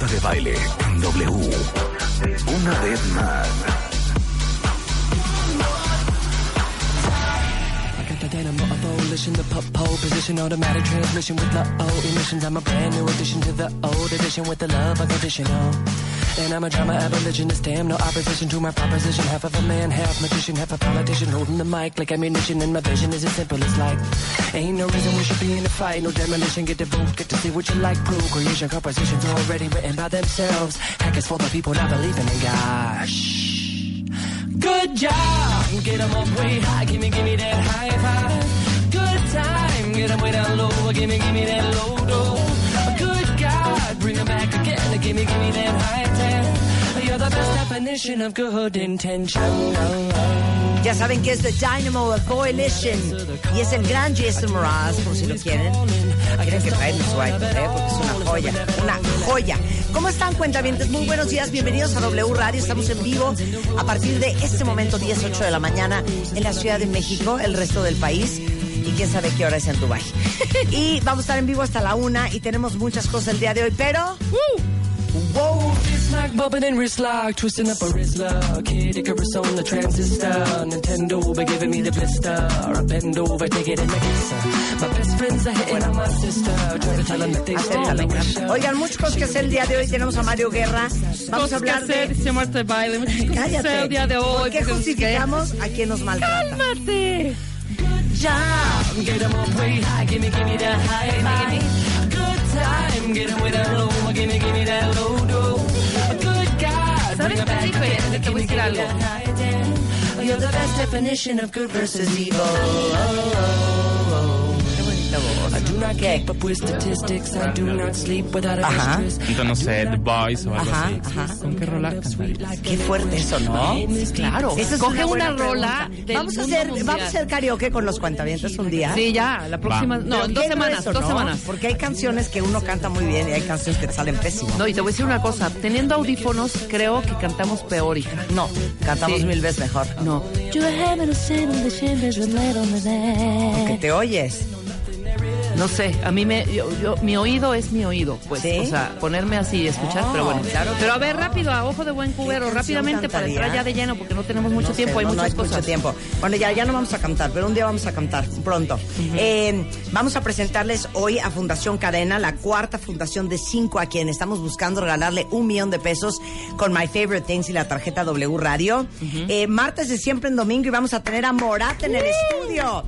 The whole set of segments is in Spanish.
Marta de baile W. Una vez más. I dynamo of volition, the pop pole position, automatic transmission with the O emissions. I'm a brand new addition to the old edition with the love unconditional. And I'm a drama abolitionist, damn no opposition to my proposition. Half of a man, half magician, half a politician, holding the mic like ammunition. And my vision is as simple as like, ain't no reason we should be in a fight, no demolition. Get the vote, get to see what you like. Procreation, compositions already written by themselves. Hackers for the people not believing in God. Good job, get 'em up way high, gimme, gimme that high five. Good time, get 'em way down low, gimme, gimme that low low. Bring 'em back again, gimme, gimme that high ten. You're the best definition of good intention. Ya saben que es The Dynamo Coalition y es el gran Jason Mraz, por si lo quieren. Quieren que traigan su iPod, ¿eh? porque es una joya, una joya. ¿Cómo están, cuentavientes? Muy buenos días, bienvenidos a W Radio. Estamos en vivo a partir de este momento, 10, 8 de la mañana, en la Ciudad de México, el resto del país. Y quién sabe qué hora es en Dubai. Y vamos a estar en vivo hasta la una y tenemos muchas cosas el día de hoy, pero... ¡Wow! Smack bumping and wrist lock, twisting up a wrist lock. Kid Icarus on the transistor. Nintendo be giving me the blister. I bend over, take it in the kisser. My best friends are hitting on my sister. Try to tell them that they stole Acéptalo. the pressure. Oigan, muchas cosas que hacer el día de hoy. Tenemos a Mario Guerra. Vamos a hablar hacer, de... Marta de Baile. Muchas cosas que hacer Cállate. el día de hoy. ¿Por qué justificamos a quien nos maltrata? ¡Cálmate! Job. Get 'em up way high, gimme, gimme that high five. Good time, get 'em way down low, gimme, gimme that low low. Good God, ¿Sabes qué diferente? again, Te voy a decir algo. that. You're the best definition of good versus evil. Qué bonita voz. Ajá. Entonces, no sé, The Boys o algo Ajá, así. ajá. ¿Con qué rola cantarías? Qué fuerte eso, ¿no? Claro. Esa es Coge buena una rola Vamos a hacer, mundial. vamos a hacer karaoke con los cuentavientes un día. Sí, ya, la próxima. Va. No, en dos semanas, grueso, dos ¿no? semanas. Porque hay canciones que uno canta muy bien y hay canciones que te salen pésimos. No, y te voy a decir una cosa. Teniendo audífonos, creo que cantamos peor, hija. No, cantamos Sí. mil veces mejor. No. Que te oyes. No sé, a mí me, yo, yo- mi oído es mi oído, pues, ¿Sí? o sea, ponerme así y escuchar, No, pero bueno. claro que pero a ver, rápido, a ojo de buen cubero, rápidamente para entrar ya de lleno, porque no tenemos mucho No sé, tiempo, hay no, muchas hay cosas. mucho tiempo. Bueno, ya, ya no vamos a cantar, pero un día vamos a cantar pronto. Eh, vamos a presentarles hoy a Fundación Cadena, la cuarta fundación de cinco a quien estamos buscando regalarle un millón de pesos con My Favorite Things y la tarjeta W Radio. Eh, martes de siempre en domingo y vamos a tener a Morat en el estudio.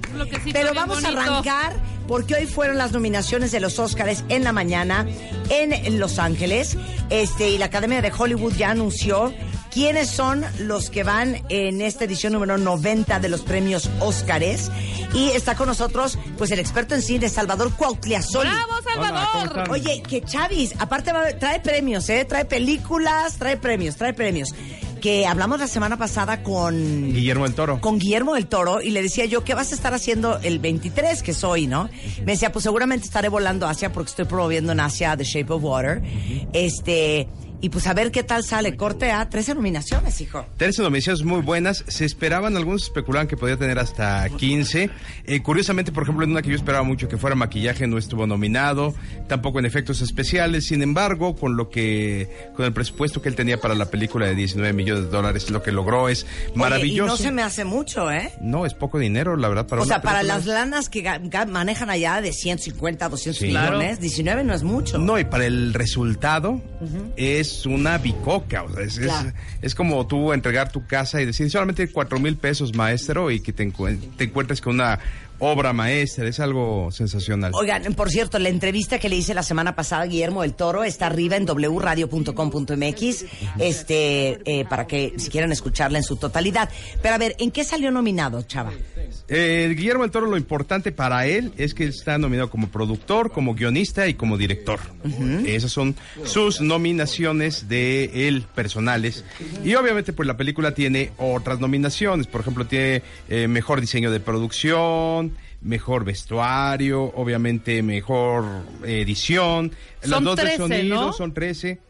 Pero vamos a arrancar porque hoy fueron las nominaciones de los Óscares en la mañana en Los Ángeles. Este, y la Academia de Hollywood ya anunció quiénes son los que van en esta edición número 90 de los premios Óscares. Y está con nosotros, pues, el experto en cine, Salvador Cuautliazoli. ¡Bravo, Salvador! Oye, que Chavis, aparte va- trae premios, ¿eh? Trae películas, trae premios, trae premios. Que hablamos la semana pasada con Guillermo del Toro. con Guillermo del Toro y le decía yo, ¿qué vas a estar haciendo el 23, que soy, no? Me decía, pues seguramente estaré volando a Asia porque estoy promoviendo en Asia The Shape of Water. Este, y pues a ver qué tal sale. Corte A, 13 nominaciones, hijo. 13 nominaciones muy buenas. Se esperaban, algunos especulaban que podía tener hasta 15. Eh, curiosamente, por ejemplo, en una que yo esperaba mucho que fuera maquillaje no estuvo nominado, tampoco en efectos especiales. Sin embargo, con lo que, con el presupuesto que él tenía para la película de 19 millones de dólares, lo que logró es maravilloso. Oye, y no se me hace mucho, ¿eh? No, es poco dinero, la verdad, para o sea, para las lanas que manejan allá de 150, 200 Sí. millones, 19 no es mucho. No, y para el resultado es una bicoca. O sea, es, es- Claro. es como tú entregar tu casa y decir solamente cuatro mil pesos, maestro, y que te, te encuentres con una obra maestra, es algo sensacional. Oigan, por cierto, la entrevista que le hice la semana pasada a Guillermo del Toro está arriba en wradio.com.mx, este, eh, para que si quieren escucharla en su totalidad. Pero a ver, ¿en qué salió nominado, Chava? Eh, Guillermo del Toro, lo importante para él es que está nominado como productor, como guionista y como director. Esas son sus nominaciones de él personales. Y obviamente, pues la película tiene otras nominaciones. Por ejemplo, tiene eh, mejor diseño de producción, mejor vestuario, obviamente mejor edición. Son Las dos 13, de sonido ¿no? son 13.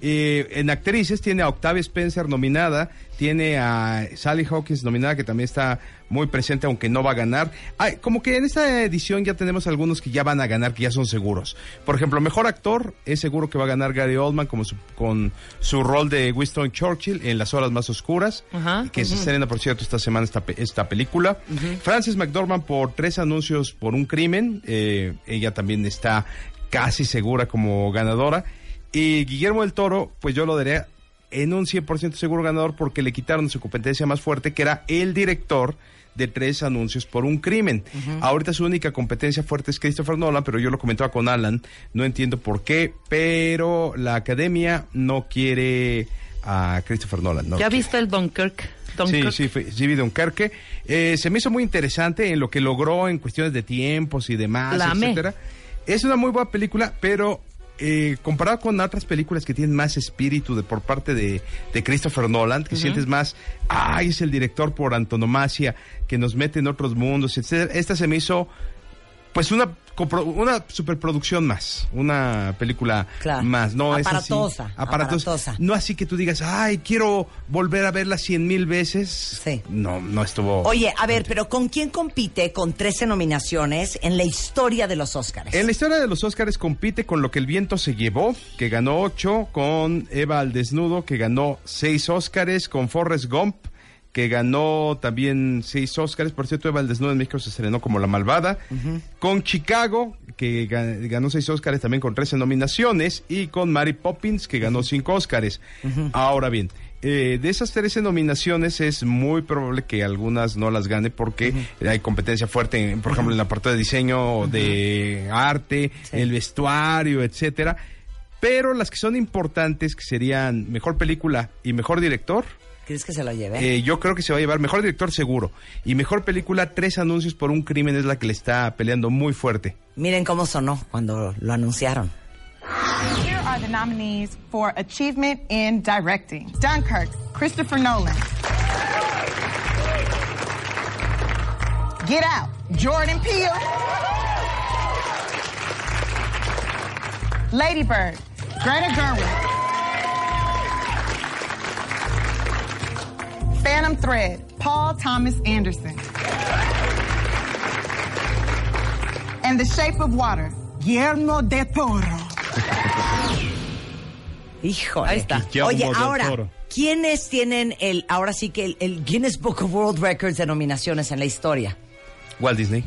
Eh, en actrices tiene a Octavia Spencer nominada, tiene a Sally Hawkins nominada, que también está muy presente, aunque no va a ganar. Ay, como que en esta edición ya tenemos algunos que ya van a ganar, que ya son seguros. Por ejemplo, mejor actor es seguro que va a ganar Gary Oldman como su- con su rol de Winston Churchill en Las Horas Más Oscuras, Ajá. que se estrena, por cierto, esta semana esta, esta película. Frances McDormand por tres anuncios por un crimen, eh, ella también está casi segura como ganadora. Y Guillermo del Toro, pues yo lo daría en un 100% seguro ganador porque le quitaron su competencia más fuerte, que era el director de tres anuncios por un crimen. Ahorita su única competencia fuerte es Christopher Nolan, pero yo lo comentaba con Alan, no entiendo por qué, pero la academia no quiere a Christopher Nolan. ¿no? ¿Ya viste el Dunkirk? Sí, Dunkirk. sí, fue- sí vi Dunkerque. Eh, se me hizo muy interesante en lo que logró en cuestiones de tiempos y demás, etcétera. Es una muy buena película, pero eh, comparado con otras películas que tienen más espíritu de por parte de, de Christopher Nolan, que sientes más, ay, es el director por antonomasia, que nos mete en otros mundos, etcétera. Esta se me hizo pues una una superproducción más, una película Claro. más, no es así, Aparatosa, aparatosa. no así que tú digas, ay, quiero volver a verla cien mil veces. Sí. No, no estuvo. Oye, a ver, pero ¿con quién compite con 13 nominaciones en la historia de los Óscares? En la historia de los Óscares compite con Lo que el viento se llevó, que ganó ocho, con Eva al desnudo, que ganó seis Óscares, con Forrest Gump, que ganó también seis Óscares. Por cierto, Eva al desnudo en México se estrenó como La Malvada. Con Chicago, que ga- ganó seis Óscares también con 13 nominaciones. Y con Mary Poppins, que ganó cinco Óscares. Ahora bien, eh, de esas 13 nominaciones es muy probable que algunas no las gane porque hay competencia fuerte, en, por ejemplo, en la parte de diseño, de arte, Sí. el vestuario, etcétera. Pero las que son importantes, que serían mejor película y mejor director, ¿Crees que se lo lleve? eh, yo creo que se va a llevar mejor director seguro. Y mejor película, tres anuncios por un crimen es la que le está peleando muy fuerte. Miren cómo sonó cuando lo anunciaron. Here are the nominees for Achievement in Directing Dunkirk, Christopher Nolan. Get Out, Jordan Peele. Lady Bird, Greta Gerwig. Phantom Thread, Paul Thomas Anderson. And The Shape of Water, Guillermo del Toro. Híjole. Ahí está. Oye, ahora. ¿quiénes tienen el, ahora sí que el, el Guinness Book of World Records de nominaciones en la historia? Walt Disney.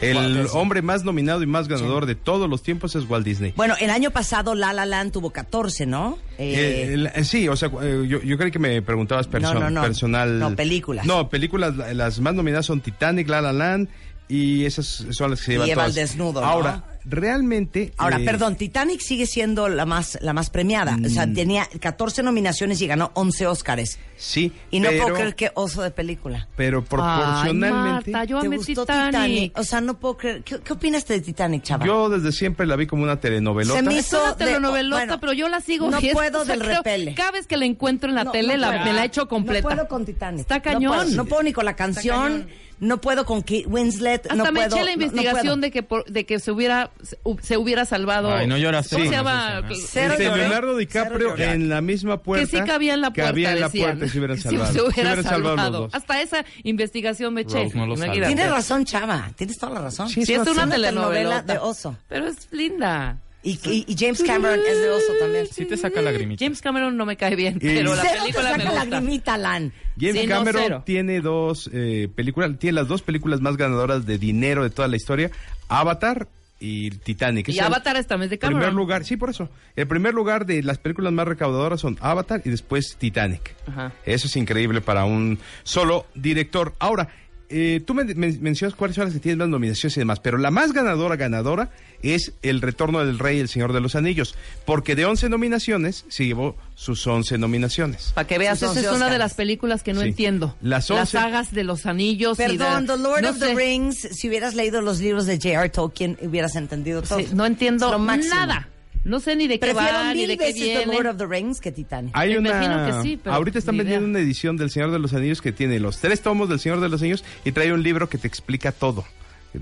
El hombre más nominado y más ganador de todos los tiempos es Walt Disney. Bueno, el año pasado La La Land tuvo 14, ¿no? Eh, Eh, el- eh, sí, o sea, eh, yo, yo creí que me preguntabas perso- No, no, no. personal. No, películas. No, películas, la- las más nominadas son Titanic, La La Land y esas son las que se llevan Eva al todas. desnudo, ¿no? Ahora, realmente... Ahora, eh, perdón, Titanic sigue siendo la más, la más premiada. O Mm. sea, tenía 14 nominaciones y ganó 11 Óscares. Sí, Y no pero, puedo creer que oso de película. pero proporcionalmente... Ay, Marta, yo ¿Te amé gustó Titanic. O sea, no puedo creer. ¿Qué, qué opinas de Titanic, chaval? Yo desde siempre la vi como una telenovelota. Se me Es una hizo de- telenovelota, bueno, pero yo la sigo no puedo O sea, del creo- repele. Cada vez que la encuentro en la No, tele, no la- puedo. me la he hecho completa. No puedo con Titanic. Está No cañón. puedo, No puedo, ni con la canción. No puedo con Kate Winslet. Hasta no me puedo, eché la no- no investigación puedo. de que por- de que se hubiera se, hu- se hubiera salvado. Ay, no ¿Cómo con se llama? Cero lloré. Leonardo DiCaprio en la misma puerta. que sí cabía en la puerta. Cabía en la puerta y se hubieran Sí, salvado. se hubiera hubieran salvado salvado. los dos. Hasta esa investigación me eché. No. Tienes razón, Chava. Tienes toda la razón. Sí, Sí, es una, telenovela telenovela de oso. Pero es linda. Y, y- y James Cameron es de oso también. Sí te saca lagrimita. James Cameron no me cae bien, Y- pero la Cero te película saca me gusta. lagrimita, Lan. James Sí, Cameron tiene dos eh, películas, tiene las dos películas más ganadoras de dinero de toda la historia, Avatar y Titanic. Y Es Avatar es también de primer Cameron. lugar, sí, por eso. El primer lugar de las películas más recaudadoras son Avatar y después Titanic. Ajá. Eso es increíble para un solo director. Ahora, eh, tú men- men- mencionas cuáles son las que tienen más nominaciones y demás, pero la más ganadora, ganadora, es El Retorno del Rey, El Señor de los Anillos, porque de 11 nominaciones se llevó sus 11 nominaciones. Para que veas, esa es 11 una de las películas que no Sí. entiendo. Las Las 11. sagas de los anillos. y Perdón, de- The Lord no of the. Rings, si hubieras leído los libros de J.R. Tolkien, hubieras entendido todo. Sí, no entiendo nada. No sé ni de qué Prefiero va, ni de qué The viene. Lord of the Rings que Titanic. Hay Me una. imagino que sí, pero ahorita están vendiendo idea. una edición del Señor de los Anillos que tiene los tres tomos del Señor de los Anillos y trae un libro que te explica todo.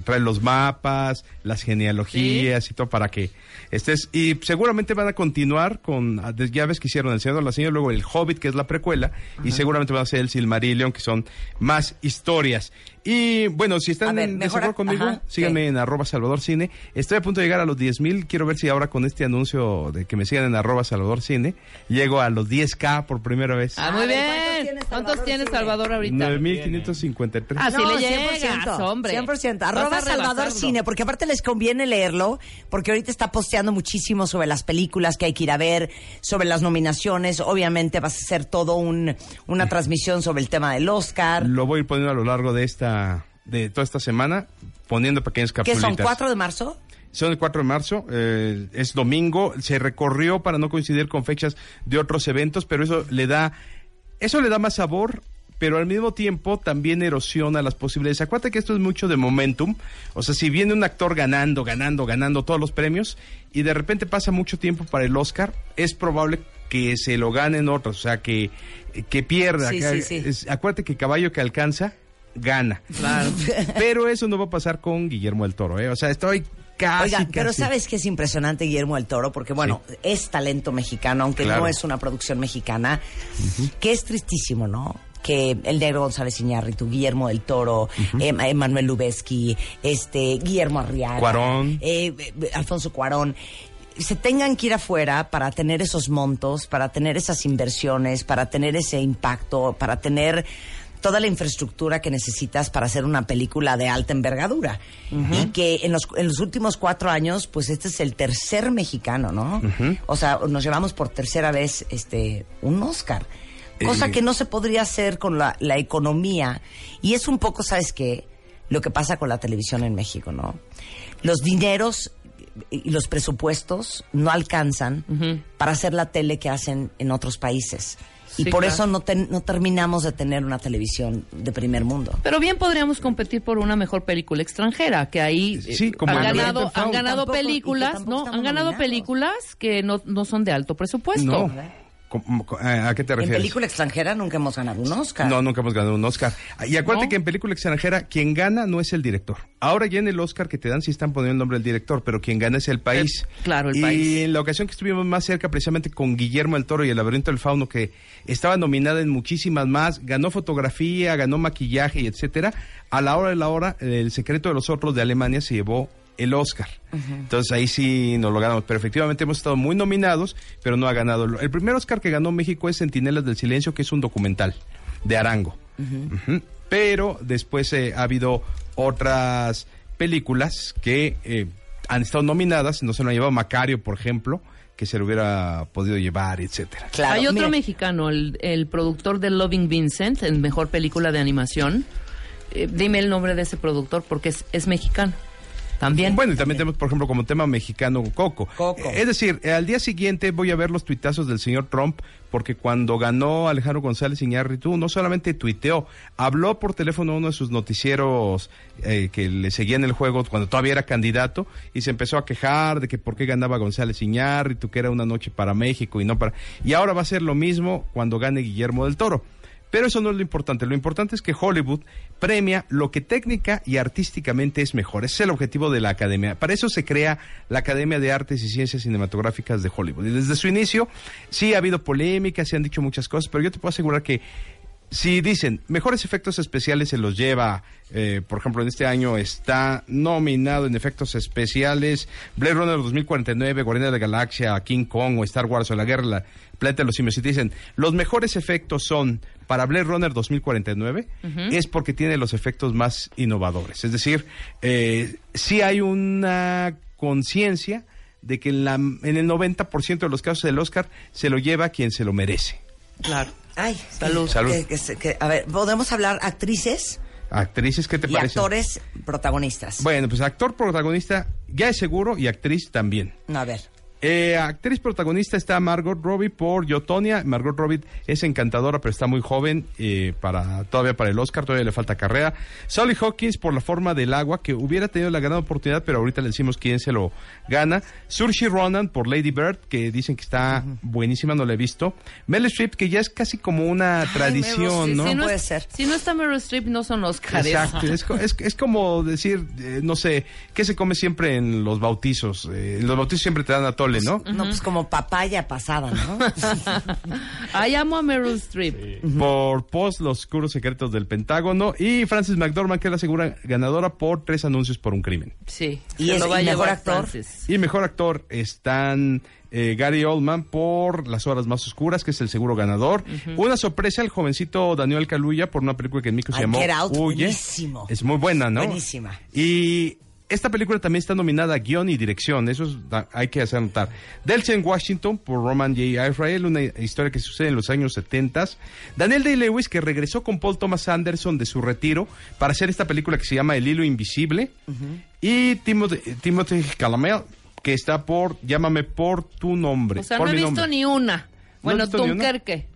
Trae los mapas, las genealogías y todo para que estés. Y seguramente van a continuar con. ah, Ya ves que hicieron El Señor de los Anillos, luego El Hobbit, que es la precuela, y seguramente van a ser El Silmarillion, que son más historias. Y bueno, si están ver, en desacuerdo conmigo, ajá, síganme ¿qué? en arroba Salvador Cine. Estoy a punto de llegar a los 10 mil. Quiero ver si ahora con este anuncio de que me sigan en arroba Salvador Cine, llego a los 10K por primera vez. Ah, muy bien. ¿cuántos tienes, ¿Cuántos Salvador, tienes, Cine? Salvador, ahorita? 9553. Ah, sí No, le 100%, llegas, hombre. 100%. Vas a Arroba Salvador. Cine, porque aparte les conviene leerlo, porque ahorita está posteando muchísimo sobre las películas que hay que ir a ver, sobre las nominaciones. Obviamente vas a hacer todo un, una transmisión sobre el tema del Oscar. Lo voy a ir poniendo a lo largo de esta de toda esta semana, poniendo pequeñas ¿Qué capsulitas. son? ¿4 de marzo? Son el 4 de marzo, eh, es domingo, se recorrió para no coincidir con fechas de otros eventos, pero eso le da, eso le da más sabor, pero al mismo tiempo también erosiona las posibilidades. Acuérdate que esto es mucho de momentum, o sea, si viene un actor ganando, ganando, ganando todos los premios y de repente pasa mucho tiempo para el Oscar, es probable que se lo ganen otros, o sea, que, que pierda. Sí, Que- sí, sí. es- acuérdate que caballo que alcanza, gana. Claro. Pero eso no va a pasar con Guillermo del Toro, ¿eh? O sea, estoy casi, Oigan, pero ¿sabes qué es impresionante Guillermo del Toro? Porque, bueno, es talento mexicano, aunque Claro. no es una producción mexicana, que es tristísimo, ¿no? Que el negro González Iñárritu, Guillermo del Toro, Em- Emanuel Lubezki, este, Guillermo Arriaga, Cuarón. eh, eh, Alfonso Cuarón, se tengan que ir afuera para tener esos montos, para tener esas inversiones, para tener ese impacto, para tener toda la infraestructura que necesitas para hacer una película de alta envergadura. Y que en los, en los últimos cuatro años, pues este es el tercer mexicano, ¿no? O sea, nos llevamos por tercera vez este un Oscar. Cosa Eh. que no se podría hacer con la, la economía. Y es un poco, ¿sabes qué? Lo que pasa con la televisión en México, ¿no? Los dineros y los presupuestos no alcanzan para hacer la tele que hacen en otros países. Y Sí, por claro. eso no, ten- no terminamos de tener una televisión de primer mundo. Pero bien podríamos competir por una mejor película extranjera, que ahí eh, Sí, como han ganado, han ganado películas, ¿no? Han ganado nominados. películas que no, no son de alto presupuesto. No. ¿Cómo- cómo- ¿A qué te En refieres? película extranjera nunca hemos ganado un Oscar. No, nunca hemos ganado un Oscar. Y acuérdate ¿No? que en película extranjera, quien gana no es el director. Ahora ya en el Oscar que te dan sí están poniendo el nombre del director, pero quien gana es el país. Eh, claro, el y país. en la ocasión que estuvimos más cerca, precisamente con Guillermo el Toro y el laberinto del fauno, que estaba nominada en muchísimas más, ganó fotografía, ganó maquillaje y etcétera. A la hora de la hora, el secreto de los otros de Alemania se llevó el Oscar. Entonces ahí sí nos lo ganamos. Pero efectivamente hemos estado muy nominados, pero no ha ganado. El primer Oscar que ganó México es Centinelas del Silencio, que es un documental de Arango. Pero después eh, ha habido otras películas que eh, han estado nominadas, no se lo ha llevado Macario, por ejemplo, que se lo hubiera podido llevar, etcétera. Claro, Hay otro mexicano, el, el productor de Loving Vincent, en mejor película de animación. Eh, dime el nombre de ese productor porque es, es mexicano. También. Bueno, y también tenemos, por ejemplo, como tema mexicano Coco. Coco. Es decir, eh, al día siguiente voy a ver los tuitazos del señor Trump, porque cuando ganó Alejandro González Iñárritu, no solamente tuiteó, habló por teléfono a uno de sus noticieros eh, que le seguían el juego cuando todavía era candidato, y se empezó a quejar de que por qué ganaba González Iñárritu, que era una noche para México y no para... Y ahora va a ser lo mismo cuando gane Guillermo del Toro. Pero eso no es lo importante. Lo importante es que Hollywood premia lo que técnica y artísticamente es mejor. Ese es el objetivo de la academia. Para eso se crea la Academia de Artes y Ciencias Cinematográficas de Hollywood. Y desde su inicio sí ha habido polémica, se han dicho muchas cosas, pero yo te puedo asegurar que si dicen mejores efectos especiales se los lleva, eh, por ejemplo, en este año está nominado en efectos especiales Blade Runner 2049, Guardianes de la Galaxia, King Kong o Star Wars o la Guerra la Planeta de los Simios. Si te dicen los mejores efectos son para Blade Runner 2049, es porque tiene los efectos más innovadores. Es decir, eh, sí hay una conciencia de que en, la- en el 90% de los casos del Oscar se lo lleva quien se lo merece. Claro. Ay, Salud. Salud. que- que que- a ver, ¿podemos hablar actrices? Actrices, ¿qué te Y parece? actores protagonistas. Bueno, pues actor protagonista ya es seguro y actriz también. No, a ver. Eh, actriz protagonista está Margot Robbie por Yotonia. Margot Robbie es encantadora, pero está muy joven eh, para todavía para el Oscar, todavía le falta carrera. Sally Hawkins por La forma del agua, que hubiera tenido la gran oportunidad, pero ahorita le decimos quién se lo gana. Saoirse Ronan por Lady Bird, que dicen que está buenísima, no la he visto. Meryl Streep, que ya es casi como una tradición, Meryl ¿no? Si no, puede es- ser. si no está Meryl Streep, no son Oscars. Exacto, es, co- es, es como decir, eh, no sé, ¿qué se come siempre en los bautizos? Eh, en los bautizos siempre te dan ¿no? No, pues como papaya pasada, ¿no? Ay, amo a Meryl Streep. por Post, Los Oscuros Secretos del Pentágono, y Frances McDormand, que es la segura ganadora por tres anuncios por un crimen. Sí. ¿Y es- lo va a y mejor actor? Francis. Y mejor actor están eh, Gary Oldman por Las Horas Más Oscuras, que es el seguro ganador. Una sorpresa, el jovencito Daniel Kaluuya por una película que en México se llamó Get Out, Huye. buenísimo. Es muy buena, ¿no? Buenísima. Y esta película también está nominada a guion y dirección, eso es- hay que hacer notar. Delsen Washington por Roman J. Israel, una historia que sucede en los años 70. Daniel Day-Lewis, que regresó con Paul Thomas Anderson de su retiro para hacer esta película que se llama El Hilo Invisible. Y Timothy, Timothy Chalamet, que está por Llámame por tu nombre. O sea, por no he visto nombre. ni una. Bueno, una? Dunkerque.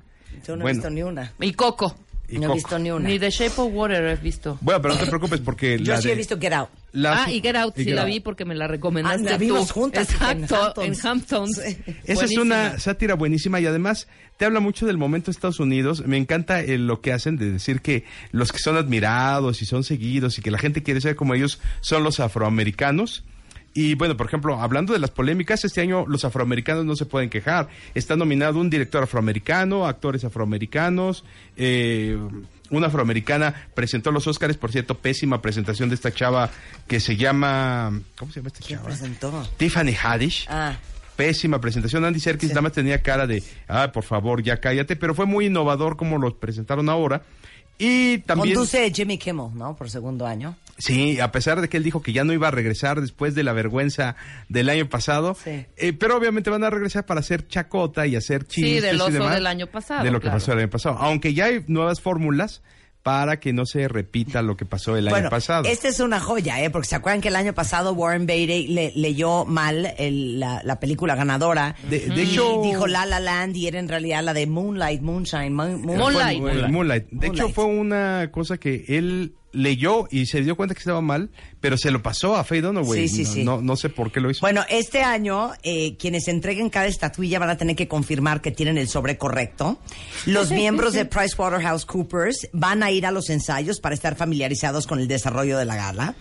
Yo no he visto ni una. Y Coco. Y no he visto ni una. Ni The Shape of Water he visto. Bueno, pero no te preocupes porque Yo la sí de- he visto Get Out. La- ah, y Get Out, y sí Get la Out. vi porque me la recomendaste Ah, la tú. vimos juntas, en Exacto, Hamptons. en Hamptons. Sí. Esa es una sátira buenísima y además te habla mucho del momento de Estados Unidos. Me encanta eh, lo que hacen de decir que los que son admirados y son seguidos y que la gente quiere ser como ellos son los afroamericanos. Y bueno, por ejemplo, hablando de las polémicas, este año los afroamericanos no se pueden quejar. Está nominado un director afroamericano, actores afroamericanos, eh, una afroamericana presentó los Óscares, por cierto, pésima presentación de esta chava que se llama... ¿Cómo se llama esta ¿Quién chava? presentó? Tiffany Haddish. Ah, Pésima presentación. Andy Serkis nada más tenía cara de, ah, por favor, ya cállate, pero fue muy innovador como lo presentaron ahora. Y también, conduce Jimmy Kimmel, ¿no? Por segundo año. Sí, a pesar de que él dijo que ya no iba a regresar después de la vergüenza del año pasado, Sí. eh, pero obviamente van a regresar para hacer chacota y hacer Sí, chistes del y oso demás del año pasado, De lo que pasó el año pasado. Aunque ya hay nuevas fórmulas para que no se repita lo que pasó el bueno, año pasado. esta es una joya, ¿eh? Porque se acuerdan que el año pasado Warren Beatty le- leyó mal el- la, la película ganadora. De- de y hecho- dijo La La Land y era en realidad la de Moonlight, Moonshine, Moon- Moon- Moonlight. Moonlight. De hecho, fue una cosa que él leyó y se dio cuenta que estaba mal, pero se lo pasó a Faye Dunaway. Sí, sí, no, sí. No, no sé por qué lo hizo. Bueno, este año eh, quienes entreguen cada estatuilla van a tener que confirmar que tienen el sobre correcto. Los miembros de PricewaterhouseCoopers van a ir a los ensayos para estar familiarizados con el desarrollo de la gala.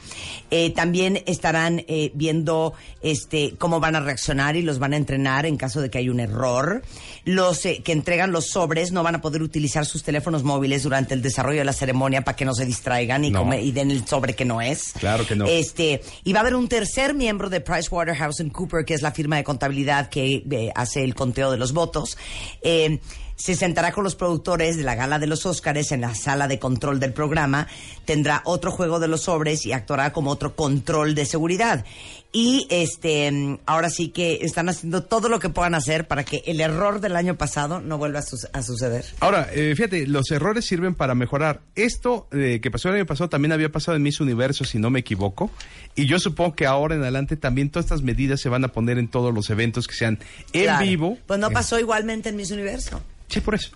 Eh, también estarán eh, viendo este cómo van a reaccionar y los van a entrenar en caso de que haya un error. Los eh, que entregan los sobres no van a poder utilizar sus teléfonos móviles durante el desarrollo de la ceremonia para que no se distraigan y, No. come- y den el sobre que no es. Claro Este, y va a haber un tercer miembro de PricewaterhouseCoopers, que es la firma de contabilidad que eh, hace el conteo de los votos. Eh, se sentará con los productores de la gala de los Óscares en la sala de control del programa, tendrá otro juego de los sobres y actuará como otro control de seguridad. Y este, ahora sí que están haciendo todo lo que puedan hacer para que el error del año pasado no vuelva a, su- a suceder. Ahora, eh, fíjate, los errores sirven para mejorar. Esto eh, que pasó el año pasado también había pasado en Miss Universo, si no me equivoco. Y yo supongo que ahora en adelante también todas estas medidas se van a poner en todos los eventos que sean en Claro. vivo. Pues no Eh, pasó igualmente en Miss Universo. Sí, por eso.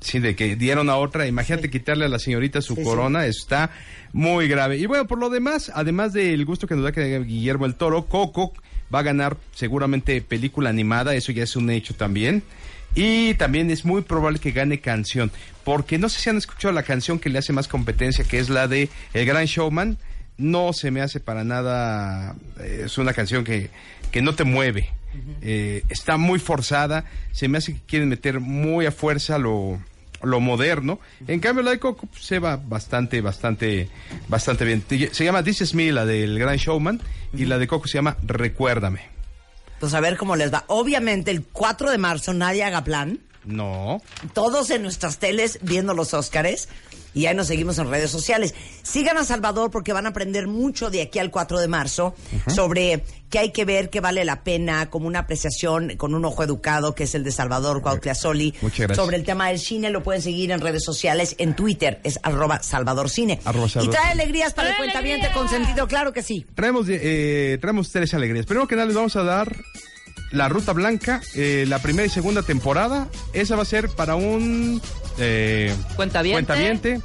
Sí, de que dieron a otra. Imagínate quitarle a la señorita su Sí, sí. corona. Está muy grave. Y bueno, por lo demás, además del gusto que nos da que Guillermo el Toro, Coco va a ganar seguramente película animada. Eso ya es un hecho también. Y también es muy probable que gane canción. Porque no sé si han escuchado la canción que le hace más competencia, que es la de El Gran Showman. No se me hace para nada. eh, es una canción que, que no te mueve. Eh, está muy forzada. Se me hace que quieren meter muy a fuerza lo, lo moderno. En cambio, la de Coco pues, se va bastante, bastante, bastante bien. Se llama This Is Me, la del Gran Showman. Y la de Coco se llama Recuérdame. Pues a ver cómo les va. Obviamente, el 4 de marzo nadie haga plan. No. Todos en nuestras teles viendo los Óscares y ahí nos seguimos en redes sociales. Sigan a Salvador porque van a aprender mucho de aquí al 4 de marzo sobre qué hay que ver, qué vale la pena, como una apreciación con un ojo educado, que es el de Salvador Cuauhtliazoli. Muchas gracias. Sobre el tema del cine lo pueden seguir en redes sociales, en Twitter es arroba Salvador Cine. Arroba y trae alegrías para el ¡Trae cuentaviente consentido, claro que sí. Traemos, eh, traemos tres alegrías. Primero que nada les vamos a dar la Ruta Blanca, eh, la primera y segunda temporada. Esa va a ser para un eh, Cuentaviente. cuentaviente.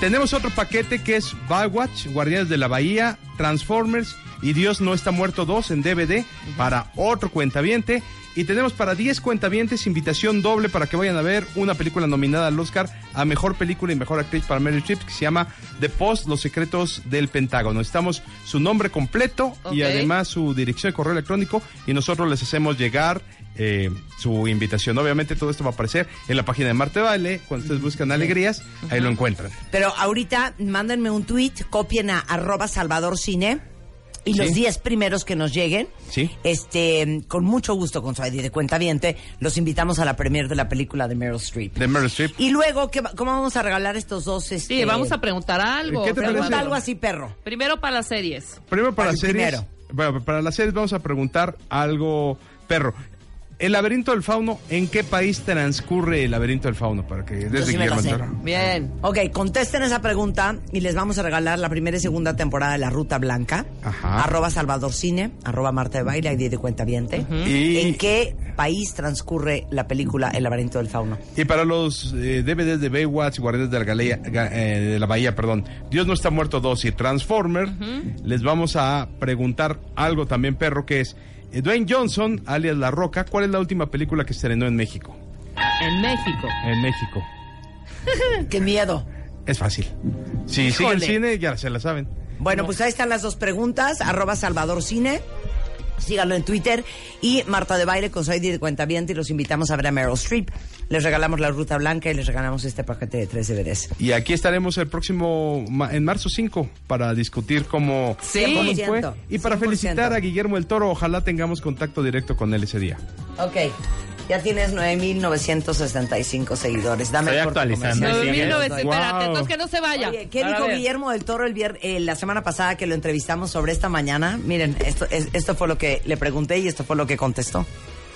Tenemos otro paquete que es Bywatch, Guardianes de la Bahía, Transformers y Dios no está muerto 2 en DVD para otro cuentaviente. Y tenemos para 10 cuentavientes invitación doble para que vayan a ver una película nominada al Oscar a Mejor Película y Mejor Actriz para Meryl Streep que se llama The Post, Los Secretos del Pentágono. Estamos su nombre completo y además su dirección de correo electrónico y nosotros les hacemos llegar eh, su invitación. Obviamente todo esto va a aparecer en la página de Marte Vale. Cuando ustedes buscan alegrías, ahí lo encuentran. Pero ahorita mándenme un tweet, copien a arroba Salvador Cine y los Sí. 10 primeros que nos lleguen, Sí. este, con mucho gusto con su ID de cuenta los invitamos a la premier de la película de Meryl Streep. De Meryl Streep. Y luego, ¿qué ¿cómo vamos a regalar estos dos? Este, Sí, vamos a preguntar algo. ¿Qué te Pregunta parece? algo así, perro. Primero para las series. Primero para Al las series. primero. Bueno, para las series vamos a preguntar algo, perro. El laberinto del fauno, ¿en qué país transcurre el laberinto del fauno? Para que desde sí Guillermo. Bien. Ok, contesten esa pregunta y les vamos a regalar la primera y segunda temporada de La Ruta Blanca. Ajá. Arroba Salvador Cine, arroba Marta de Baile, ID de cuenta Y- ¿En qué país transcurre la película El laberinto del fauno? Y para los eh, DVDs de Baywatch, Guardianes de la, Galea- Ga- eh, de la Bahía, perdón, Dios no está muerto 2 y Transformer, les vamos a preguntar algo también, perro, que es Dwayne Johnson, alias La Roca, ¿cuál es la última película que estrenó en México? En México. En México. ¡Qué miedo! Es fácil. Si sigue el Híjole. cine, ya se la saben. Bueno, pues ahí están las dos preguntas. Arroba Salvador Cine. Síganlo en Twitter. Y Marta de Baile con ID de cuenta y los invitamos a ver a Meryl Streep. Les regalamos la Ruta Blanca y les regalamos este paquete de tres DVDs. Y aquí estaremos el próximo, en marzo 5, para discutir cómo, Sí. cómo fue. 100%, Y para 100%. felicitar a Guillermo el Toro, ojalá tengamos contacto directo con él ese día. Ok. Ya tienes 9.965 seguidores. Dame Estoy actualizando, comercial. sí, 9.900. Wow. Espérate, entonces que no se vaya. Oye, ¿qué dijo. Guillermo del Toro el vier- eh, la semana pasada que lo entrevistamos sobre esta mañana? Miren, esto, es- esto fue lo que le pregunté y esto fue lo que contestó.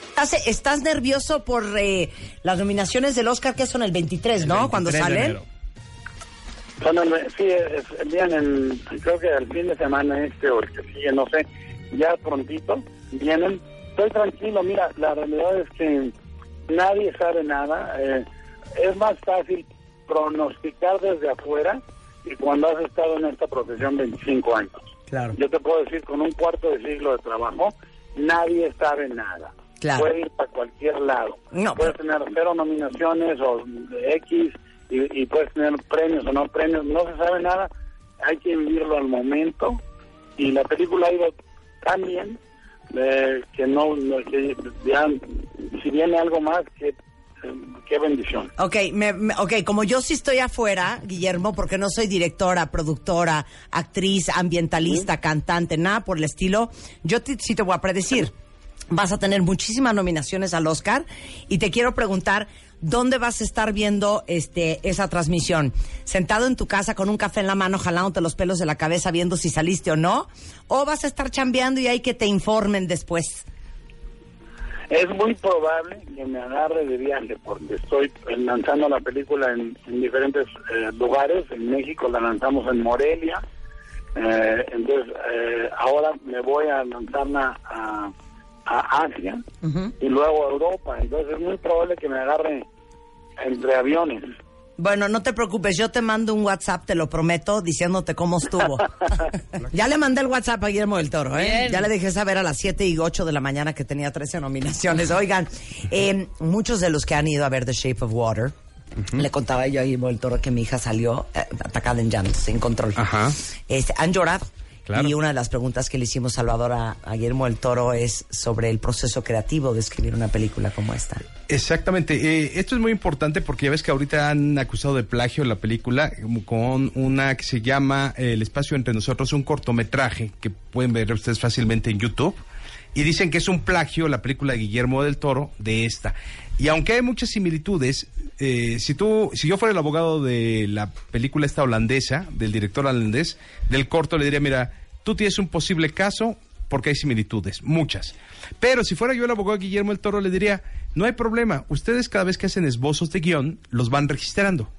¿Estás, estás nervioso por eh, las nominaciones del Oscar que son el 23, ¿no? Cuando 23 de salen. el- sí, es, vienen, creo que el fin de semana este o el que sigue, no sé, ya prontito vienen. Estoy tranquilo, mira, la realidad es que nadie sabe nada. eh, es más fácil pronosticar desde afuera y cuando has estado en esta profesión 25 años. Claro. Yo te puedo decir, con un cuarto de siglo de trabajo, nadie sabe nada. Claro. Puede ir a cualquier lado. No, Puedes tener cero nominaciones o X y, y puedes tener premios o no premios. No se sabe nada. Hay que vivirlo al momento. Y la película ha ido tan bien eh, que no, que si viene algo más, que, qué bendición. Ok, me- me- ok, como yo sí estoy afuera, Guillermo, porque no soy directora, productora, actriz, ambientalista, cantante, nada por el estilo, yo te- sí te voy a predecir. Vas a tener muchísimas nominaciones al Oscar y te quiero preguntar dónde vas a estar viendo este esa transmisión. Sentado en tu casa con un café en la mano, jalándote los pelos de la cabeza, viendo si saliste o no, o vas a estar chambeando y hay que te informen después. Es muy probable que me agarre de viaje porque estoy eh, lanzando la película en, en diferentes eh, lugares. En México la lanzamos en Morelia. Eh, entonces, eh, ahora me voy a lanzarla a, a Asia y luego a Europa. Entonces, es muy probable que me agarre entre aviones. Bueno, no te preocupes, yo te mando un WhatsApp, te lo prometo, diciéndote cómo estuvo. ya le mandé el WhatsApp a Guillermo del Toro, ¿eh? Bien. Ya le dejé saber a las 7 y 8 de la mañana que tenía 13 nominaciones. Oigan, eh, muchos de los que han ido a ver The Shape of Water, le contaba yo a Guillermo del Toro que mi hija salió eh, atacada en llanto, sin control. Ajá. Este, han llorado. Claro. Y una de las preguntas que le hicimos Salvador a, a Guillermo del Toro es sobre el proceso creativo de escribir una película como esta. Exactamente. Eh, esto es muy importante porque ya ves que ahorita han acusado de plagio la película con una que se llama El espacio entre nosotros, un cortometraje que pueden ver ustedes fácilmente en YouTube. y dicen que es un plagio la película de Guillermo del Toro de esta. Y aunque hay muchas similitudes, eh, si tú, si yo fuera el abogado de la película esta holandesa, del director holandés, del corto, le diría, mira, tú tienes un posible caso porque hay similitudes, muchas. Pero si fuera yo el abogado Guillermo del Toro, le diría, no hay problema, ustedes cada vez que hacen esbozos de guion, los van registrando.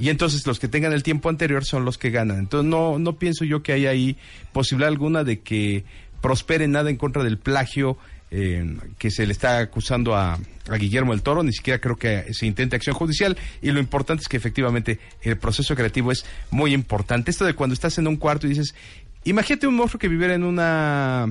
Y entonces los que tengan el tiempo anterior son los que ganan. Entonces no, no pienso yo que haya ahí posibilidad alguna de que prospere nada en contra del plagio eh, que se le está acusando a, a Guillermo del Toro, ni siquiera creo que se intente acción judicial y lo importante es que efectivamente el proceso creativo es muy importante. Esto de cuando estás en un cuarto y dices, imagínate un monstruo que viviera en una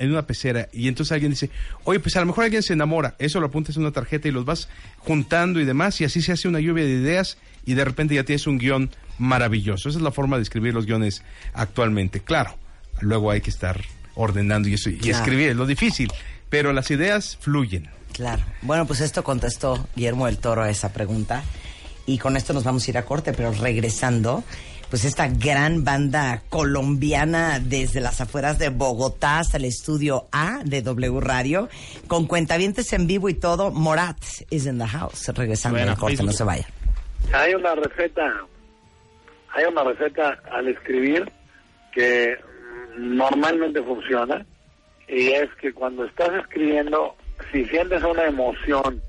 en una pecera y entonces alguien dice, oye, pues a lo mejor alguien se enamora, eso lo apuntas en una tarjeta y los vas juntando y demás y así se hace una lluvia de ideas y de repente ya tienes un guion maravilloso. Esa es la forma de escribir los guiones actualmente. Claro, luego hay que estar ordenando y, eso, y Claro. escribir, es lo difícil, pero las ideas fluyen. Claro. Bueno, pues esto contestó Guillermo del Toro a esa pregunta. Y con esto nos vamos a ir a corte, pero regresando, pues esta gran banda colombiana desde las afueras de Bogotá hasta el estudio A de W Radio, con cuentavientes en vivo y todo, Morat is in the house. Regresando Bueno, del corte, no se vaya. Hay una receta, hay una receta al escribir que normalmente funciona y es que cuando estás escribiendo, si sientes una emoción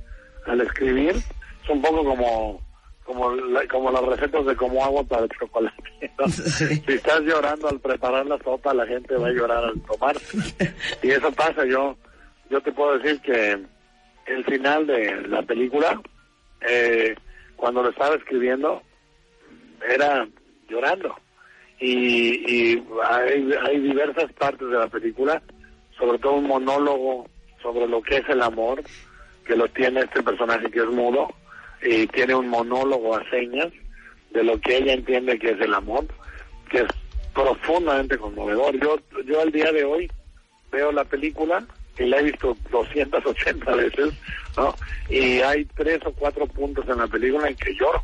al escribir, es un poco como como la- como las recetas de cómo agua para el chocolate. ¿no? Si estás llorando al preparar la sopa, la gente va a llorar al tomar. Y eso pasa. Yo yo te puedo decir que el final de la película, eh, cuando lo estaba escribiendo, era llorando. Y, y hay, hay diversas partes de la película, sobre todo un monólogo sobre lo que es el amor, que lo tiene este personaje que es mudo, y tiene un monólogo a señas de lo que ella entiende que es el amor, que es profundamente conmovedor. Yo, yo al día de hoy veo la película y la he visto 280 veces, ¿no? Y hay tres o cuatro puntos en la película en que lloro.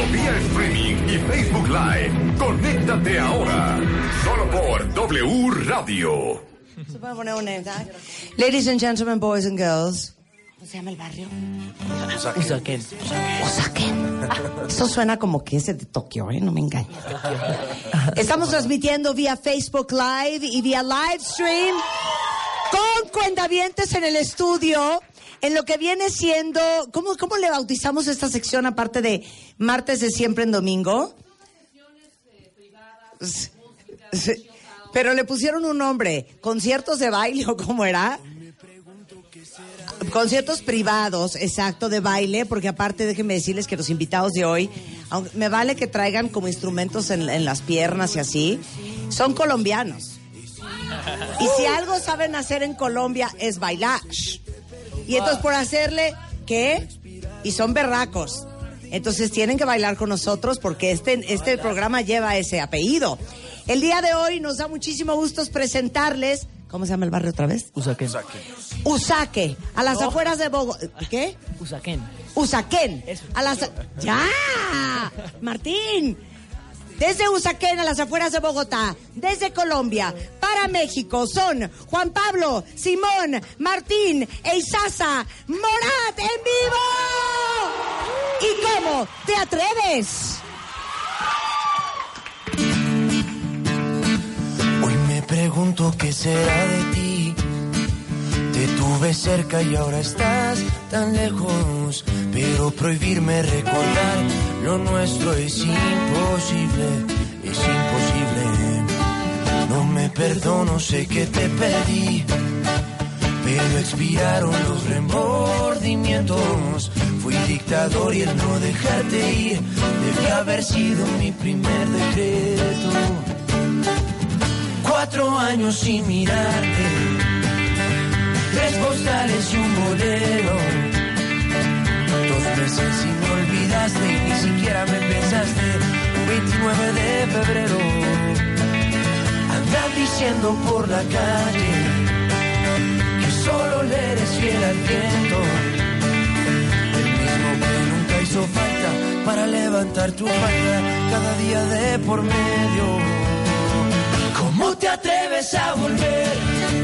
Transmitiendo vía streaming y Facebook Live. Conéctate ahora. Solo por W Radio. Ladies and gentlemen, boys and girls. ¿Cómo se llama el barrio? Usaquén. Usaquén. Eso suena como que es de Tokio, ¿eh? No me engañes. Estamos transmitiendo vía Facebook Live y vía live stream con cuentavientes en el estudio. En lo que viene siendo, ¿cómo, ¿cómo le bautizamos esta sección aparte de martes de siempre en domingo? Sí. Pero le pusieron un nombre, conciertos de baile o cómo era. Conciertos privados, exacto, de baile, porque aparte déjenme decirles que los invitados de hoy, aunque me vale que traigan como instrumentos en, en las piernas y así, son colombianos. Y si algo saben hacer en Colombia es bailar. Y entonces por hacerle, ¿qué? Y son berracos. Entonces tienen que bailar con nosotros porque este, este programa lleva ese apellido. El día de hoy nos da muchísimo gusto presentarles. ¿Cómo se llama el barrio otra vez? Usaquén. Usaque, a las afueras de Bogotá. ¿Qué? Usaquén. Usaquén. A las ¡Ya! Martín. Desde Usaquén a las afueras de Bogotá, desde Colombia, para México son Juan Pablo, Simón, Martín e Isaza Morat en vivo. ¿Y cómo te atreves? Hoy me pregunto qué será de ti. Te tuve cerca y ahora estás tan lejos. Pero prohibirme recordar lo nuestro es imposible, es imposible. No me perdono, sé que te perdí. pero expiraron los remordimientos. Fui dictador y el no dejarte ir debía haber sido mi primer decreto. Cuatro años sin mirarte, tres postales y un bolero. Meses y me olvidaste y ni siquiera me pensaste. Un 29 de febrero, andas diciendo por la calle que solo le eres fiel al viento. El mismo que nunca hizo falta para levantar tu falda cada día de por medio. ¿Cómo te atreves a volver?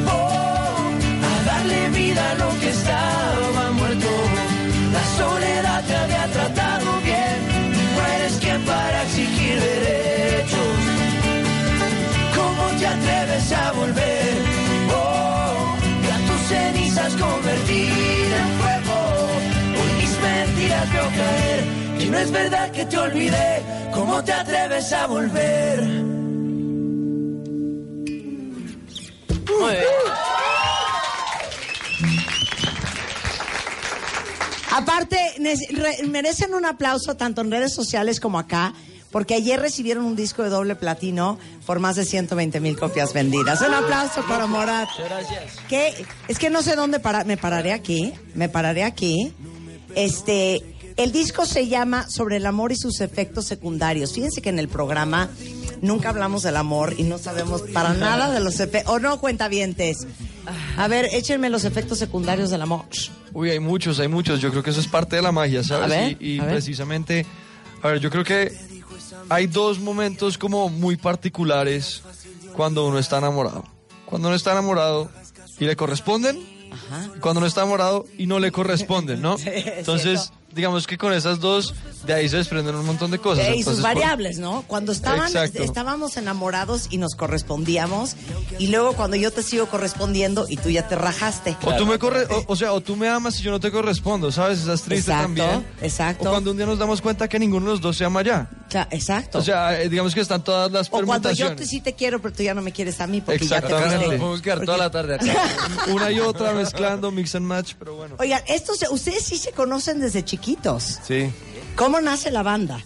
Oh, a darle vida a lo que estaba muerto. La soledad te había tratado bien. No eres quien para exigir derechos. ¿Cómo te atreves a volver? Oh, y tus cenizas convertir en fuego. Hoy mis mentiras veo caer. Y no es verdad que te olvidé. ¿Cómo te atreves a volver? Ne- re- merecen un aplauso tanto en redes sociales como acá, porque ayer recibieron un disco de doble platino por más de 120 mil copias vendidas. Un aplauso para Morat. Que es que no sé dónde parar. Me pararé aquí. Me pararé aquí. Este, el disco se llama Sobre el amor y sus efectos secundarios. Fíjense que en el programa nunca hablamos del amor y no sabemos para nada de los efectos. O no, cuentavientes. A ver, échenme los efectos secundarios del amor. Uy, hay muchos, hay muchos. Yo creo que eso es parte de la magia, ¿sabes? A ver, y y a ver. precisamente, a ver, yo creo que hay dos momentos como muy particulares cuando uno está enamorado. Cuando uno está enamorado y le corresponden, y cuando uno está enamorado y no le corresponden, ¿no? Sí, Entonces, cierto. Digamos que con esas dos, de ahí se desprenden un montón de cosas. Y sus por- variables, ¿no? Cuando estaban, Exacto. estábamos enamorados y nos correspondíamos, y luego cuando yo te sigo correspondiendo y tú ya te rajaste. O tú me corre, o, o sea, o tú me amas y yo no te correspondo, ¿sabes? Esa es triste Exacto, también. exacto. O cuando un día nos damos cuenta que ninguno de los dos se ama ya. Exacto. O sea, eh, digamos que están todas las O cuando yo te, sí te quiero, pero tú ya no me quieres a mí porque ya te Exactamente. fuiste. Nos podemos quedar toda la tarde Una y otra mezclando, mix and match, pero bueno. Oigan, estos, ustedes sí se conocen desde chiquitos. Sí. ¿Cómo nace la banda?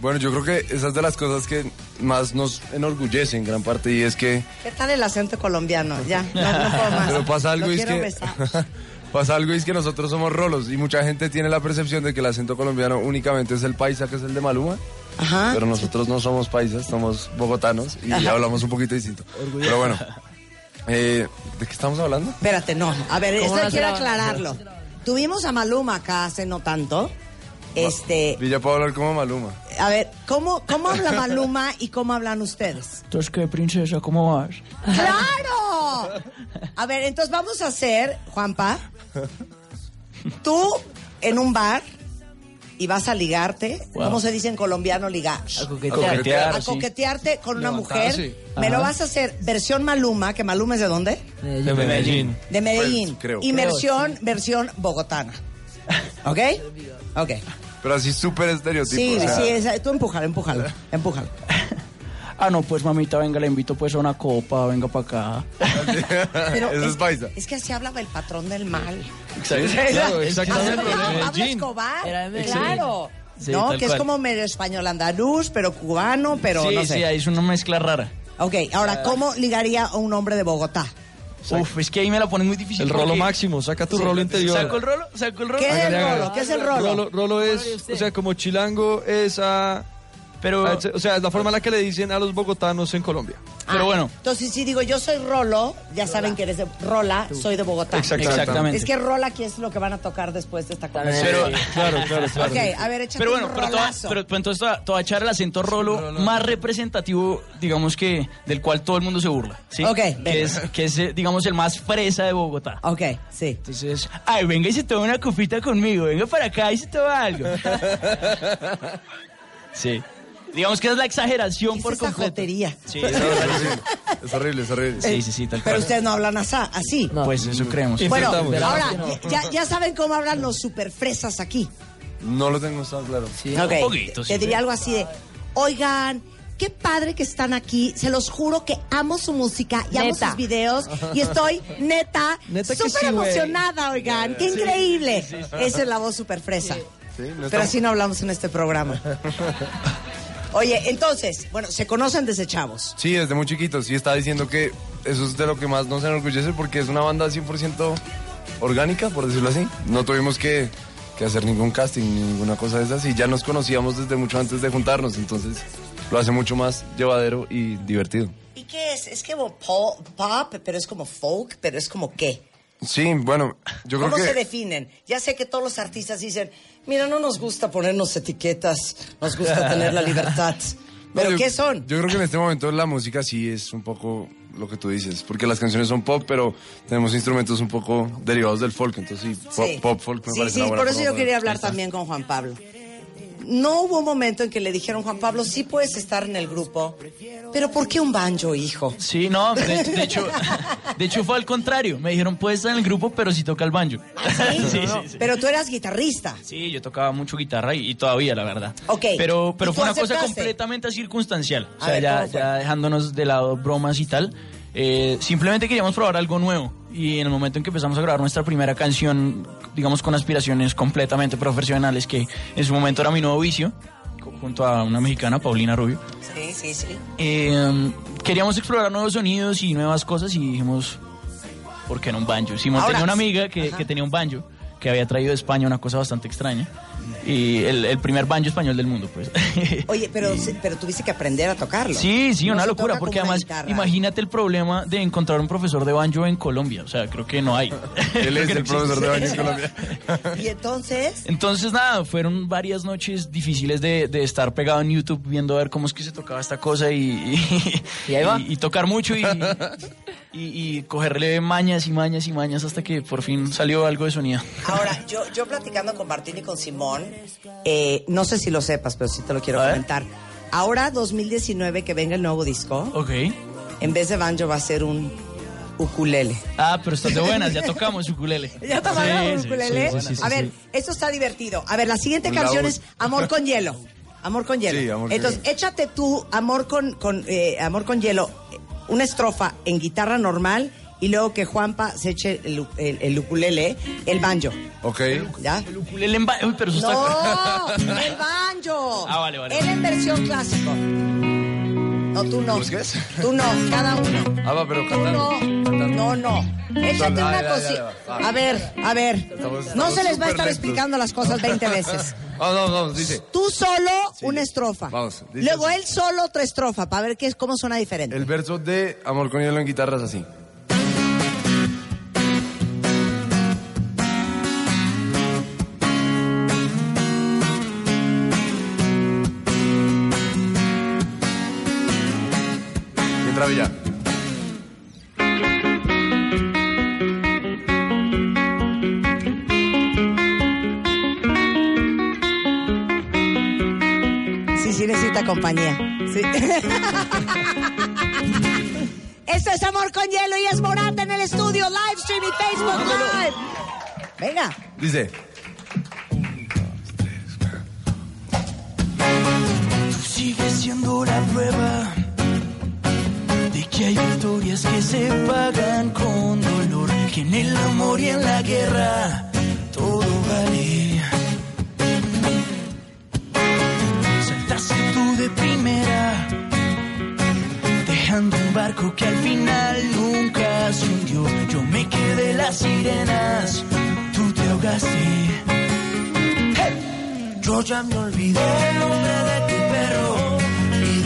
Bueno, yo creo que esa es de las cosas que más nos enorgullece en gran parte y es que ¿Qué tal el acento colombiano? Ya, no, no puedo más. Pero pasa algo Lo y es que pasa algo y es que nosotros somos rolos y mucha gente tiene la percepción de que el acento colombiano únicamente es el paisa que es el de Maluma. Ajá. Pero nosotros no somos paisas, somos bogotanos y Ajá. hablamos un poquito distinto. Pero bueno, eh, ¿de qué estamos hablando? Espérate, no. A ver, ¿Cómo esto quiero aclararlo. Tuvimos a Maluma acá hace no tanto. Este, Y ya puedo hablar como Maluma. a ver, ¿cómo, ¿cómo habla Maluma y cómo hablan ustedes? Entonces, ¿qué, princesa? ¿Cómo vas? ¡Claro! A ver, entonces vamos a hacer, Juanpa, tú en un bar y vas a ligarte, Wow. ¿cómo se dice en colombiano ligar? A coquetear, A sí. coquetearte con una mujer. Me lo vas a hacer versión Maluma, que Maluma es de dónde? De Medellín. De Medellín. Pues, creo. Y Creo, versión, versión bogotana. ¿Ok? Ok. Pero así súper estereotipo. Sí, o sea, sí, tú empújalo, empújalo, empújalo. Ah, no, pues mamita, venga, le invito pues a una copa, venga para acá. Pero Eso es paisa. Es que así hablaba el patrón del mal. Exacto, claro, exactamente. Pablo. Escobar, Era de Medellín. claro. Sí, no, que es cual. como medio español andaluz, pero cubano, pero sí, no sé. sí, ahí es una mezcla rara. Ok, ahora, ¿cómo ligaría a un hombre de Bogotá? Uf, es que ahí me la ponen muy difícil. El rolo máximo, saca tu Sí. rolo interior. ¿Saco el rolo? ¿Saco el rolo? ¿Qué es el rolo? ¿Qué es el rolo? Rolo, rolo es, o sea, como chilango es a... Pero, a- o sea, es la forma en la que le dicen a los bogotanos en Colombia. pero Ah, bueno, Entonces, si digo yo soy Rolo, ya saben que eres de Rola, soy de Bogotá. Exactamente. exactamente. Es que Rola aquí es lo que van a tocar después de esta conversación. Pero- Claro, claro, claro. Ok, a ver, échate Pero bueno, un pero, toda- pero, entonces toda, toda echar el acento rolo más representativo, digamos que, del cual todo el mundo se burla, ¿sí? Ok, venga. Que es, que es, eh, digamos, el más fresa de Bogotá. Ok, sí. Entonces, ay, venga y se toma una copita conmigo, venga para acá y se toma algo. sí. Digamos que es la exageración ¿Qué por completo. jotería? Sí, Es horrible, es horrible. Es horrible. sí, sí, sí, tal Pero cual. ustedes no hablan así. así. Pues eso creemos. Bueno, Intentamos. ahora, ya, ya saben cómo hablan los superfresas aquí. No lo tengo tan claro. Ok, un poquito, Te sí. diría algo así de, oigan, qué padre que están aquí. Se los juro que amo su música y amo Neta. sus videos. Y estoy, neta, Neta que súper sí, güey. emocionada, oigan. ¡Qué increíble! Esa es la voz súper fresa. Sí, no Pero estamos- así no hablamos en este programa. Oye, entonces, bueno, se conocen desde chavos. Sí, desde muy chiquitos. Sí, estaba diciendo que eso es de lo que más nos enorgullece porque es una banda 100% orgánica, por decirlo así. No tuvimos que, que hacer ningún casting, ni ninguna cosa de esas. Y ya nos conocíamos desde mucho antes de juntarnos. Entonces lo hace mucho más llevadero y divertido. ¿Y qué es? Es como po- pop, pero es como folk, pero es como qué. Sí, bueno, yo creo ¿Cómo que... se definen? Ya sé que todos los artistas dicen, mira, no nos gusta ponernos etiquetas, nos gusta tener la libertad. No, ¿Pero yo- qué son? Yo creo que en este momento la música sí es un poco lo que tú dices, porque las canciones son pop, pero tenemos instrumentos un poco derivados del folk, entonces sí, pop, Sí. pop folk me Sí, parece sí, una buena por eso forma yo quería hablar también con Juan Pablo. No hubo un momento en que le dijeron, Juan Pablo, sí puedes estar en el grupo, pero ¿por qué un banjo, hijo? Sí, no, de, de hecho, de hecho fue al contrario. Me dijeron, puedes estar en el grupo, pero si toca el banjo. ¿Sí? sí, sí, sí. Pero tú eras guitarrista. Sí, yo tocaba mucho guitarra y, y todavía, la verdad. Ok. Pero, ¿Y pero fue una cosa completamente circunstancial. O sea, ver, ya, ya dejándonos de lado bromas y tal. Eh, simplemente queríamos probar algo nuevo. Y en el momento en que empezamos a grabar nuestra primera canción, digamos con aspiraciones completamente profesionales, que en su momento era mi nuevo vicio, junto a una mexicana, Paulina Rubio. Sí, sí, sí. Eh, queríamos explorar nuevos sonidos y nuevas cosas y dijimos, ¿por qué no un banjo? Simón Ahora- tenía una amiga que, que tenía un banjo, que había traído de España una cosa bastante extraña. Y el, el primer banjo español del mundo, pues. Oye, pero, pero tuviste que aprender a tocarlo. Sí, sí, No una locura, porque además, guitarra. imagínate el problema de encontrar un profesor de banjo en Colombia. O sea, creo que no hay. Él es el profesor de baño en Colombia. Y entonces, Entonces, nada, fueron varias noches difíciles de, de estar pegado en YouTube viendo a ver cómo es que se tocaba esta cosa y, y, Y ahí va. y- y tocar mucho y, y, y cogerle mañas y mañas y mañas hasta que por fin salió algo de sonido. ahora, yo, yo platicando con Martín y con Simón, eh, no sé si lo sepas, pero sí te lo quiero A ver. comentar. Ahora, 2019, que venga el nuevo disco, Ok. en vez de banjo va a ser un ukulele. Ah, pero estás de buenas, ya tocamos ukulele. ¿Ya te Sí, ukulele? sí, sí, sí, a ver, sí. esto está divertido. A ver, la siguiente canción es Amor con hielo. Amor con hielo. Sí, Amor con Entonces, hielo. échate tú Amor con, con, eh, Amor con hielo, una estrofa en guitarra normal y luego que Juanpa se eche el, el- el ukulele, el banjo. Ok. ¿Ya? El ukulele en ba- Uy, pero eso No, está... el banjo. Ah, vale, vale. Él en versión clásico. No, tú no. ¿Pues qué es? Tú no, cada uno. Ah, va, pero Tú cantando. no, no, no. Échate una cosita. A ver, a ver. Estamos- No estamos se les va a estar lentos. explicando las cosas 20 veces. Vamos, vamos, vamos, dice. Tú solo una estrofa. Vamos, dice Luego él solo otra estrofa para ver qué es, cómo suena diferente. El verso de Amor con hielo en guitarra es así. Entra Villa. Sí, sí necesita compañía. Sí. Esto es Amor con Hielo y es Morata en el estudio, live stream y Facebook Live. Venga. Dice. Tú sigues siendo la prueba que hay victorias que se pagan con dolor, que en el amor y en la guerra todo vale. Saltaste tú de primera, dejando un barco que al final nunca se. Yo me quedé las sirenas, tú te ahogaste. Yo ya me olvidé el nombre de tu perro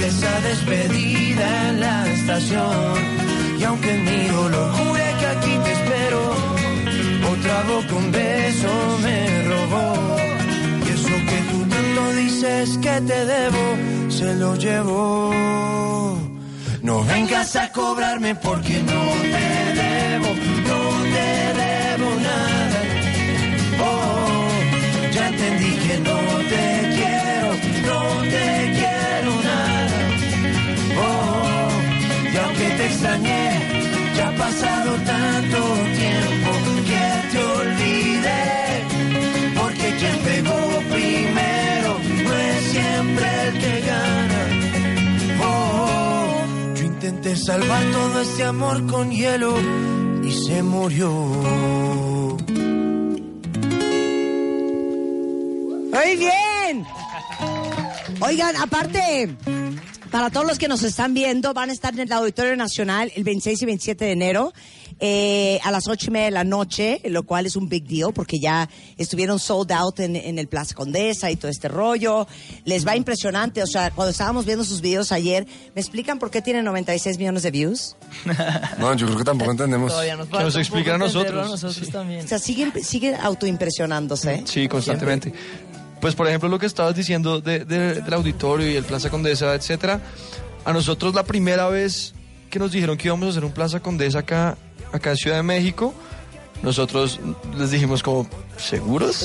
esa despedida en la estación. Y aunque mi dolor jure que aquí te espero, otra boca un beso me robó. Y eso que tú tanto dices que te debo, se lo llevo. No vengas a cobrarme porque no te debo, no te debo nada. Oh, ya entendí que no te quiero, no te te extrañé, ya ha pasado tanto tiempo que te olvidé. Porque quien pegó primero no es siempre el que gana. Oh, Intenté salvar todo este amor con hielo y se murió. Muy bien. Oigan, aparte, para todos los que nos están viendo, van a estar en el Auditorio Nacional el 26 y 27 de enero eh, a las ocho y media de la noche, lo cual es un big deal porque ya estuvieron sold out en, en el Plaza Condesa y todo este rollo. Les va impresionante. O sea, cuando estábamos viendo sus videos ayer, ¿me explican por qué tienen 96 millones de views? No, yo creo que tampoco entendemos. Todavía nos Que nos expliquen a nosotros. a nosotros también. O sea, siguen, siguen autoimpresionándose. Sí, constantemente. Pues por ejemplo lo que estabas diciendo de- de- del auditorio y el Plaza Condesa, etcétera. A nosotros la primera vez que nos dijeron que íbamos a hacer un Plaza Condesa acá, acá en Ciudad de México, nosotros les dijimos como, ¿seguros?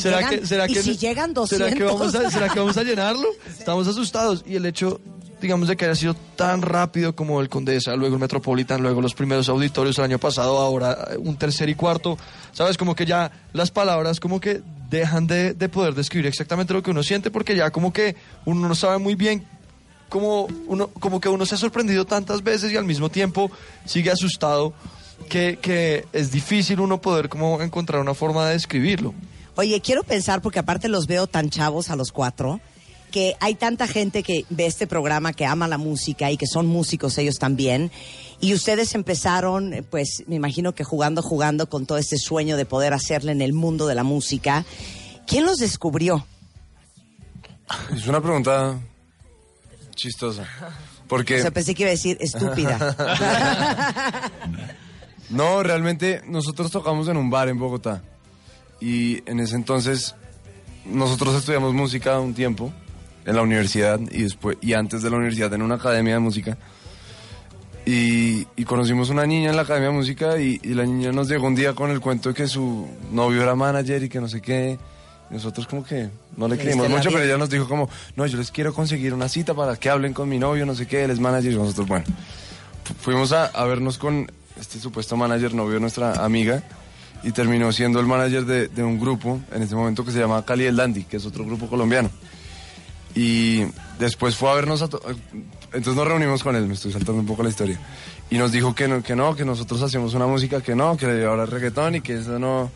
¿será que, 200? vamos a, ¿Será que vamos a llenarlo? Estamos asustados. Y el hecho, digamos, de que haya sido tan rápido como el Condesa, luego el Metropolitan, luego los primeros auditorios el año pasado, ahora eh, un tercer y cuarto, ¿sabes? Como que ya las palabras como que dejan de, de poder describir exactamente lo que uno siente porque ya como que uno no sabe muy bien como uno como que uno se ha sorprendido tantas veces y al mismo tiempo sigue asustado que, que es difícil uno poder como encontrar una forma de describirlo. Oye, quiero pensar, porque aparte los veo tan chavos a los cuatro, que hay tanta gente que ve este programa, que ama la música y que son músicos ellos también. Y ustedes empezaron, eh, pues me imagino que jugando, jugando con todo este sueño de poder hacerle en el mundo de la música. ¿Quién los descubrió? Es una pregunta chistosa. Porque... O sea, pensé que iba a decir estúpida. No, realmente nosotros tocamos en un bar en Bogotá. Y en ese entonces nosotros estudiamos música un tiempo en la universidad y después y antes de la universidad en una academia de música. Y, y conocimos una niña en la academia de música y, y la niña nos llegó un día con el cuento de que su novio era manager y que no sé qué. Y nosotros como que no le creímos mucho, pero ella nos dijo como, no, yo les quiero conseguir una cita para que hablen con mi novio, no sé qué, él es manager y nosotros, bueno. Fu- Fuimos a, a vernos con este supuesto manager, novio de nuestra amiga, y terminó siendo el manager de, de un grupo en ese momento que se llama Cali el Dandy, que es otro grupo colombiano. Y después fue a vernos a... to- Entonces nos reunimos con él, me estoy saltando un poco la historia. Y nos dijo que no, que no, que nosotros hacíamos una música que no, que ahora es reggaetón y que eso no...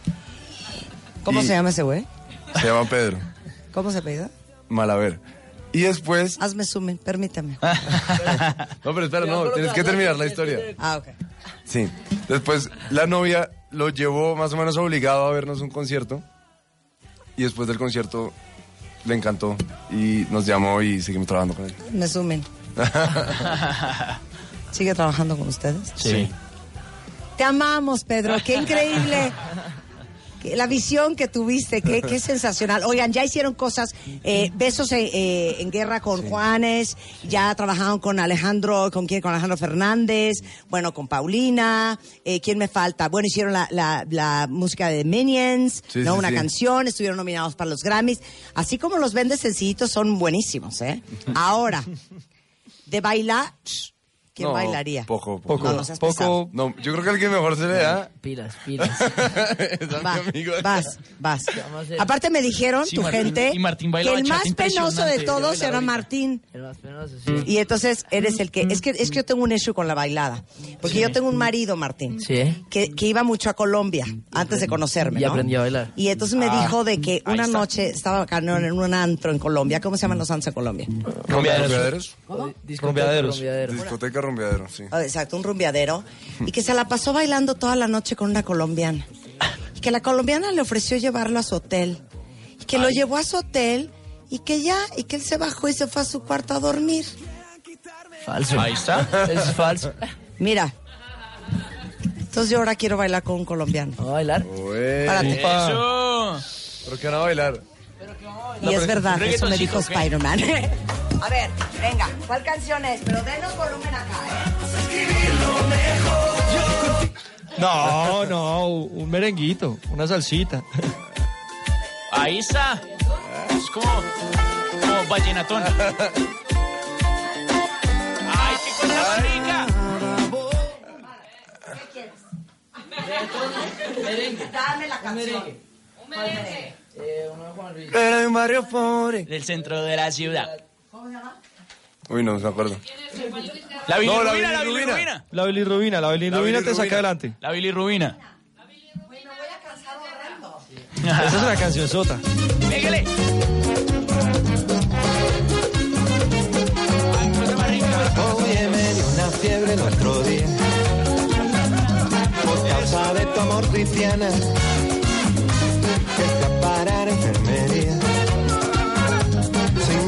¿Cómo Y- se llama ese güey? Se llama Pedro, ¿Cómo se pide? Malaver. Y después... Hazme zoom, permítame. No, pero espera, no, tienes que terminar la historia. Ah, ok. Sí. Después la novia lo llevó más o menos obligado a vernos un concierto. Y después del concierto le encantó y nos llamó y seguimos trabajando con él. Me sumen. ¿Sigue trabajando con ustedes? Sí. Te amamos, Pedro. Qué increíble. La visión que tuviste, qué, qué sensacional. Oigan, ya hicieron cosas, eh, besos eh, eh, en guerra con Juanes, ya trabajaron con Alejandro, ¿con quién? Con Alejandro Fernández, bueno, con Paulina, eh, ¿quién me falta? Bueno, hicieron la, la, la música de Minions, Sí, ¿no? Una canción, estuvieron nominados para los Grammys. Así como los vendes sencillitos, son buenísimos, ¿eh? Ahora, de bailar, ¿quién No, bailaría? Poco, poco. No, no seas pesado. No, yo creo que el que mejor se le da. Pilas, pilas. Va, vas, vas. Aparte me dijeron, Sí, tu Martín- gente, y Martín baila que el más penoso de todos era. Martín. El más penoso, sí. Y entonces eres el que... Es que, es que yo tengo un issue con la bailada. Porque yo tengo un marido, Martín, Sí. que, que iba mucho a Colombia antes de conocerme, Y ¿no? aprendió a bailar. Y entonces me Ah, dijo de que una noche estaba acá ¿no? en un antro en Colombia. ¿Cómo se llaman los antros en Colombia? Rumbeaderos. rumbeadero. Discoteca rumbeadero, sí. Ah, Exacto, un rumbeadero. Y que se la pasó bailando toda la noche con una colombiana. Y que la colombiana le ofreció llevarlo a su hotel. Y que lo llevó a su hotel. Y que ya, y que él se bajó y se fue a su cuarto a dormir. Falso. Ahí está. Es falso. Mira. Entonces yo ahora quiero bailar con un colombiano. ¿A bailar? Párate. Eso. ¿Pero qué van a bailar? Y es verdad, eso me dijo ¿qué? Spider-Man. A ver, venga, ¿cuál canción es? Pero denos volumen acá, ¿eh? No, no, un merenguito, una salsita. Ahí está. Es como, como vallenatón. ¡Ay, qué cosa más rica! Dame la canción. Era de un barrio pobre. Del centro de la ciudad. Uy, no me acuerdo. La No, la bilirrubina, la bilirrubina. La bilirrubina, la bilirrubina te saca adelante. La bilirrubina. Esa es una canción sota. Pégale. Oye, me dio una fiebre el otro día por causa de tu amor cristiana que a parar sin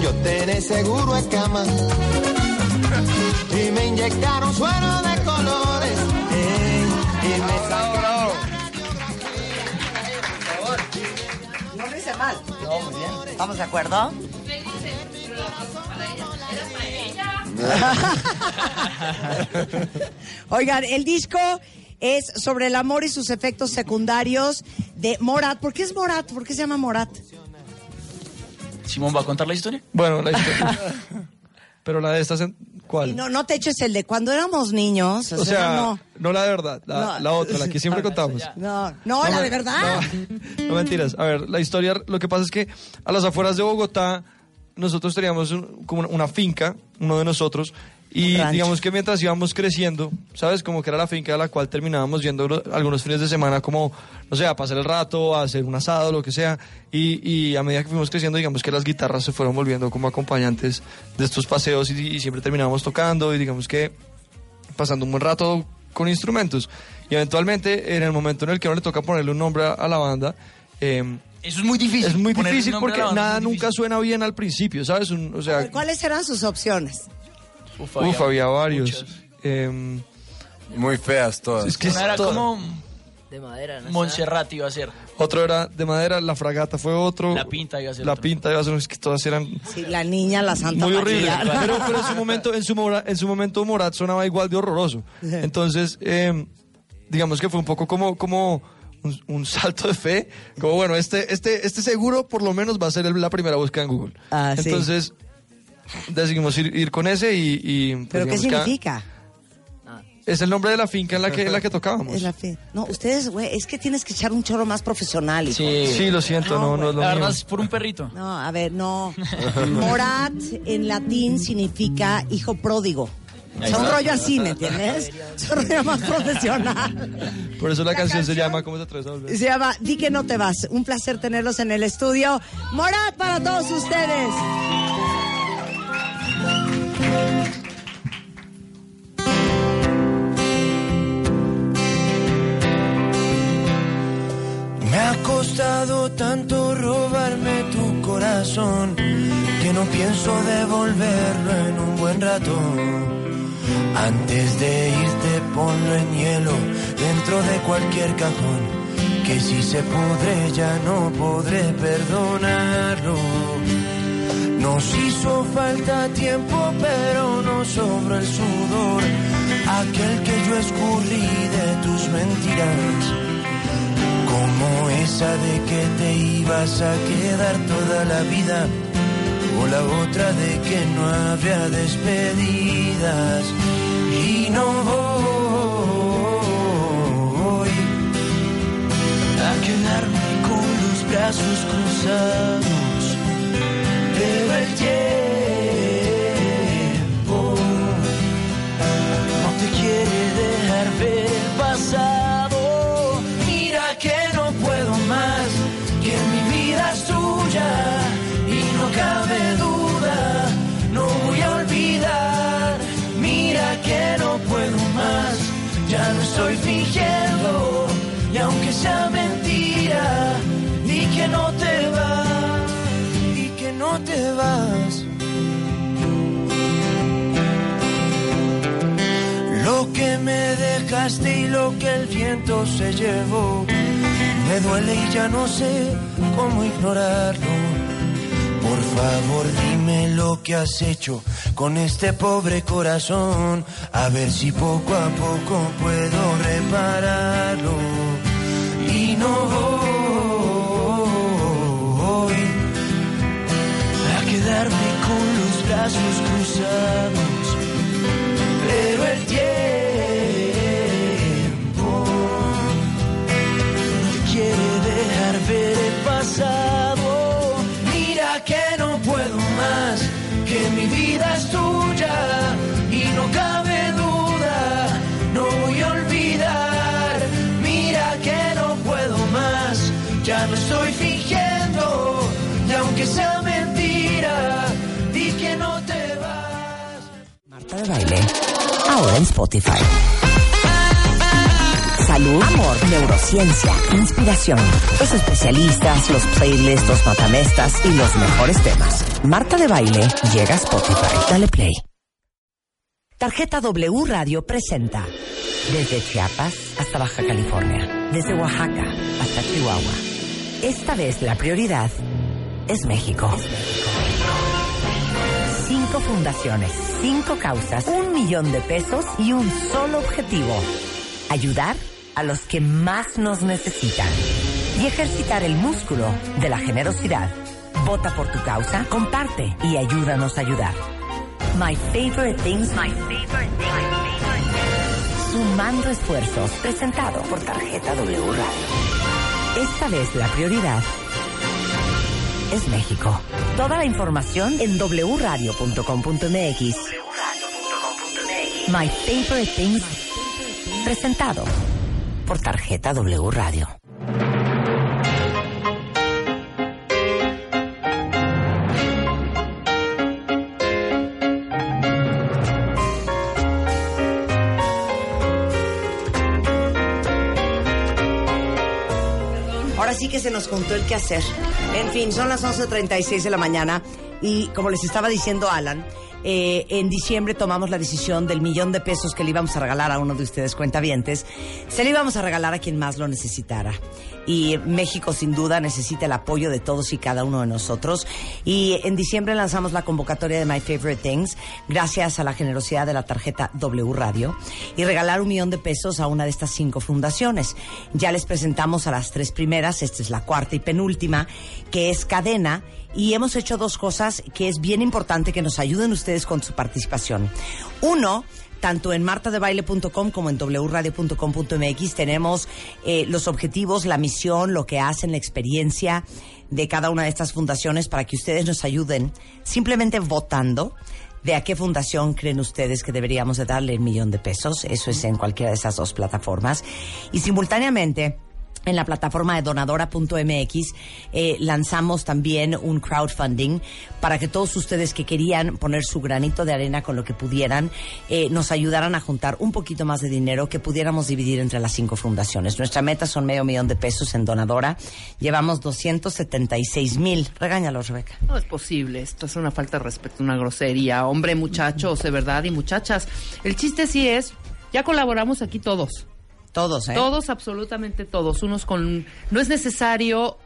yo tener seguro a cama y me inyectaron suero de colores y me sacaron No lo hice mal. No, muy bien. ¿Estamos de acuerdo? Oigan, el disco es sobre el amor y sus efectos secundarios de Morat. ¿Por qué es Morat? ¿Por qué se llama Morat? Simón va a contar la historia. Bueno, la historia. Pero la de estas, ¿cuál? Y no, no te eches el de cuando éramos niños. O, O sea, no. no la de verdad, la, No. la otra, la que siempre contamos. No, no, la de verdad. No, no mentiras. A ver, la historia, lo que pasa es que a las afueras de Bogotá, nosotros teníamos un- como una finca, uno de nosotros, y digamos que mientras íbamos creciendo, ¿sabes? Como que era la finca a la cual terminábamos yendo algunos fines de semana como, no sé, a pasar el rato, a hacer un asado, lo que sea, y, y a medida que fuimos creciendo, digamos que las guitarras se fueron volviendo como acompañantes de estos paseos y, y siempre terminábamos tocando y digamos que pasando un buen rato con instrumentos. Y eventualmente, en el momento en el que uno le toca ponerle un nombre a, a la banda, eh, Eso es muy difícil. es muy difícil porque nada nunca suena bien al principio, ¿sabes? Un- o sea, ¿Cuáles eran sus opciones? Uf, uf, había varios. Eh, Muy feas todas. es que Una era como De madera, ¿no? Montserrat iba a ser. Otro era de madera, la fragata fue otro. La pinta iba a ser La otro. pinta iba a ser, es que todas eran Sí, la niña, la Santa muy horribles. María. Pero, pero en su momento, en su, mora- en su momento Morat sonaba igual de horroroso. Entonces, eh, digamos que fue un poco como, como un, un salto de fe. Como bueno, este, este, este seguro por lo menos va a ser el- la primera búsqueda en Google. Ah, sí. Decidimos ir, ir con ese y. y, pues, ¿Pero qué significa? Es el nombre de la finca en la que, en la que tocábamos. Es la fe. No, ustedes, güey, es que tienes que echar un chorro más profesional. hijo. Sí, lo siento, no, no es lo La mío. verdad es por un perrito. No, a ver, no. Morat en latín significa hijo pródigo. O sea, un rollo así, ¿me entiendes? Es un rollo más profesional. Por eso la, canción, se llama ¿Cómo te atreves a volver? Se llama Di que no te vas. Un placer tenerlos en el estudio. Morat para todos ustedes. Me ha costado tanto robarme tu corazón que no pienso devolverlo en un buen rato. Antes de irte ponlo en hielo dentro de cualquier cajón, que si se pudre ya no podré perdonarlo. Nos hizo falta tiempo pero no sobró el sudor, aquel que yo escurrí de tus mentiras. Como esa de que te ibas a quedar toda la vida. O la otra de que no habría despedidas. Y no voy a quedarme con los brazos cruzados. Pero el tiempo no te quiere dejar ver el ya no estoy fingiendo y aunque sea mentira, di que no te vas, di que no te vas. Lo que me dejaste y lo que el viento se llevó, me duele y ya no sé cómo ignorarlo. Por favor dime lo que has hecho con este pobre corazón, a ver si poco a poco puedo repararlo. Y no voy a quedarme con los brazos cruzados pero el tiempo no quiere dejar ver el pasado que no puedo más, que mi vida es tuya y no cabe duda, no voy a olvidar, mira que no puedo más, ya no estoy fingiendo y aunque sea mentira, di que no te vas. Marta de baile, ahora en Spotify. Amor, neurociencia, inspiración, los especialistas, los playlists, los matamestas y los mejores temas. Marta de Baile llega a Spotify. Dale play. Tarjeta W Radio presenta desde Chiapas hasta Baja California, desde Oaxaca hasta Chihuahua. Esta vez la prioridad es México. Cinco fundaciones, cinco causas, un millón de pesos y un solo objetivo. Ayudar a los que más nos necesitan y ejercitar el músculo de la generosidad. Vota por tu causa, comparte y ayúdanos a ayudar. My Favorite Things, My Favorite Things. Sumando esfuerzos, presentado por Tarjeta W Radio. Esta vez la prioridad es México. Toda la información en wradio.com.mx. My Favorite Things, presentado por Tarjeta W Radio. Ahora sí que se nos contó el qué hacer. En fin, son las 11.36 de la mañana y como les estaba diciendo Alan, eh, en diciembre tomamos la decisión del millón de pesos que le íbamos a regalar a uno de ustedes cuentavientes. Se le íbamos a regalar a quien más lo necesitara. Y México sin duda necesita el apoyo de todos y cada uno de nosotros. Y en diciembre lanzamos la convocatoria de My Favorite Things gracias a la generosidad de la tarjeta W Radio y regalar un millón de pesos a una de estas cinco fundaciones. Ya les presentamos a las tres primeras, esta es la cuarta y penúltima, que es Cadena y hemos hecho dos cosas que es bien importante que nos ayuden ustedes con su participación. Uno, tanto en martadebaile.com como en wradio.com.mx tenemos eh, los objetivos, la misión, lo que hacen, la experiencia de cada una de estas fundaciones para que ustedes nos ayuden simplemente votando de a qué fundación creen ustedes que deberíamos de darle el millón de pesos. Eso es en cualquiera de esas dos plataformas. Y simultáneamente en la plataforma de donadora.mx eh, lanzamos también un crowdfunding para que todos ustedes que querían poner su granito de arena con lo que pudieran eh, nos ayudaran a juntar un poquito más de dinero que pudiéramos dividir entre las cinco fundaciones. Nuestra meta son medio millón de pesos en donadora. Llevamos 276 mil. Regáñalo, Rebeca. No es posible, esto es una falta de respeto, una grosería. Hombre, muchachos, de verdad, y muchachas. El chiste sí es, ya colaboramos aquí todos. Todos, ¿eh? Todos, absolutamente todos. Unos con... No es necesario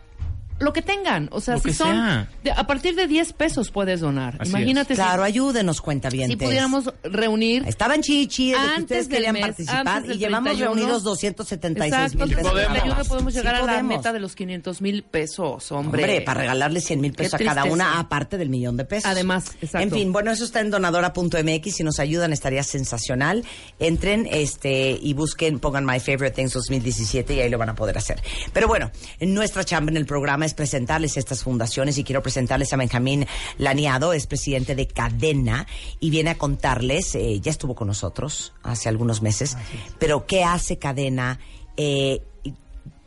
lo que tengan. O sea, Lo si que son... sea. de- a partir de 10 pesos puedes donar. Así Imagínate si- Claro, ayúdenos, cuenta bien. si pudiéramos reunir... Estaban chichi de que Antes ustedes del querían mes, participar antes y llevamos 31. reunidos 276 Exacto, mil pesos. del 31 podemos Sí llegar a la podemos. meta de los 500 mil pesos, hombre. Hombre, para regalarle 100 mil pesos a cada una, aparte del millón de pesos. Además, exacto. En fin, bueno, eso está en donadora.mx. Si nos ayudan, estaría sensacional. Entren este y busquen, pongan My Favorite Things 2017 y ahí lo van a poder hacer. Pero bueno, en nuestra chamba en el programa es presentarles estas fundaciones y quiero presentarles a Benjamín Laniado, es presidente de Cadena y viene a contarles, eh, ya estuvo con nosotros hace algunos meses, pero ¿qué hace Cadena? Eh,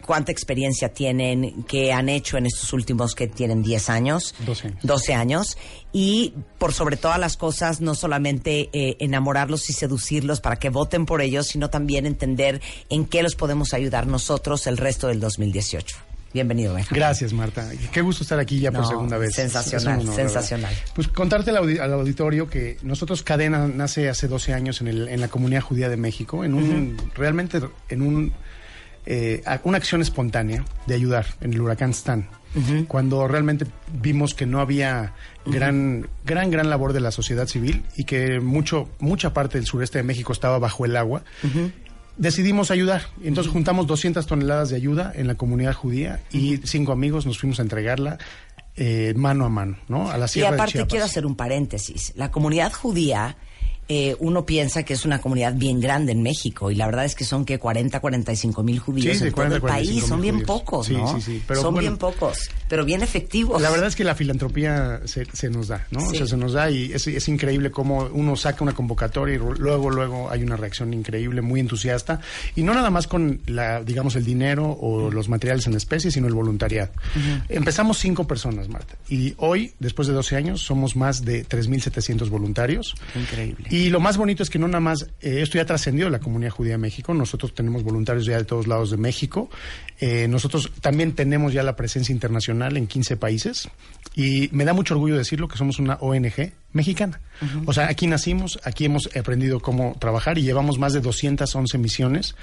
cuánta experiencia tienen, qué han hecho en estos últimos que tienen 10 años. 12 años. 12 años. Y por sobre todas las cosas, no solamente eh, enamorarlos y seducirlos para que voten por ellos, sino también entender en qué los podemos ayudar nosotros el resto del 2018. Bienvenido, Benjamín. Gracias, Marta. Qué gusto estar aquí ya por No, segunda vez. sensacional, honor, sensacional. Pues contarte al, audi- al auditorio que nosotros Cadena nace hace 12 años en, el- en la comunidad judía de México, en un realmente en un eh, una acción espontánea de ayudar en el huracán Stan. Cuando realmente vimos que no había gran, gran, gran labor de la sociedad civil y que mucho, mucha parte del sureste de México estaba bajo el agua, decidimos ayudar. Entonces juntamos 200 toneladas de ayuda en la comunidad judía y cinco amigos nos fuimos a entregarla eh, mano a mano, ¿no? A la Y sierra de aparte quiero hacer un paréntesis. La comunidad judía, eh, uno piensa que es una comunidad bien grande en México y la verdad es que son que 40, 45 mil judíos Sí, en todo 40, el país. 45 Son bien judíos. pocos, ¿no? sí, sí, pero son bueno. bien pocos, pero bien efectivos. La verdad es que la filantropía se, se nos da, ¿no? O sea, se nos da y es, es increíble cómo uno saca una convocatoria y luego, luego hay una reacción increíble, muy entusiasta. Y no nada más con, la, digamos, el dinero o los materiales en especie, sino el voluntariado. Empezamos cinco personas, Marta. Y hoy, después de 12 años, somos más de 3.700 voluntarios. Increíble. Y lo más bonito es que no nada más, eh, esto ya trascendió la comunidad judía de México, nosotros tenemos voluntarios ya de todos lados de México, Eh, nosotros también tenemos ya la presencia internacional en 15 países. Y me da mucho orgullo decirlo que somos una ONG mexicana. O sea, aquí nacimos, aquí hemos aprendido cómo trabajar y llevamos más de 211 misiones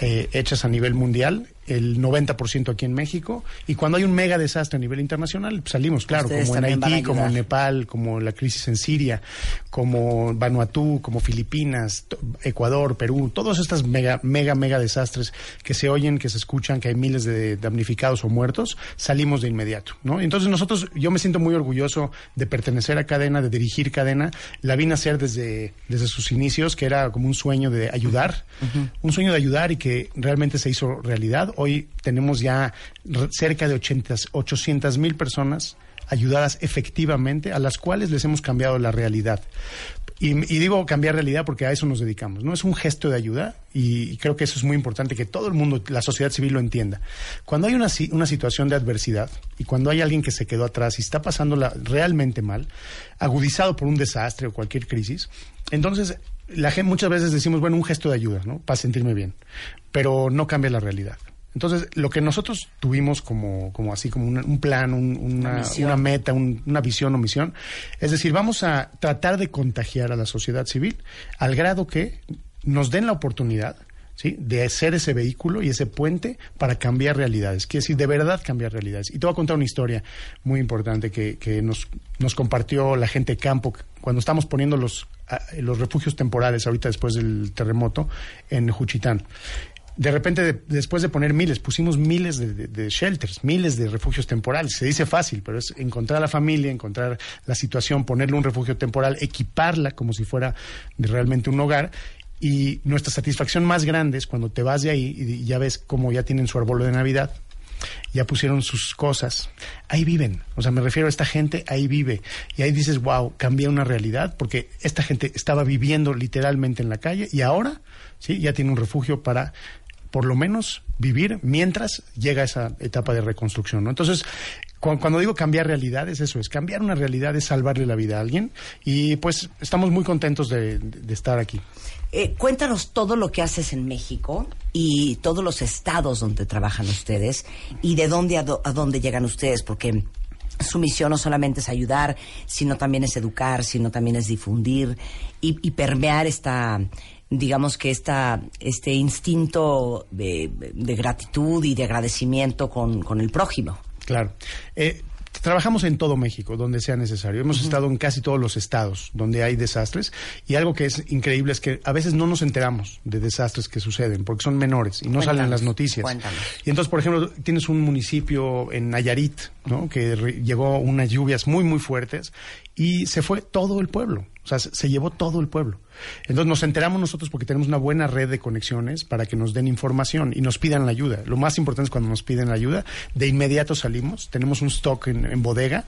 eh, hechas a nivel mundial, el 90% aquí en México, y cuando hay un mega desastre a nivel internacional, pues salimos, claro, Ustedes como en Haití, como en. Nepal, como la crisis en Siria, como Vanuatu, como Filipinas, Ecuador, Perú, todos estos mega, mega, mega desastres que se oyen, que se escuchan, que hay miles de damnificados o muertos, salimos de inmediato, ¿no? Entonces nosotros, yo me siento muy orgulloso de pertenecer a Cadena, de dirigir Cadena, la vi nacer desde, desde sus inicios, que era como un sueño de ayudar, un sueño de ayudar y que realmente se hizo realidad. Hoy tenemos ya cerca de 800 mil personas ayudadas efectivamente, a las cuales les hemos cambiado la realidad. Y, digo cambiar realidad porque a eso nos dedicamos, ¿no? Es un gesto de ayuda y, creo que eso es muy importante que todo el mundo, la sociedad civil lo entienda. Cuando hay una, una situación de adversidad y cuando hay alguien que se quedó atrás y está pasándola realmente mal, agudizado por un desastre o cualquier crisis, entonces la gente, muchas veces decimos, bueno, un gesto de ayuda, ¿no? Para sentirme bien, pero no cambia la realidad. Entonces, lo que nosotros tuvimos como, como así, como un, un plan, un- Una una, misión. una meta, un- una visión o misión, es decir, vamos a tratar de contagiar a la sociedad civil al grado que nos den la oportunidad ¿sí? de ser ese vehículo y ese puente para cambiar realidades. Quiere decir, de verdad cambiar realidades. Y te voy a contar una historia muy importante que, que nos, nos compartió la gente de campo cuando estamos poniendo los, los refugios temporales ahorita después del terremoto en Juchitán. De repente, de- después de poner miles, pusimos miles de, shelters, miles de refugios temporales. Se dice fácil, pero es encontrar a la familia, encontrar la situación, ponerle un refugio temporal, equiparla como si fuera realmente un hogar. Y nuestra satisfacción más grande es cuando te vas de ahí y ya ves cómo ya tienen su árbol de Navidad, ya pusieron sus cosas, ahí viven. O sea, me refiero a esta gente, ahí vive. Y ahí dices, wow, cambia una realidad, porque esta gente estaba viviendo literalmente en la calle y ahora, sí, ya tiene un refugio para por lo menos vivir mientras llega esa etapa de reconstrucción. ¿no? Entonces, cu- cuando digo cambiar realidades, eso es, cambiar una realidad es salvarle la vida a alguien y pues estamos muy contentos de, estar aquí. Eh, cuéntanos todo lo que haces en México y todos los estados donde trabajan ustedes y de dónde a, dónde llegan ustedes, porque su misión no solamente es ayudar, sino también es educar, sino también es difundir y permear esta, digamos que esta, este instinto de, de gratitud y de agradecimiento con, con el prójimo. Claro. Eh, trabajamos en todo México, donde sea necesario. Hemos estado en casi todos los estados donde hay desastres y algo que es increíble es que a veces no nos enteramos de desastres que suceden porque son menores y no salen en las noticias. cuéntanos. Y entonces, por ejemplo, tienes un municipio en Nayarit, ¿no? Que llegó unas lluvias muy, muy fuertes y se fue todo el pueblo. O sea, se, llevó todo el pueblo. Entonces nos enteramos nosotros porque tenemos una buena red de conexiones para que nos den información y nos pidan la ayuda. Lo más importante es cuando nos piden la ayuda, de inmediato salimos. Tenemos un stock en, bodega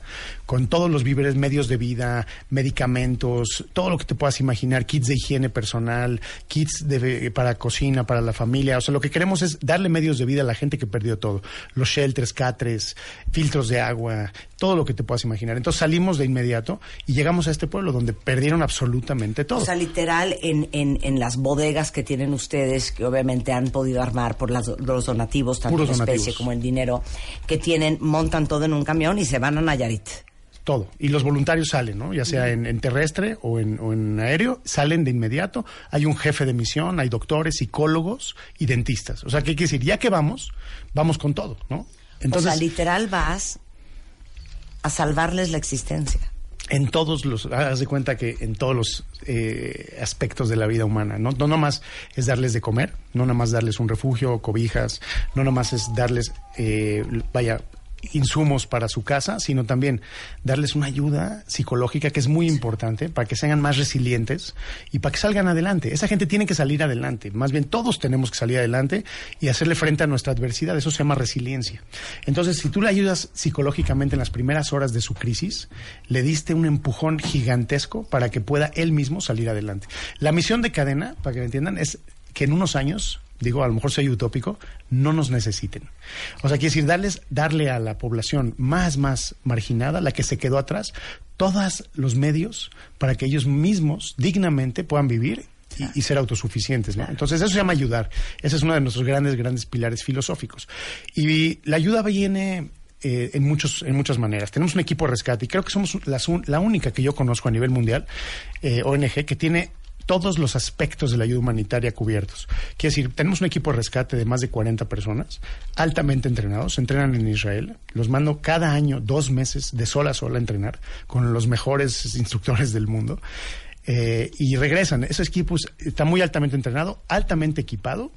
con todos los víveres, medios de vida, medicamentos, todo lo que te puedas imaginar, kits de higiene personal, kits de, para cocina, para la familia. O sea, lo que queremos es darle medios de vida a la gente que perdió todo. Los shelters, catres, filtros de agua, todo lo que te puedas imaginar. Entonces salimos de inmediato y llegamos a este pueblo donde perdieron absolutamente todo. O sea, literal, en, en, en las bodegas que tienen ustedes, que obviamente han podido armar por las- los donativos, tanto Puros en especie como en dinero, que tienen, montan todo en un camión y se van a Nayarit. Todo. Y los voluntarios salen, ¿no? Ya sea en, en terrestre o en, o en aéreo, salen de inmediato. Hay un jefe de misión, hay doctores, psicólogos y dentistas. O sea, ¿qué quiere decir? Ya que vamos, vamos con todo, ¿no? Entonces, o sea, literal vas a salvarles la existencia. en todos los, haz de cuenta que en todos los eh, aspectos de la vida humana, no, no nomás es darles de comer, no nomás darles un refugio, cobijas, no nomás es darles, eh, vaya, insumos para su casa, sino también darles una ayuda psicológica que es muy importante para que sean más resilientes y para que salgan adelante. Esa gente tiene que salir adelante, más bien todos tenemos que salir adelante y hacerle frente a nuestra adversidad, eso se llama resiliencia. Entonces, si tú le ayudas psicológicamente en las primeras horas de su crisis, le diste un empujón gigantesco para que pueda él mismo salir adelante. La misión de cadena, para que me entiendan, es que en unos años digo, a lo mejor soy utópico, no nos necesiten. O sea, quiere decir, darles, darle a la población más, más marginada, la que se quedó atrás, todos los medios para que ellos mismos dignamente puedan vivir y, ser autosuficientes. ¿no? Entonces, eso se llama ayudar. Ese es uno de nuestros grandes, grandes pilares filosóficos. Y la ayuda viene eh, en, muchos, en muchas maneras. Tenemos un equipo de rescate y creo que somos un- la única que yo conozco a nivel mundial, eh, ONG, que tiene todos los aspectos de la ayuda humanitaria cubiertos. Quiere decir, tenemos un equipo de rescate de más de 40 personas, altamente entrenados, se entrenan en Israel, los mando cada año dos meses de sol a sol a entrenar con los mejores instructores del mundo. eh, y regresan. Ese equipo es- está muy altamente entrenado, altamente equipado,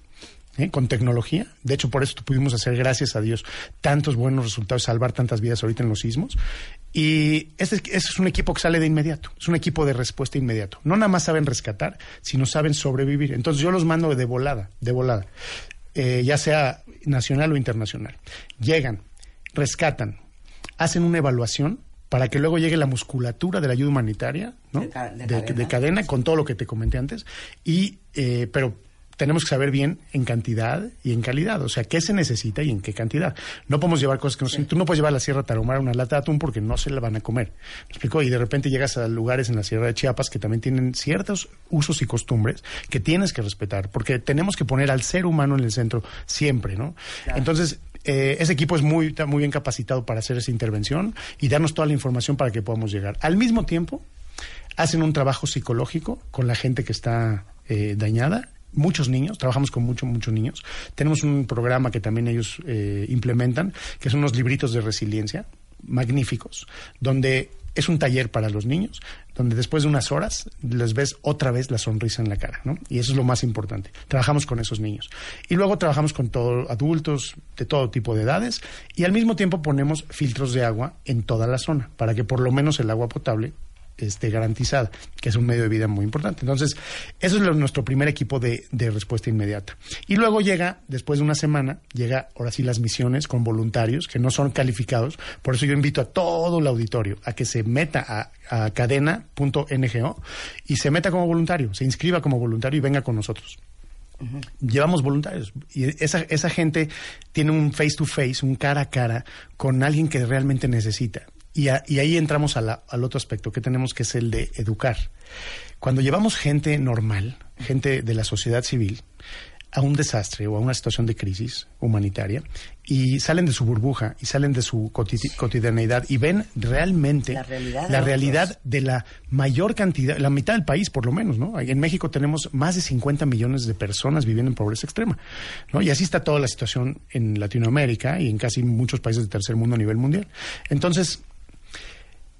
¿eh? con tecnología. De hecho, por eso pudimos hacer, gracias a Dios, tantos buenos resultados, salvar tantas vidas ahorita en los sismos. Y este, este es un equipo que sale de inmediato, es un equipo de respuesta inmediato. No nada más saben rescatar, sino saben sobrevivir. Entonces yo los mando de volada, de volada, eh, ya sea nacional o internacional. Llegan, rescatan, hacen una evaluación para que luego llegue la musculatura de la ayuda humanitaria, ¿no? De ca- de de, cadena. de cadena, con todo lo que te comenté antes. Y, eh, pero tenemos que saber bien en cantidad y en calidad, o sea, qué se necesita y en qué cantidad. No podemos llevar cosas que no se- Tú no puedes llevar a la Sierra Tarahumara una lata de atún porque no se la van a comer. ¿Me explico? Y de repente llegas a lugares en la Sierra de Chiapas que también tienen ciertos usos y costumbres que tienes que respetar, porque tenemos que poner al ser humano en el centro siempre, ¿no? Entonces, eh, ese equipo es muy, está muy bien capacitado para hacer esa intervención y darnos toda la información para que podamos llegar. Al mismo tiempo, hacen un trabajo psicológico con la gente que está eh, dañada. Muchos niños, trabajamos con muchos, muchos niños. Tenemos un programa que también ellos eh, implementan, que son unos libritos de resiliencia magníficos, donde es un taller para los niños, donde después de unas horas les ves otra vez la sonrisa en la cara, ¿no? Y eso es lo más importante. Trabajamos con esos niños. Y luego trabajamos con todos adultos de todo tipo de edades y al mismo tiempo ponemos filtros de agua en toda la zona para que por lo menos el agua potable esté garantizada, que es un medio de vida muy importante. Entonces, eso es lo- nuestro primer equipo de, de respuesta inmediata. Y luego llega, después de una semana, llega ahora sí las misiones con voluntarios que no son calificados. Por eso yo invito a todo el auditorio a que se meta a, a cadena.ngo y se meta como voluntario, se inscriba como voluntario y venga con nosotros llevamos voluntarios y esa, esa gente tiene un face to face, un cara a cara con alguien que realmente necesita. Y, a- y ahí entramos a la- al otro aspecto que tenemos que es el de educar. Cuando llevamos gente normal, gente de la sociedad civil, a un desastre o a una situación de crisis humanitaria y salen de su burbuja y salen de su coti- cotidianeidad y ven realmente La realidad de la realidad de la mayor cantidad, la mitad del país por lo menos, ¿no? En México tenemos más de 50 millones de personas viviendo en pobreza extrema, ¿no? Y así está toda la situación en Latinoamérica y en casi muchos países del tercer mundo a nivel mundial. Entonces,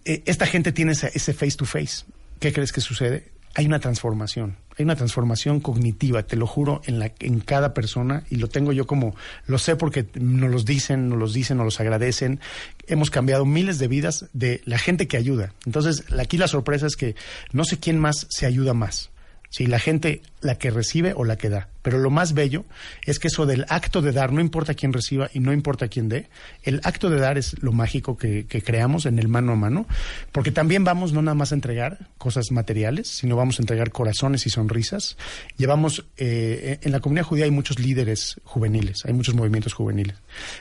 eh, esta gente tiene ese, ese face to face. ¿Qué crees que sucede? Hay una transformación, hay una transformación cognitiva, te lo juro, en, la, en cada persona, y lo tengo yo como, lo sé porque nos los dicen, nos los dicen, nos los agradecen. Hemos cambiado miles de vidas de la gente que ayuda. Entonces, aquí la sorpresa es que no sé quién más se ayuda más. Si la gente, la que recibe o la que da. Pero lo más bello es que eso del acto de dar, no importa quién reciba y no importa quién dé, el acto de dar es lo mágico que, que creamos en el mano a mano, porque también vamos no nada más a entregar cosas materiales, sino vamos a entregar corazones y sonrisas. Llevamos, eh, en la comunidad judía hay muchos líderes juveniles, hay muchos movimientos juveniles.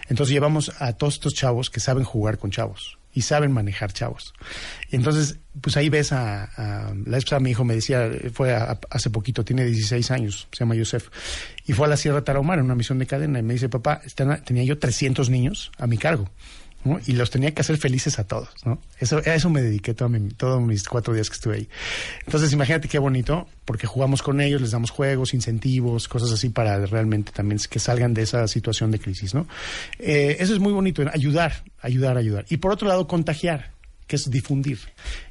Entonces llevamos a todos estos chavos que saben jugar con chavos y saben manejar chavos. Y entonces, pues ahí ves a, la vez pasada mi hijo me decía, fue a- hace poquito, tiene 16 años, se llama Yosef, y fue a la Sierra Tarahumara en una misión de cadena y me dice, papá, tenía yo 300 niños a mi cargo. Y los tenía que hacer felices a todos, ¿no? Eso, a eso me dediqué todo todos mis cuatro días que estuve ahí. Entonces, imagínate qué bonito, porque jugamos con ellos, les damos juegos, incentivos, cosas así para realmente también que salgan de esa situación de crisis, ¿no? Eh, eso es muy bonito, ayudar, ayudar, ayudar. Y por otro lado, contagiar, que es difundir,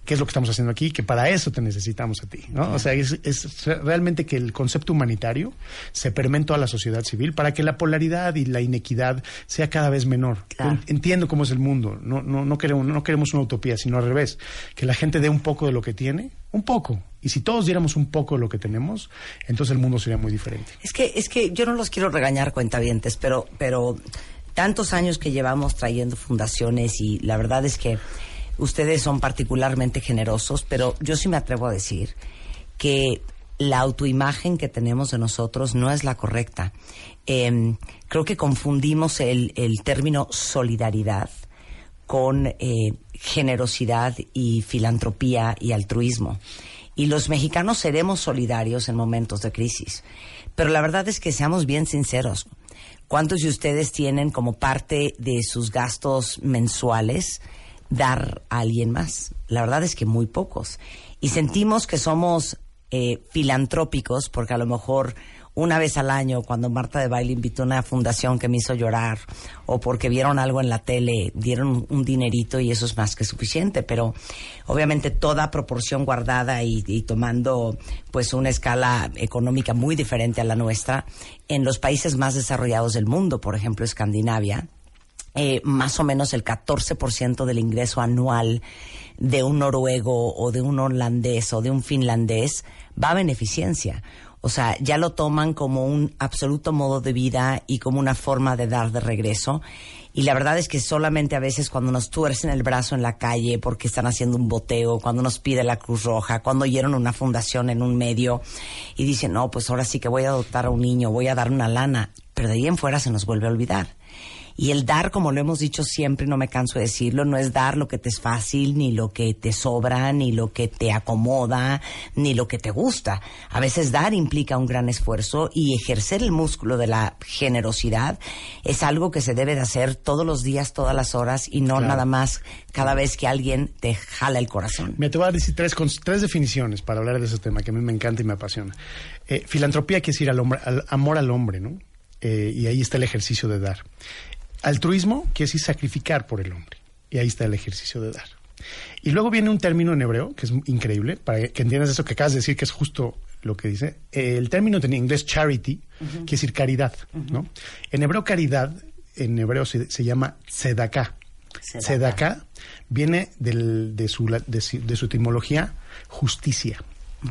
que es lo que estamos haciendo aquí, que para eso te necesitamos a ti, ¿no? O sea, es, es realmente que el concepto humanitario se permee en toda la sociedad civil para que la polaridad y la inequidad sea cada vez menor. Claro. Entiendo cómo es el mundo, no, no, no, queremos, no queremos una utopía, sino al revés, que la gente dé un poco de lo que tiene, un poco. Y si todos diéramos un poco de lo que tenemos, entonces el mundo sería muy diferente. Es que, es que yo no los quiero regañar, cuentavientes, pero, pero tantos años que llevamos trayendo fundaciones y la verdad es que ustedes son particularmente generosos, pero yo sí me atrevo a decir que la autoimagen que tenemos de nosotros no es la correcta. Eh, creo que confundimos el, el término solidaridad con eh, generosidad y filantropía y altruismo. Y los mexicanos seremos solidarios en momentos de crisis. Pero la verdad es que seamos bien sinceros. ¿Cuántos de ustedes tienen como parte de sus gastos mensuales dar a alguien más? La verdad es que muy pocos. Y sentimos que somos eh, filantrópicos porque a lo mejor una vez al año, cuando Marta de Baile invitó a una fundación que me hizo llorar, o porque vieron algo en la tele, dieron un dinerito y eso es más que suficiente. Pero obviamente toda proporción guardada y, y tomando pues una escala económica muy diferente a la nuestra, en los países más desarrollados del mundo, por ejemplo Escandinavia, eh, más o menos el 14% del ingreso anual de un noruego o de un holandés o de un finlandés va a beneficencia. O sea, ya lo toman como un absoluto modo de vida y como una forma de dar de regreso. Y la verdad es que solamente a veces cuando nos tuercen el brazo en la calle porque están haciendo un boteo, cuando nos pide la Cruz Roja, cuando oyeron una fundación en un medio y dicen, no, pues ahora sí que voy a adoptar a un niño, voy a dar una lana, pero de ahí en fuera se nos vuelve a olvidar. Y el dar, como lo hemos dicho siempre, no me canso de decirlo, no es dar lo que te es fácil, ni lo que te sobra, ni lo que te acomoda, ni lo que te gusta. A veces dar implica un gran esfuerzo y ejercer el músculo de la generosidad es algo que se debe de hacer todos los días, todas las horas y no Claro. nada más cada vez que alguien te jala el corazón. Me te voy a decir tres, tres definiciones para hablar de ese tema que a mí me encanta y me apasiona. Eh, filantropía quiere decir al hombre, al amor al hombre, ¿no? Eh, y ahí está el ejercicio de dar. Altruismo quiere decir sacrificar por el hombre. Y ahí está el ejercicio de dar. Y luego viene un término en hebreo que es increíble, para que entiendas eso que acabas de decir, que es justo lo que dice. El término en inglés charity quiere decir caridad, ¿no? En hebreo caridad, en hebreo se, se llama. Tzedakah. Tzedakah viene del- de, su, la- de, su- de su etimología justicia.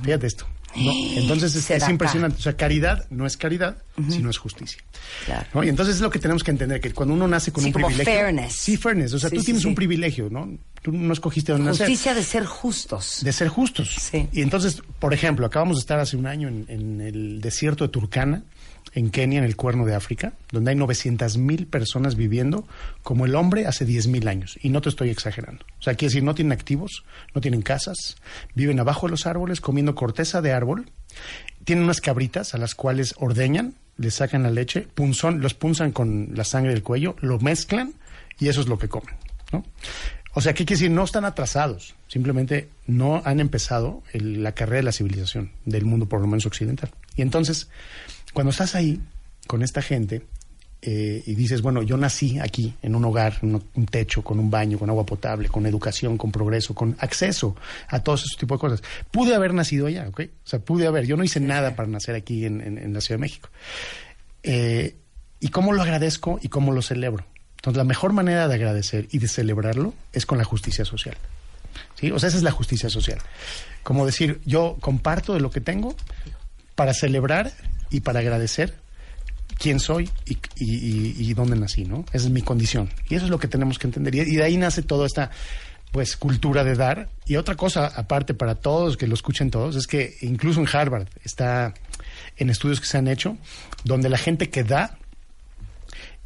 Fíjate esto. ¿No? Entonces es, es impresionante. O sea, caridad no es caridad, sino es justicia. Claro. ¿no? Y entonces es lo que tenemos que entender, que cuando uno nace con Sí, un como privilegio... fairness. Sí, fairness. O sea, Sí, tú sí, tienes un privilegio, ¿no? Tú no escogiste dónde nacer. Justicia de ser justos. De ser justos. Sí. Y entonces, por ejemplo, acabamos de estar hace un año en, en el desierto de Turkana, en Kenia, en el cuerno de África, donde hay 900 mil personas viviendo como el hombre hace 10 mil años. Y no te estoy exagerando. O sea, quiere decir, no tienen activos, no tienen casas, viven abajo de los árboles comiendo corteza de árbol, tienen unas cabritas a las cuales ordeñan, les sacan la leche, punzón, los punzan con la sangre del cuello, lo mezclan y eso es lo que comen. O sea, ¿qué quiere decir? No están atrasados, simplemente no han empezado la carrera de la civilización del mundo, por lo menos occidental. Y entonces, cuando estás ahí con esta gente eh, y dices, bueno, yo nací aquí, en un hogar, en un, techo, con un baño, con agua potable, con educación, con progreso, con acceso a todos esos tipos de cosas. Pude haber nacido allá, ¿ok? O sea, pude haber. Yo no hice nada para nacer aquí en, en- en la Ciudad de México. Eh, ¿Y cómo lo agradezco y cómo lo celebro? Entonces, la mejor manera de agradecer y de celebrarlo es con la justicia social. ¿Sí? O sea, esa es la justicia social. Como decir, yo comparto de lo que tengo para celebrar y para agradecer quién soy y, y- y- dónde nací, ¿no? Esa es mi condición. Y eso es lo que tenemos que entender. Y de ahí nace toda esta pues cultura de dar. Y otra cosa, aparte para todos, que lo escuchen todos, es que incluso en Harvard está en estudios que se han hecho, donde la gente que da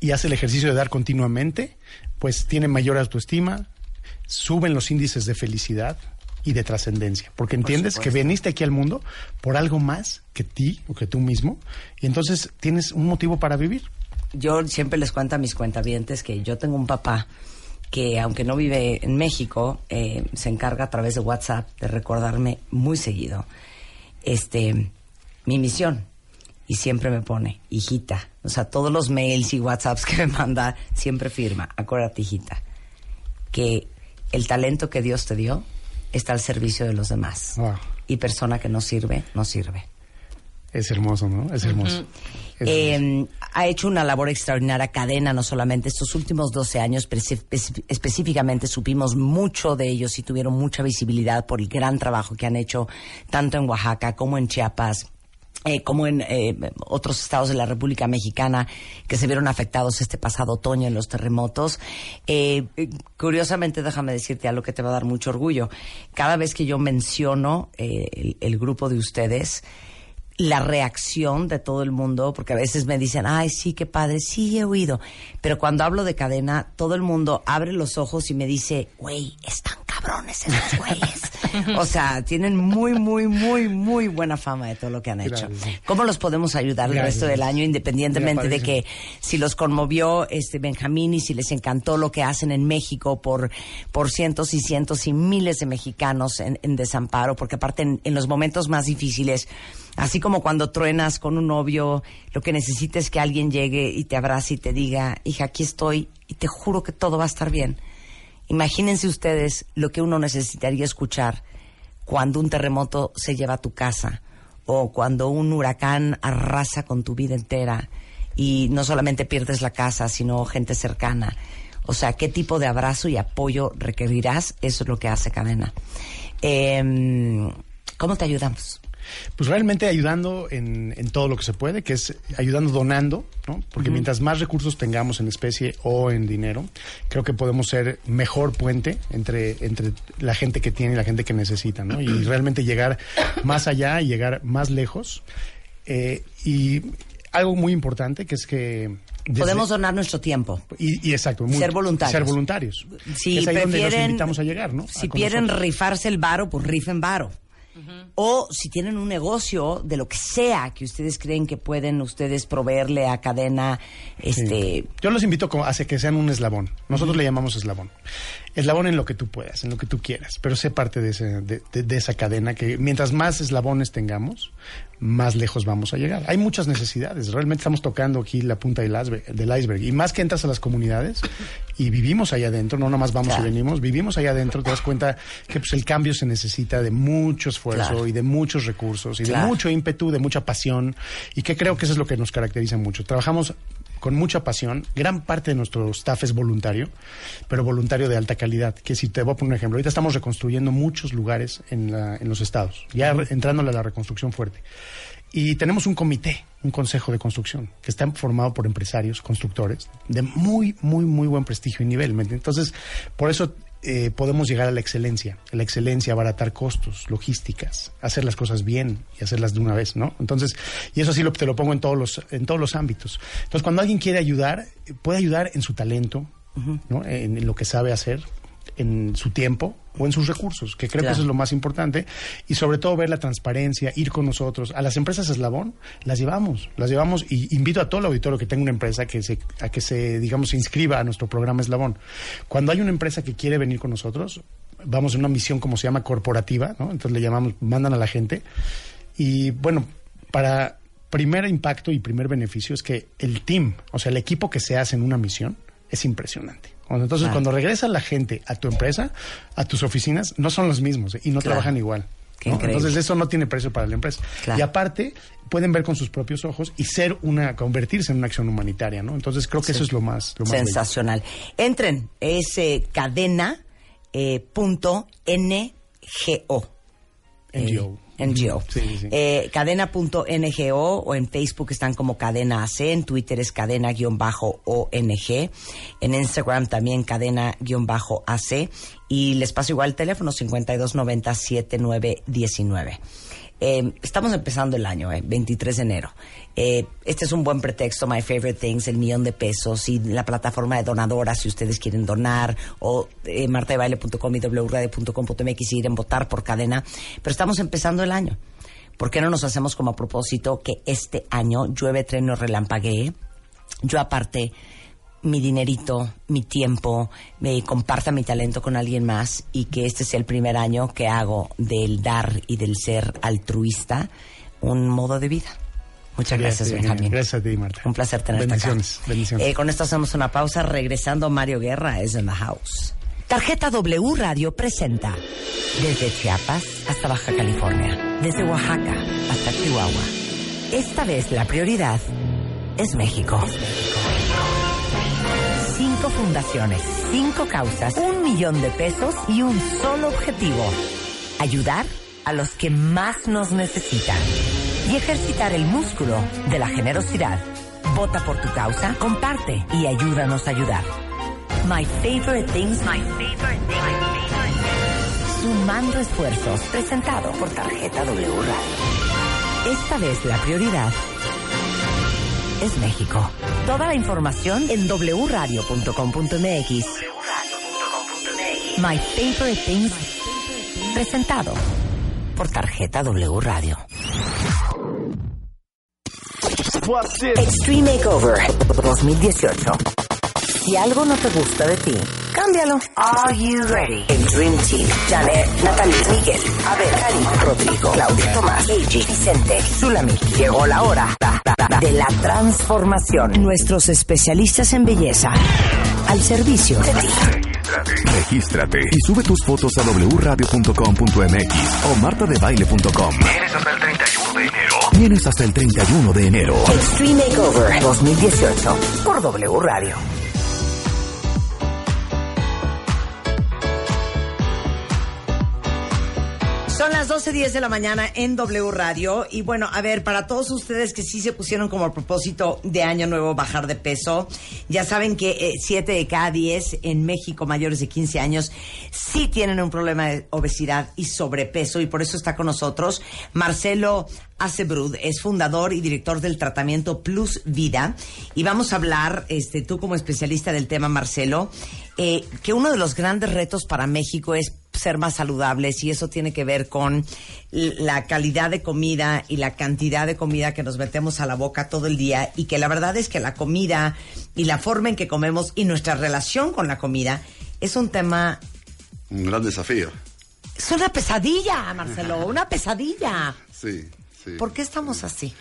y hace el ejercicio de dar continuamente, pues tiene mayor autoestima, suben los índices de felicidad y de trascendencia, porque entiendes que viniste aquí al mundo por algo más que ti o que tú mismo, y entonces tienes un motivo para vivir. Yo siempre les cuento a mis cuentavientes que yo tengo un papá que, aunque no vive en México, eh, se encarga a través de WhatsApp de recordarme muy seguido este mi misión. Y siempre me pone, hijita. O sea, todos los mails y WhatsApps que me manda, siempre firma. Acuérdate, hijita, que el talento que Dios te dio está al servicio de los demás. Wow. Y persona que no sirve, no sirve. Es hermoso, ¿no? Es hermoso. Es Eh, ha hecho una labor extraordinaria cadena, no solamente estos últimos 12 años, pero espe- espe- específicamente supimos mucho de ellos y tuvieron mucha visibilidad por el gran trabajo que han hecho tanto en Oaxaca como en Chiapas eh, como en eh, otros estados de la República Mexicana que se vieron afectados este pasado otoño en los terremotos. Eh, curiosamente, déjame decirte algo que te va a dar mucho orgullo. Cada vez que yo menciono eh, el grupo de ustedes, la reacción de todo el mundo, porque a veces me dicen, ay, sí, qué padre, sí, he oído. Pero cuando hablo de cadena, todo el mundo abre los ojos y me dice, güey, están cabrones esos güeyes. o sea, tienen muy, muy, muy, muy buena fama de todo lo que han hecho. Gracias. ¿Cómo los podemos ayudar el resto del año, independientemente de que si los conmovió este Benjamín y si les encantó lo que hacen en México por, por cientos y cientos y miles de mexicanos en, en desamparo? Porque aparte en, en los momentos más difíciles, así como cuando truenas con un novio, lo que necesitas es que alguien llegue y te abrace y te diga, hija, aquí estoy y te juro que todo va a estar bien. Imagínense ustedes lo que uno necesitaría escuchar cuando un terremoto se lleva a tu casa o cuando un huracán arrasa con tu vida entera y no solamente pierdes la casa, sino gente cercana. O sea, ¿qué tipo de abrazo y apoyo requerirás? Eso es lo que hace Cadena. Eh, ¿Cómo te ayudamos? Pues realmente ayudando en, en todo lo que se puede, que es ayudando donando, ¿no? Porque mientras más recursos tengamos en especie o en dinero, creo que podemos ser mejor puente entre, entre la gente que tiene y la gente que necesita, ¿no? Y realmente llegar más allá y llegar más lejos. Eh, y algo muy importante que es que... desde- Podemos donar nuestro tiempo. y, y exacto. Ser voluntarios. Ser voluntarios. Si es ahí donde invitamos a llegar, ¿no? Si quieren rifarse el varo, pues rifen varo. O si tienen un negocio de lo que sea que ustedes creen que pueden ustedes proveerle a cadena, este, Sí. Yo los invito como- a que sean un eslabón. Nosotros le llamamos eslabón. Eslabón en lo que tú puedas, en lo que tú quieras, pero sé parte de, ese- de- de- de esa cadena que mientras más eslabones tengamos, más lejos vamos a llegar. Hay muchas necesidades. Realmente estamos tocando aquí la punta del iceberg, del iceberg. Y más que entras a las comunidades y vivimos allá adentro, no nomás vamos Claro. y venimos, vivimos allá adentro, te das cuenta que pues, el cambio se necesita de mucho esfuerzo Claro. y de muchos recursos y Claro. de mucho ímpetu, de mucha pasión y que creo que eso es lo que nos caracteriza mucho. Trabajamos con mucha pasión. Gran parte de nuestro staff es voluntario, pero voluntario de alta calidad. Que si te voy a poner un ejemplo, ahorita estamos reconstruyendo muchos lugares en, la- en los estados, ya entrándole a la reconstrucción fuerte. Y tenemos un comité, un consejo de construcción, que está formado por empresarios, constructores, de muy, muy, muy buen prestigio y nivel. Entonces, por eso eh, podemos llegar a la excelencia. La excelencia, abaratar costos, logísticas, hacer las cosas bien y hacerlas de una vez, ¿no? Entonces, y eso sí lo, te lo pongo en todos los, en todos los ámbitos. Entonces, cuando alguien quiere ayudar, eh, puede ayudar en su talento, ¿no? En, en lo que sabe hacer, en su tiempo o en sus recursos, que creo Claro. que eso es lo más importante. Y sobre todo ver la transparencia, ir con nosotros. A las empresas eslabón las llevamos, las llevamos y invito a todo el auditorio que tenga una empresa que se, a que se, digamos, se inscriba a nuestro programa eslabón. Cuando hay una empresa que quiere venir con nosotros, vamos en una misión como se llama corporativa, ¿no? Entonces le llamamos, mandan a la gente. Y bueno, para primer impacto y primer beneficio es que el team, o sea, el equipo que se hace en una misión, es impresionante. Entonces, Claro. cuando regresa la gente a tu empresa, a tus oficinas, no son los mismos ¿eh? y no Claro. trabajan igual. Qué ¿no? increíble. Entonces, eso no tiene precio para la empresa. Claro. Y aparte, pueden ver con sus propios ojos y ser una, convertirse en una acción humanitaria, ¿no? Entonces, creo que Sí. eso es lo más, lo más bello. sensacional. Entren, es eh, cadena eh, punto NGO. NGO. Eh, NGO. Sí, sí. Eh, cadena.ngo o en Facebook están como cadena AC, en Twitter es cadena-ONG, en Instagram también cadena-AC y les paso igual el teléfono 5290-7919. Eh, estamos empezando el año, eh, 23 de enero. Eh, este es un buen pretexto, My Favorite Things, el millón de pesos y la plataforma de donadoras si ustedes quieren donar o eh, martadebaile.com y wradio.com.mx y ir en votar por cadena. Pero estamos empezando el año. ¿Por qué no nos hacemos como a propósito que este año llueve, treno, relampaguee? Yo aparte mi dinerito, mi tiempo, me comparta mi talento con alguien más y que este sea el primer año que hago del dar y del ser altruista un modo de vida. Muchas gracias, Bien, Benjamín. Gracias a ti, Marta. Un placer tenerte bendiciones, acá. Bendiciones. Eh, con esto hacemos una pausa. Regresando, Mario Guerra es en the house. Tarjeta W Radio presenta desde Chiapas hasta Baja California, desde Oaxaca hasta Chihuahua. Esta vez la prioridad es México. Cinco fundaciones, cinco causas, un millón de pesos y un solo objetivo. Ayudar a los que más nos necesitan. y ejercitar el músculo de la generosidad. Vota por tu causa, comparte y ayúdanos a ayudar. My Favorite Things, My Favorite Things. Sumando esfuerzos, presentado por Tarjeta W Radio. Esta vez la prioridad es México. Toda la información en wradio.com.mx. My Favorite Things, presentado por Tarjeta W Radio. Extreme Makeover 2018. Si algo no te gusta de ti, cámbialo. Are you ready? El Dream Team. Janet, Natalie, Miguel, Abel, Karim, Rodrigo, Claudia, Tomás, Eiji, Vicente, Zulami. Llegó la hora de la transformación. Nuestros especialistas en belleza al servicio de ti. Regístrate y sube tus fotos a wradio.com.mx o martadebaile.com. Tienes hasta el 31 de enero. Tienes hasta el 31 de enero. Extreme Makeover 2018 por W Radio. Son las 12.10 de la mañana en W Radio. Y bueno, a ver, para todos ustedes que sí se pusieron como propósito de año nuevo bajar de peso, ya saben que 7 de cada 10 en México mayores de 15 años sí tienen un problema de obesidad y sobrepeso. Y por eso está con nosotros Marcelo Acebrud, es fundador y director del tratamiento Plus Vida. Y vamos a hablar, este, tú como especialista del tema, Marcelo, eh, que uno de los grandes retos para México es ser más saludables y eso tiene que ver con la calidad de comida y la cantidad de comida que nos metemos a la boca todo el día y que la verdad es que la comida y la forma en que comemos y nuestra relación con la comida es un tema, Un gran desafío. es una pesadilla, Marcelo, una pesadilla. Sí, sí. ¿Por qué estamos así?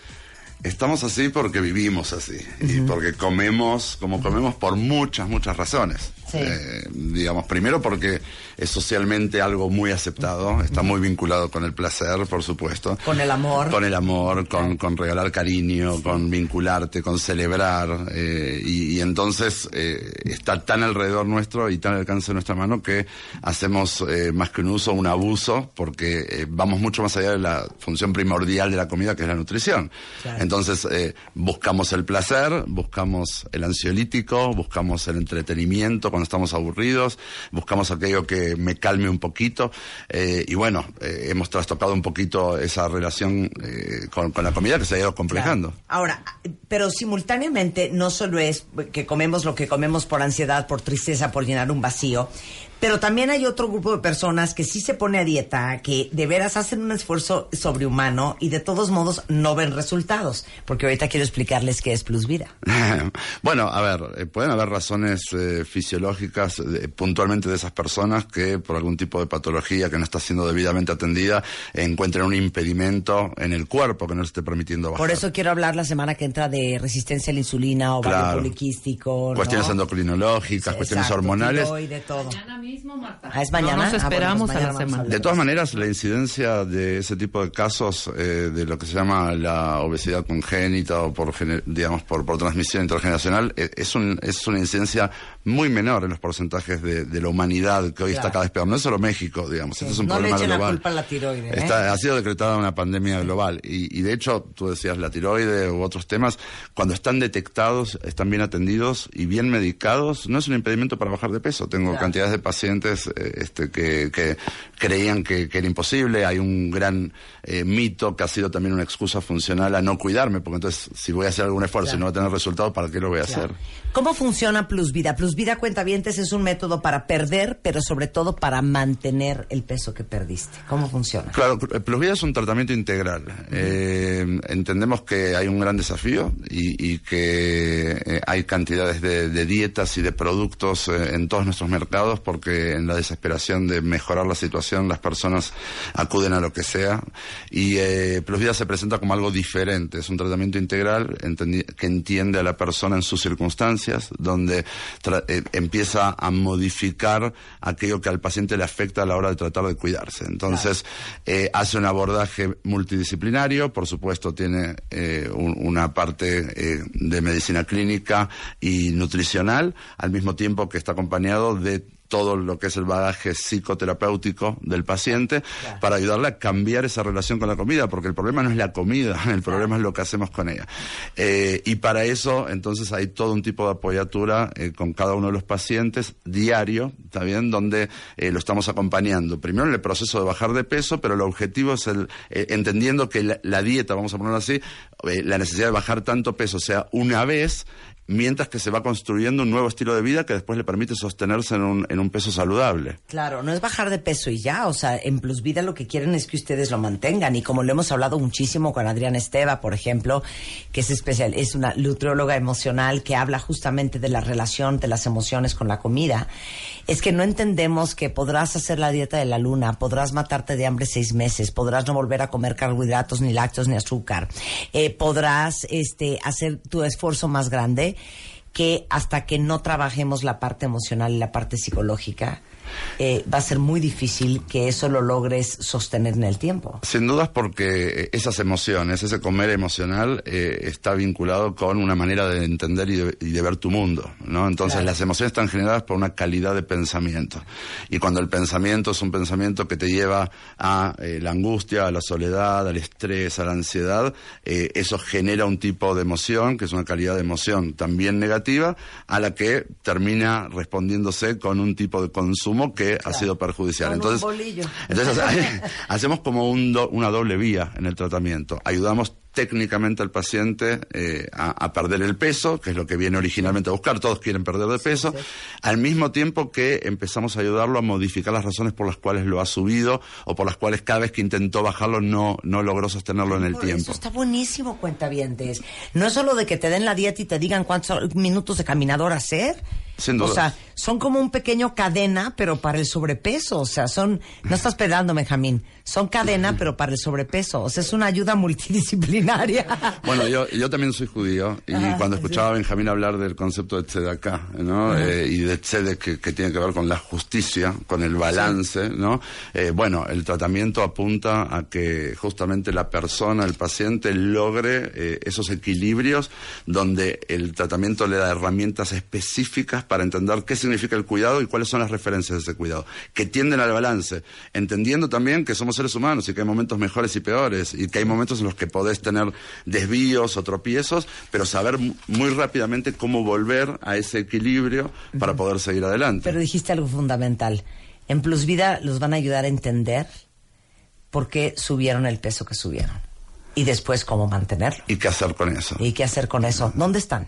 Estamos así porque vivimos así. Y porque comemos, como comemos por muchas, muchas razones. Sí. Eh, digamos, primero porque es socialmente algo muy aceptado, está muy vinculado con el placer, por supuesto. Con el amor. Con el amor, con, con regalar cariño, con vincularte, con celebrar. eh, y, y entonces eh, está tan alrededor nuestro y tan al alcance de nuestra mano que hacemos más que un uso, un abuso, porque vamos mucho más allá de la función primordial de la comida, que es la nutrición. Claro. Entonces buscamos el placer, buscamos el ansiolítico, buscamos el entretenimiento cuando estamos aburridos, buscamos aquello que me calme un poquito. eh, y bueno, eh, hemos trastocado un poquito esa relación eh, con, con la comida que se ha ido complejando. Ahora, pero simultáneamente no solo es que comemos lo que comemos por ansiedad, por tristeza, por llenar un vacío, pero también hay otro grupo de personas que sí se pone a dieta, que de veras hacen un esfuerzo sobrehumano y de todos modos no ven resultados, porque ahorita quiero explicarles qué es Plus Vida. bueno, a ver, eh, pueden haber razones eh, fisiológicas eh, puntualmente de esas personas que por algún tipo de patología que no está siendo debidamente atendida encuentren un impedimento en el cuerpo que no les esté permitiendo bajar. Por eso quiero hablar la semana que entra de resistencia a la insulina, ovario Claro. poliquístico, ¿no? Cuestiones endocrinológicas, cuestiones Exacto, hormonales. tiroide, todo. Mismo, Marta. Ah, es mañana. No nos Ah, bueno, esperamos pues a la semana. De todas maneras, la incidencia de ese tipo de casos, eh, de lo que se llama la obesidad congénita o por, digamos, por, por transmisión intergeneracional, eh, es, un, es una incidencia muy menor en los porcentajes de, de la humanidad que hoy está cada vez peor. No es solo México, digamos, Sí. este es un no le problema echen la global. culpa a la tiroide. ¿eh? Ha sido decretada una pandemia global y, y de hecho, tú decías la tiroide u otros temas, cuando están detectados, están bien atendidos y bien medicados, no es un impedimento para bajar de peso. Tengo Claro. cantidades de pacientes eh, este, que, que creían que, que era imposible. Hay un gran eh, mito que ha sido también una excusa funcional a no cuidarme, porque entonces si voy a hacer algún esfuerzo y no voy a tener resultados, ¿para qué lo voy a Claro. hacer? ¿Cómo funciona Plus Vida? Plus Vida Cuentavientes es un método para perder, pero sobre todo para mantener el peso que perdiste. ¿Cómo funciona? Claro, eh, Plus Vida es un tratamiento integral. Eh, entendemos que hay un gran desafío y, y que eh, hay cantidades de, de dietas y de productos en todos nuestros mercados porque en la desesperación de mejorar la situación las personas acuden a lo que sea y eh, Plus Vida se presenta como algo diferente. Es un tratamiento integral que entiende a la persona en sus circunstancias, donde eh, empieza a modificar aquello que al paciente le afecta a la hora de tratar de cuidarse. Entonces, eh, hace un abordaje multidisciplinario, por supuesto tiene eh, un- una parte eh, de medicina clínica y nutricional, al mismo tiempo que está acompañado de todo lo que es el bagaje psicoterapéutico del paciente para ayudarle a cambiar esa relación con la comida, porque el problema no es la comida, el problema es lo que hacemos con ella. Eh, y para eso, entonces, hay todo un tipo de apoyatura eh, con cada uno de los pacientes diario, ¿está bien? Donde eh, lo estamos acompañando. Primero en el proceso de bajar de peso, pero el objetivo es el, eh, entendiendo que la, la dieta, vamos a ponerlo así, la necesidad de bajar tanto peso sea una vez, mientras que se va construyendo un nuevo estilo de vida que después le permite sostenerse en un, en un peso saludable. Claro, no es bajar de peso y ya, o sea, en Plus Vida lo que quieren es que ustedes lo mantengan y como lo hemos hablado muchísimo con Adriana Esteva, por ejemplo, que es especial, es una nutrióloga emocional que habla justamente de la relación de las emociones con la comida, es que no entendemos que podrás hacer la dieta de la luna, podrás matarte de hambre seis meses, podrás no volver a comer carbohidratos, ni lácteos, ni azúcar, eh, podrás este, hacer tu esfuerzo más grande que hasta que no trabajemos la parte emocional y la parte psicológica, eh, va a ser muy difícil que eso lo logres sostener en el tiempo. Sin dudas porque eh, esas emociones, ese comer emocional eh, está vinculado con una manera de entender y de, y de ver tu mundo, ¿no? Entonces Claro. las emociones están generadas por una calidad de pensamiento. Y cuando el pensamiento es un pensamiento que te lleva a eh, la angustia, a la soledad, al estrés, a la ansiedad, eh, eso genera un tipo de emoción, que es una calidad de emoción también negativa, a la que termina respondiéndose con un tipo de consumo que ha sido perjudicial. Entonces, entonces hace- hacemos como un do- una doble vía en el tratamiento. Ayudamos técnicamente al paciente eh, a, a perder el peso, que es lo que viene originalmente a buscar, todos quieren perder de peso, al mismo tiempo que empezamos a ayudarlo a modificar las razones por las cuales lo ha subido o por las cuales cada vez que intentó bajarlo no, no logró sostenerlo en el Por tiempo. Eso está buenísimo, cuentavientes. No es solo de que te den la dieta y te digan cuántos minutos de caminador hacer. Sin duda. O sea, son como un pequeño cadena, pero para el sobrepeso. O sea, son, no estás pedando, Benjamín, son cadena, pero para el sobrepeso. O sea, es una ayuda multidisciplinaria. Bueno, yo, yo también soy judío y Ajá, cuando sí. escuchaba a Benjamín hablar del concepto de tzedakah, ¿no? Eh, y de tzedek que, que tiene que ver con la justicia, con el balance, ¿no? Eh, bueno, el tratamiento apunta a que justamente la persona, el paciente, logre eh, esos equilibrios donde el tratamiento le da herramientas específicas para entender qué significa el cuidado y cuáles son las referencias de ese cuidado, que tienden al balance, entendiendo también que somos seres humanos y que hay momentos mejores y peores y que hay momentos en los que podés tener desvíos o tropiezos, pero saber mu- muy rápidamente cómo volver a ese equilibrio para poder seguir adelante. Pero dijiste algo fundamental. En Plus Vida los van a ayudar a entender por qué subieron el peso que subieron. Y después cómo mantenerlo. ¿Y qué hacer con eso? ¿Y qué hacer con eso? ¿Dónde están?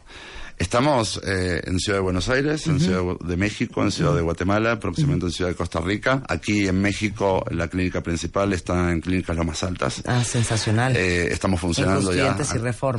Estamos eh, en Ciudad de Buenos Aires, en Ciudad de México, en Ciudad de Guatemala, próximamente en Ciudad de Costa Rica. Aquí en México la clínica principal está en Clínicas Lo Más Altas. Ah, sensacional. Eh, estamos funcionando ya.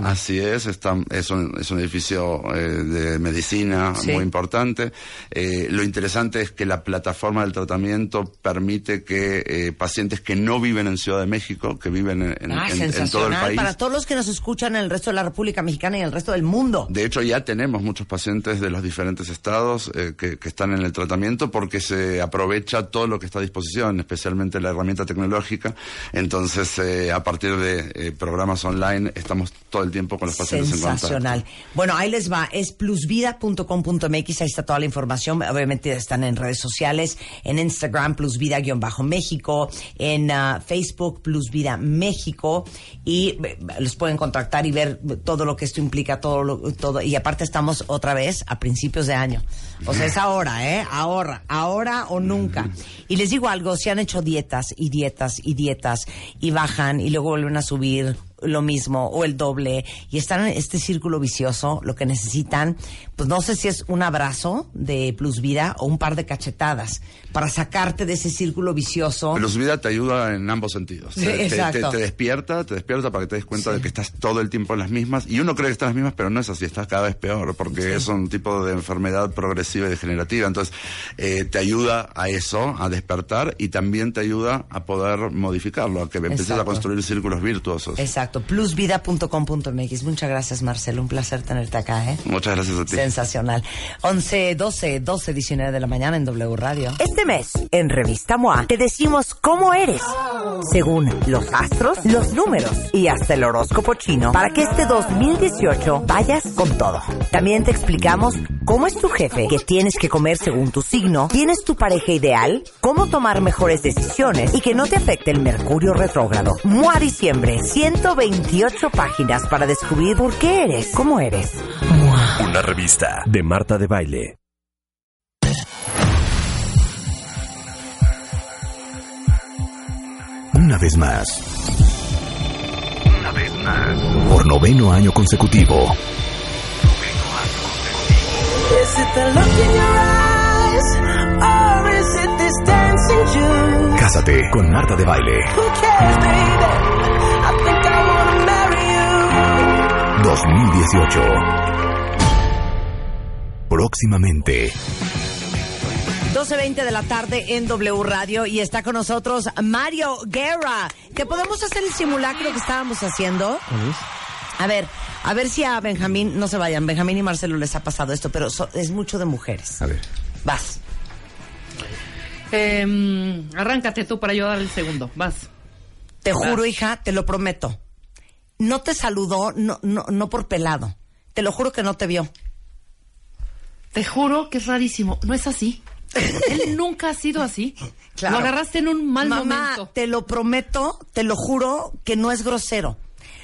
Y. Así es, está, es, un, es un edificio eh, de medicina Sí. muy importante. Eh, lo interesante es que la plataforma del tratamiento permite que pacientes que no viven en Ciudad de México, que viven en, ah, en- en todo el país, Para todos los que nos escuchan en el resto de la República Mexicana y en el resto del mundo. de hecho, ya tenemos muchos pacientes de los diferentes estados eh, que, están en el tratamiento porque se aprovecha todo lo que está a disposición, especialmente la herramienta tecnológica. Entonces, eh, a partir de eh, programas online, estamos todo el tiempo con los pacientes en contacto. Sensacional. Bueno, ahí les va. Es plusvida.com.mx. Ahí está toda la información. Obviamente están en redes sociales, en Instagram, plusvida-méxico, en ah, Facebook, plusvida México. Y los pueden contactar y ver todo lo que esto implica, todo, lo- todo. Y aparte estamos otra vez a principios de año. O sea, es ahora, ¿eh? Ahora, ahora o nunca. Y les digo algo, si han hecho dietas y dietas y dietas y bajan y luego vuelven a subir lo mismo o el doble y están en este círculo vicioso, lo que necesitan, pues no sé si es un abrazo de Plus Vida o un par de cachetadas para sacarte de ese círculo vicioso. Plus Vida te ayuda en ambos sentidos. Sí, Te- te, despierta, te despierta para que te des cuenta de que estás todo el tiempo en las mismas. Y uno cree que está en las mismas, pero no es así, estás cada vez peor, porque es un tipo de enfermedad progresiva y degenerativa. Entonces, eh, te ayuda a eso, a despertar, y también te ayuda a poder modificarlo, a que empieces a construir círculos virtuosos. Exacto. Exacto, plusvida.com.mx. Muchas gracias, Marcelo. Un placer tenerte acá, ¿eh? Muchas gracias a ti. Sensacional. 11, 12, 12, 19 de la mañana en W Radio. Este mes, en Revista MOA, te decimos cómo eres, según los astros, los números y hasta el horóscopo chino, para que este 2018 vayas con todo. También te explicamos cómo es tu jefe, qué tienes que comer según tu signo, quién es tu pareja ideal, cómo tomar mejores decisiones y que no te afecte el mercurio retrógrado. MOA Diciembre, 128 páginas para descubrir por qué eres, cómo eres. Una revista de Marta de Baile. Una vez más. Una vez más. Por noveno año consecutivo. Is it the look in your eyes? Or is it this dancing June? Cásate con Marta de Baile. Who cares, baby? I think I wanna marry you. 2018. Próximamente. 12.20 de la tarde en W Radio y está con nosotros Mario Guerra. ¿Que podemos hacer el simulacro que estábamos haciendo? A ver, a ver si a Benjamín, no se vayan, Benjamín y Marcelo les ha pasado esto, pero so- es mucho de mujeres. A ver. Vas. Em, arráncate tú para yo dar el segundo. Vas. Te juro, hija, te lo prometo. No te saludó, no, no, no por pelado. Te lo juro que no te vio. Te juro que es rarísimo. No es así. Él nunca ha sido así. Claro. Lo agarraste en un mal Mamá, momento. te lo prometo, te lo juro que no es grosero.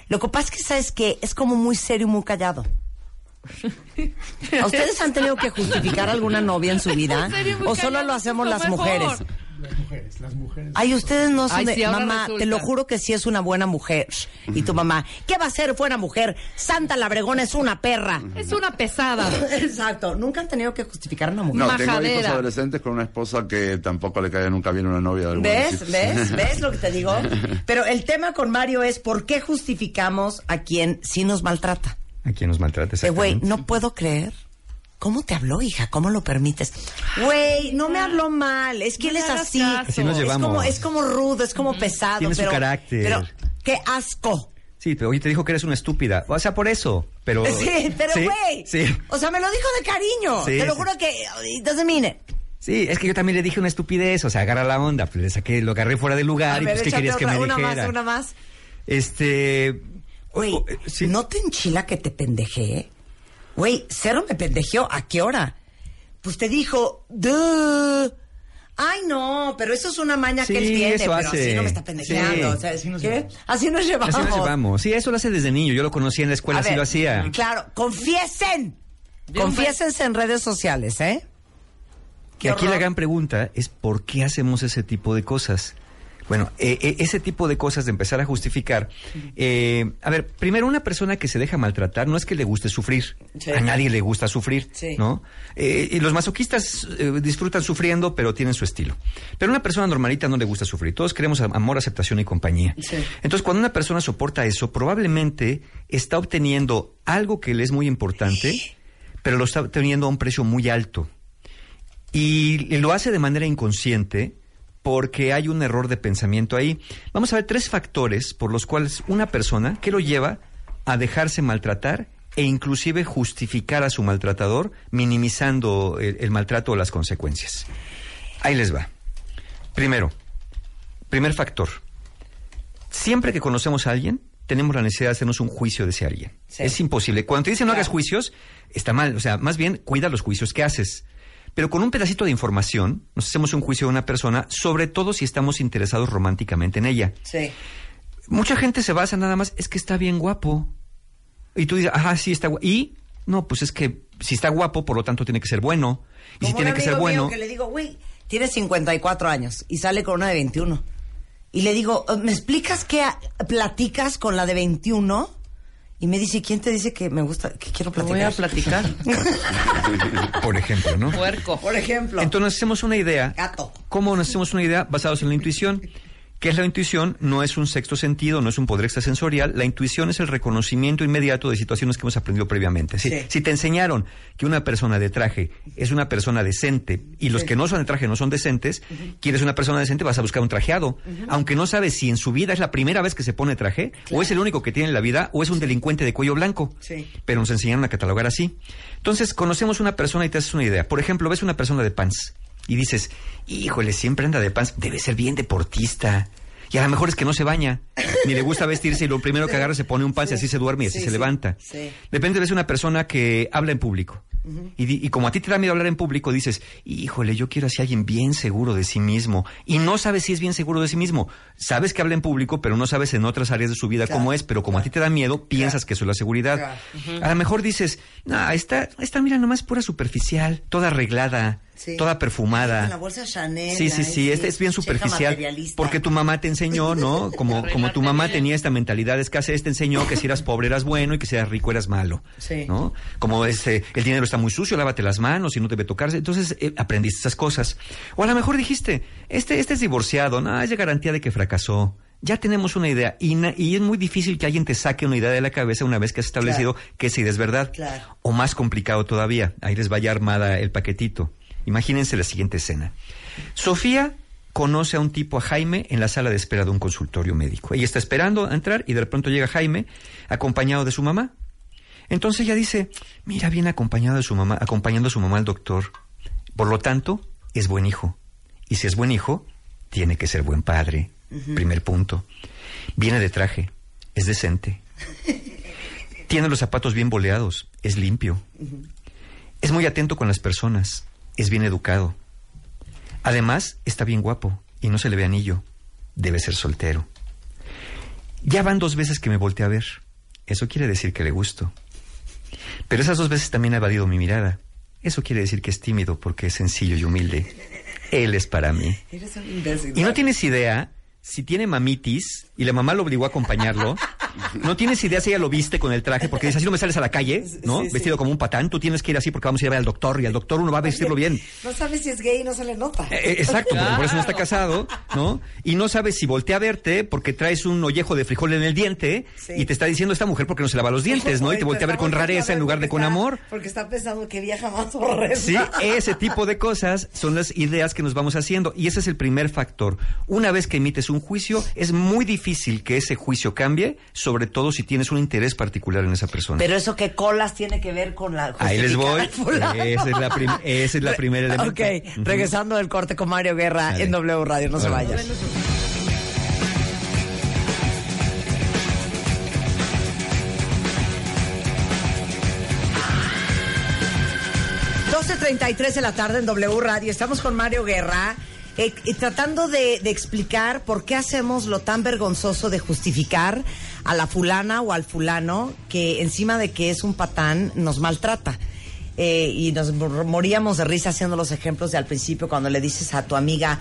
Lo que pasa es que, ¿sabes que Es como muy serio y muy callado. ¿A ustedes han tenido que justificar alguna novia en su vida? ¿O solo lo hacemos las mujeres? Las mujeres, las mujeres. Ay, ustedes no son Ay, de... sí, mamá, resulta. te lo juro que sí es una buena mujer. Y tu mamá, ¿qué va a ser buena mujer? Santa Labregona es una perra. Es una pesada. Exacto. Nunca han tenido que justificar a una mujer. No, tengo hijos adolescentes con una esposa que tampoco le cae nunca bien una novia de ¿Ves? ¿Ves? ¿Ves lo que te digo? Pero el tema con Mario es ¿por qué justificamos a quien sí nos maltrata? A quien nos maltrata, Eh, Güey, exactamente. no puedo creer. ¿Cómo te habló, hija? ¿Cómo lo permites? Güey, no me habló mal. Es que No él es así. Así nos Es llevamos. como, es como rudo, es como pesado. Tiene su carácter. Pero, qué asco. Sí, pero hoy te dijo que eres una estúpida. O sea, por eso. Pero. Sí, pero güey. Sí. O sea, me lo dijo de cariño. Sí, te lo sí. juro que doesn't mean it. Sí, es que yo también le dije una estupidez. O sea, agarra la onda. Pues le saqué, lo agarré fuera del lugar. A y ver, pues, ¿qué querías que me una dijera? más, una más. Este. Güey, eh. ¿no te enchila que te pendejé? Güey, cero me pendejeó. ¿A qué hora? Pues te dijo, "Duh". Ay, no, pero eso es una maña Sí, que él tiene, eso pero hace. así no me está pendejeando. Sí. O sea, ¿qué? Así nos llevamos. Así nos llevamos. Sí, eso lo hace desde niño. Yo lo conocí en la escuela, A así ver, lo hacía. Claro, confiesen. Confiésense en redes sociales, ¿eh? Y aquí la gran pregunta es ¿por qué hacemos ese tipo de cosas? Bueno, eh, eh, ese tipo de cosas de empezar a justificar. eh, a ver, primero, una persona que se deja maltratar no es que le guste sufrir. Sí. A nadie le gusta sufrir, Sí. ¿no? Eh, y los masoquistas eh, disfrutan sufriendo, pero tienen su estilo. Pero una persona normalita no le gusta sufrir. Todos queremos am- amor, aceptación y compañía. Sí. Entonces, cuando una persona soporta eso, probablemente está obteniendo algo que le es muy importante, pero lo está obteniendo a un precio muy alto. Y lo hace de manera inconsciente porque hay un error de pensamiento ahí. Vamos a ver tres factores por los cuales una persona que lo lleva a dejarse maltratar e inclusive justificar a su maltratador minimizando el, el maltrato o las consecuencias. Ahí les va. Primero, primer factor. Siempre que conocemos a alguien, tenemos la necesidad de hacernos un juicio de ese alguien. Sí. Es imposible. Cuando te dicen no hagas juicios, está mal. O sea, más bien cuida los juicios que haces. Pero con un pedacito de información, nos hacemos un juicio de una persona, sobre todo si estamos interesados románticamente en ella. Sí. Mucha gente se basa nada más, es que está bien guapo. Y tú dices, ajá, sí está guapo. Y, no, pues es que si está guapo, por lo tanto tiene que ser bueno. Y si Como tiene un que ser bueno. que le digo, güey, tiene 54 años y sale con una de 21. Y le digo, ¿me explicas qué platicas con la de 21? Y me dice, ¿quién te dice que me gusta, que quiero platicar? voy a platicar. Por ejemplo, ¿no? Puerco. Por ejemplo. Entonces nos hacemos una idea. Gato. ¿Cómo nos hacemos una idea? Basados en la intuición. ¿Qué es la intuición? No es un sexto sentido, no es un poder extrasensorial. La intuición es el reconocimiento inmediato de situaciones que hemos aprendido previamente. Si, Sí. si te enseñaron que una persona de traje es una persona decente y los Sí. que no son de traje no son decentes, quieres una persona decente, vas a buscar un trajeado. Aunque no sabes si en su vida es la primera vez que se pone traje, o es el único que tiene en la vida, o es un delincuente de cuello blanco. Pero nos enseñaron a catalogar así. Entonces, conocemos una persona y te haces una idea. Por ejemplo, ves una persona de pants y dices, híjole, siempre anda de pants, debe ser bien deportista. Y a lo mejor es que no se baña, ni le gusta vestirse y lo primero que agarra se pone un pants y así se duerme y así Sí, se sí, levanta. sí. De repente ves una persona que habla en público. Y como a ti te da miedo hablar en público, dices, híjole, yo quiero así alguien bien seguro de sí mismo. Y no sabes si es bien seguro de sí mismo. Sabes que habla en público, pero no sabes en otras áreas de su vida cómo es. Pero como a ti te da miedo, piensas que eso es la seguridad. A lo mejor dices, no, esta, esta mira nomás pura superficial, toda arreglada, Sí. toda perfumada. Con la bolsa Chanel. Sí, sí, sí, este es bien superficial. materialista. Porque tu mamá te enseñó, ¿no? Como, como tu mamá tenía esta mentalidad de escasez, te enseñó que si eras pobre eras bueno y que si eras rico eras malo. Sí. ¿No? Como ese, el dinero está muy sucio, lávate las manos y no debe tocarse. Entonces eh, aprendiste esas cosas. O a lo mejor dijiste, este, este es divorciado, no, es de garantía de que fracasó. Ya tenemos una idea y, na- y es muy difícil que alguien te saque una idea de la cabeza una vez que has establecido que idea es verdad. Claro. O más complicado todavía, ahí les vaya armada el paquetito. Imagínense la siguiente escena. Sofía conoce a un tipo, a Jaime, en la sala de espera de un consultorio médico. Ella está esperando a entrar y de pronto llega Jaime acompañado de su mamá. Entonces ella dice, mira, viene acompañado de su mamá, acompañando a su mamá al doctor. Por lo tanto, es buen hijo. Y si es buen hijo, tiene que ser buen padre. Primer punto. Viene de traje, es decente. Tiene los zapatos bien boleados, es limpio. Es muy atento con las personas, es bien educado. Además, está bien guapo y no se le ve anillo. Debe ser soltero. Ya van dos veces que me volteé a ver. Eso quiere decir que le gusto. Pero esas dos veces también ha evadido mi mirada. Eso quiere decir que es tímido porque es sencillo y humilde. Él es para mí. Eres un imbécil. Y no tienes idea si tiene mamitis y la mamá lo obligó a acompañarlo. No tienes idea si ella lo viste con el traje porque dice así no me sales a la calle, ¿no? Sí, sí. Vestido como un patán. Tú tienes que ir así porque vamos a ir a ver al doctor y al doctor uno va a vestirlo bien. No sabes si es gay y no se le nota. Eh, exacto, porque por eso no está casado, ¿no? Y no sabes si voltea a verte porque traes un ollejo de frijol en el diente Sí. y te está diciendo esta mujer porque no se lava los dientes, ¿no? Y te voltea a ver con rareza en lugar de con amor. Porque está pensando que viaja más horrenda. Sí, ese tipo de cosas son las ideas que nos vamos haciendo y ese es el primer factor. Una vez que emites un juicio, es muy difícil que ese juicio cambie, sobre todo si tienes un interés particular en esa persona. Pero eso que colas tiene que ver con la Ahí les voy. Esa es la, prim- esa es la primera elemento. Ok, Ujú. regresando del corte con Mario Guerra Dale. en W Radio, no se vayan. ...12.33 de la tarde en W Radio. Estamos con Mario Guerra... eh, tratando de, de explicar por qué hacemos lo tan vergonzoso de justificar a la fulana o al fulano que encima de que es un patán nos maltrata. Eh, y nos mor- moríamos de risa haciendo los ejemplos de al principio cuando le dices a tu amiga,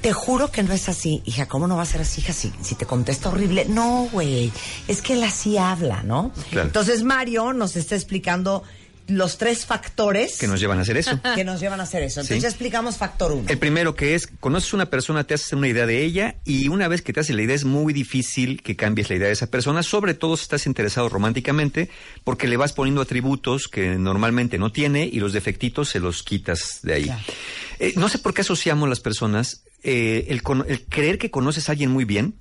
te juro que no es así. Hija, ¿cómo no va a ser así, hija? Si, si te contesta horrible. No, güey. Es que él así habla, ¿no? Claro. Entonces Mario nos está explicando los tres factores Que nos llevan a hacer eso. que nos llevan a hacer eso. Entonces Sí. ya explicamos factor uno. El primero que es, conoces una persona, te haces una idea de ella y una vez que te haces la idea es muy difícil que cambies la idea de esa persona, sobre todo si estás interesado románticamente, porque le vas poniendo atributos que normalmente no tiene y los defectitos se los quitas de ahí. Eh, no sé por qué asociamos las personas eh, el creer que conoces a alguien muy bien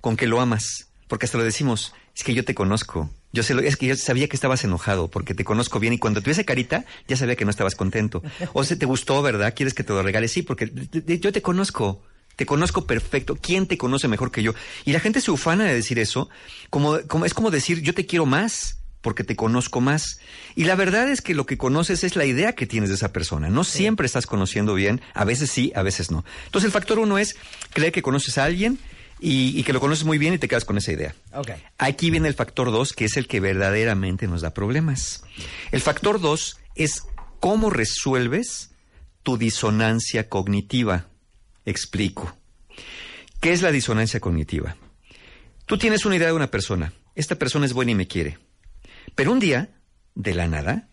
con que lo amas, porque hasta lo decimos, es que yo te conozco. Yo sé lo, es que yo sabía que estabas enojado porque te conozco bien y cuando tuve esa carita ya sabía que no estabas contento. O se te gustó, ¿verdad? ¿Quieres que te lo regale? Sí, porque yo te conozco. Te conozco perfecto. ¿Quién te conoce mejor que yo? Y la gente se ufana de decir eso, como, como es como decir yo te quiero más porque te conozco más. Y la verdad es que lo que conoces es la idea que tienes de esa persona. No siempre estás conociendo bien, a veces sí, a veces no. Entonces el factor uno es creer que conoces a alguien y, y que lo conoces muy bien y te quedas con esa idea. Aquí viene el factor 2, que es el que verdaderamente nos da problemas. El factor 2 es cómo resuelves tu disonancia cognitiva. Explico. ¿Qué es la disonancia cognitiva? Tú tienes una idea de una persona. Esta persona es buena y me quiere. Pero un día, de la nada,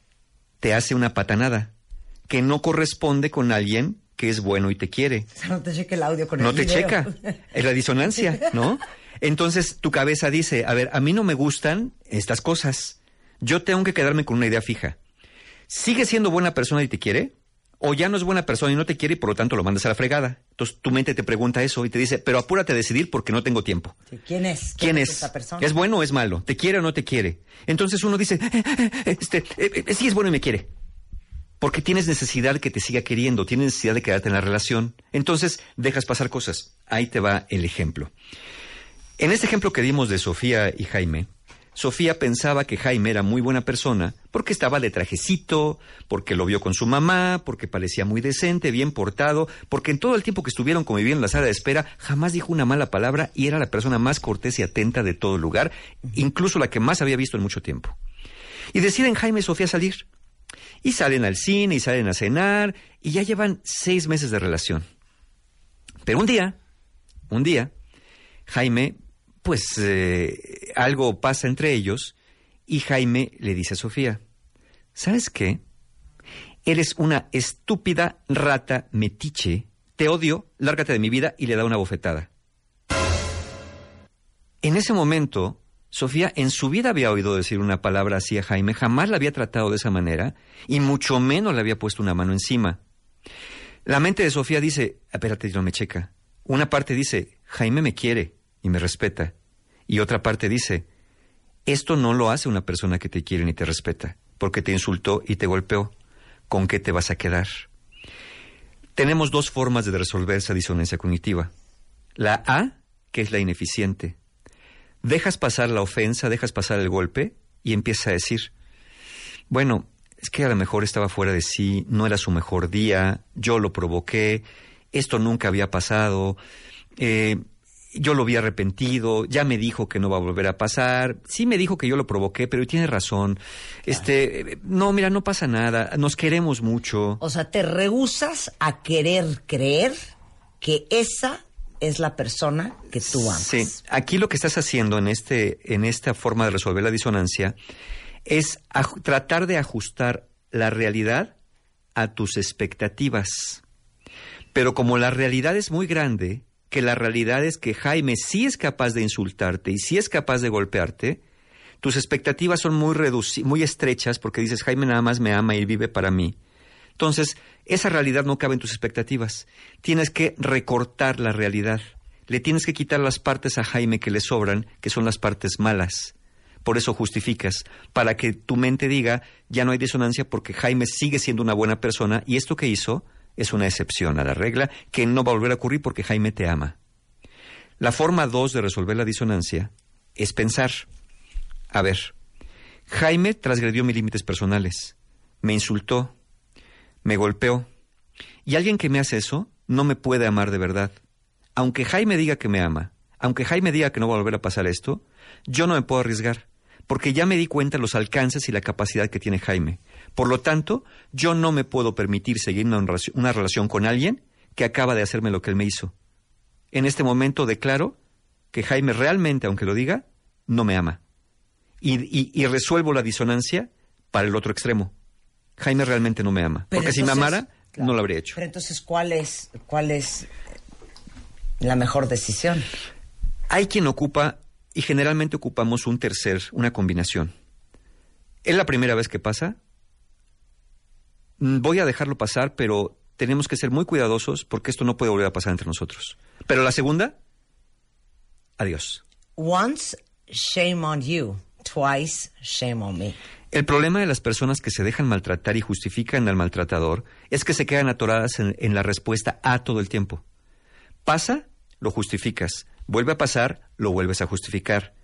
te hace una patanada que no corresponde con alguien que es bueno y te quiere. O sea, no te cheque el audio con el No te video. checa. Es la disonancia, ¿no? Entonces tu cabeza dice, a ver, a mí no me gustan estas cosas. Yo tengo que quedarme con una idea fija. ¿Sigue siendo buena persona y te quiere? ¿O ya no es buena persona y no te quiere y por lo tanto lo mandas a la fregada? Entonces tu mente te pregunta eso y te dice, pero apúrate a decidir porque no tengo tiempo. Sí, ¿Quién es? ¿Quién es? esta persona? ¿Es bueno o es malo? ¿Te quiere o no te quiere? Entonces uno dice, "Eh, eh, este, eh, sí es bueno y me quiere. Porque tienes necesidad que te siga queriendo, tienes necesidad de quedarte en la relación. Entonces dejas pasar cosas. Ahí te va el ejemplo. En este ejemplo que dimos de Sofía y Jaime, Sofía pensaba que Jaime era muy buena persona porque estaba de trajecito, porque lo vio con su mamá, porque parecía muy decente, bien portado, porque en todo el tiempo que estuvieron conviviendo en la sala de espera jamás dijo una mala palabra y era la persona más cortés y atenta de todo el lugar, incluso la que más había visto en mucho tiempo. Y deciden Jaime y Sofía salir. Y salen al cine y salen a cenar y ya llevan seis meses de relación. Pero un día, un día, Jaime, pues eh, algo pasa entre ellos y Jaime le dice a Sofía, ¿sabes qué? Eres una estúpida rata metiche, te odio, lárgate de mi vida y le da una bofetada. En ese momento, Sofía en su vida había oído decir una palabra así a Jaime, jamás la había tratado de esa manera y mucho menos le había puesto una mano encima. La mente de Sofía dice, espérate, no me checa. Una parte dice, Jaime me quiere y me respeta. Y otra parte dice, esto no lo hace una persona que te quiere ni te respeta, porque te insultó y te golpeó. ¿Con qué te vas a quedar? Tenemos dos formas de resolver esa disonancia cognitiva. La A, que es la ineficiente. Dejas pasar la ofensa, dejas pasar el golpe y empiezas a decir, bueno, es que a lo mejor estaba fuera de sí, no era su mejor día, yo lo provoqué, esto nunca había pasado, eh, yo lo había arrepentido, ya me dijo que no va a volver a pasar, sí me dijo que yo lo provoqué, pero tiene razón. Este, no, mira, no pasa nada, nos queremos mucho. O sea, te rehusas a querer creer que esa es la persona que tú amas. Sí, aquí lo que estás haciendo en este en esta forma de resolver la disonancia es tratar de ajustar la realidad a tus expectativas. Pero como la realidad es muy grande, que la realidad es que Jaime sí es capaz de insultarte y sí es capaz de golpearte, tus expectativas son muy muy estrechas porque dices Jaime nada más me ama y vive para mí. Entonces, esa realidad no cabe en tus expectativas. Tienes que recortar la realidad. Le tienes que quitar las partes a Jaime que le sobran, que son las partes malas. Por eso justificas, para que tu mente diga, ya no hay disonancia porque Jaime sigue siendo una buena persona y esto que hizo es una excepción a la regla que no va a volver a ocurrir porque Jaime te ama. La forma dos de resolver la disonancia es pensar, a ver, Jaime transgredió mis límites personales, me insultó, me golpeó, y alguien que me hace eso no me puede amar de verdad. Aunque Jaime diga que me ama, aunque Jaime diga que no va a volver a pasar esto, yo no me puedo arriesgar, porque ya me di cuenta los alcances y la capacidad que tiene Jaime. Por lo tanto, yo no me puedo permitir seguir una, relación- con alguien que acaba de hacerme lo que él me hizo. En este momento declaro que Jaime realmente, aunque lo diga, no me ama. Y- y resuelvo la disonancia para el otro extremo. Jaime realmente no me ama. Pero porque si me amara, no lo habría hecho. Pero entonces, ¿cuál es, cuál es la mejor decisión? Hay quien ocupa, y generalmente ocupamos un tercer, una combinación. ¿Es la primera vez que pasa? Mm, Voy a dejarlo pasar, pero tenemos que ser muy cuidadosos porque esto no puede volver a pasar entre nosotros. Pero la segunda, adiós. Once, shame on you. Twice, shame on me. El problema de las personas que se dejan maltratar y justifican al maltratador es que se quedan atoradas en, en la respuesta A todo el tiempo. Pasa, lo justificas. Vuelve a pasar, lo vuelves a justificar.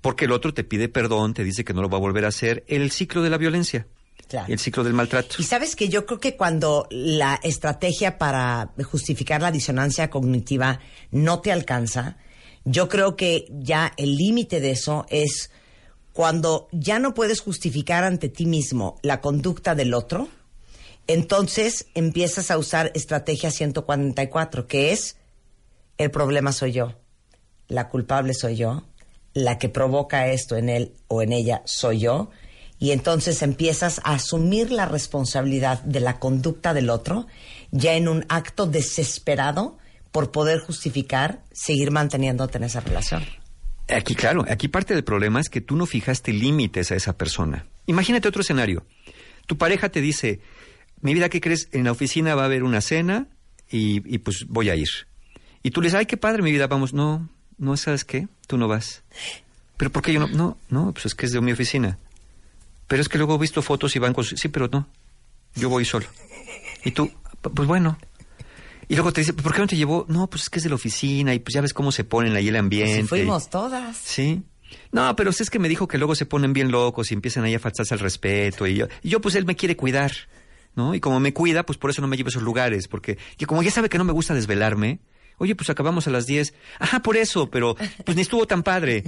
Porque el otro te pide perdón, te dice que no lo va a volver a hacer. El ciclo de la violencia. Claro. El ciclo del maltrato. Y sabes que yo creo que cuando la estrategia para justificar la disonancia cognitiva no te alcanza, yo creo que ya el límite de eso es cuando ya no puedes justificar ante ti mismo la conducta del otro, entonces empiezas a usar estrategia 144, que es el problema soy yo, la culpable soy yo, la que provoca esto en él o en ella soy yo, y entonces empiezas a asumir la responsabilidad de la conducta del otro ya en un acto desesperado por poder justificar seguir manteniéndote en esa relación. Aquí, claro, aquí parte del problema es que tú no fijaste límites a esa persona. Imagínate otro escenario. Tu pareja te dice, mi vida, ¿qué crees? En la oficina va a haber una cena y, y pues voy a ir. Y tú le dices, ay, qué padre, mi vida, vamos. No, no, ¿sabes qué? Tú no vas. ¿Pero por qué yo no? No, no, pues es que es de mi oficina. Pero es que luego he visto fotos y van con... Sí, pero no. Yo voy solo. Y tú, pues bueno. Y luego te dice, ¿por qué no te llevó? No, pues es que es de la oficina y pues ya ves cómo se ponen ahí el ambiente. Pues fuimos todas. Sí. No, pero es que me dijo que luego se ponen bien locos y empiezan ahí a faltarse al respeto. Y yo, y yo, pues él me quiere cuidar, ¿no? Y como me cuida, pues por eso no me llevo a esos lugares. Porque y como ya sabe que no me gusta desvelarme, oye, pues acabamos a las 10. Ajá, por eso, pero pues ni estuvo tan padre,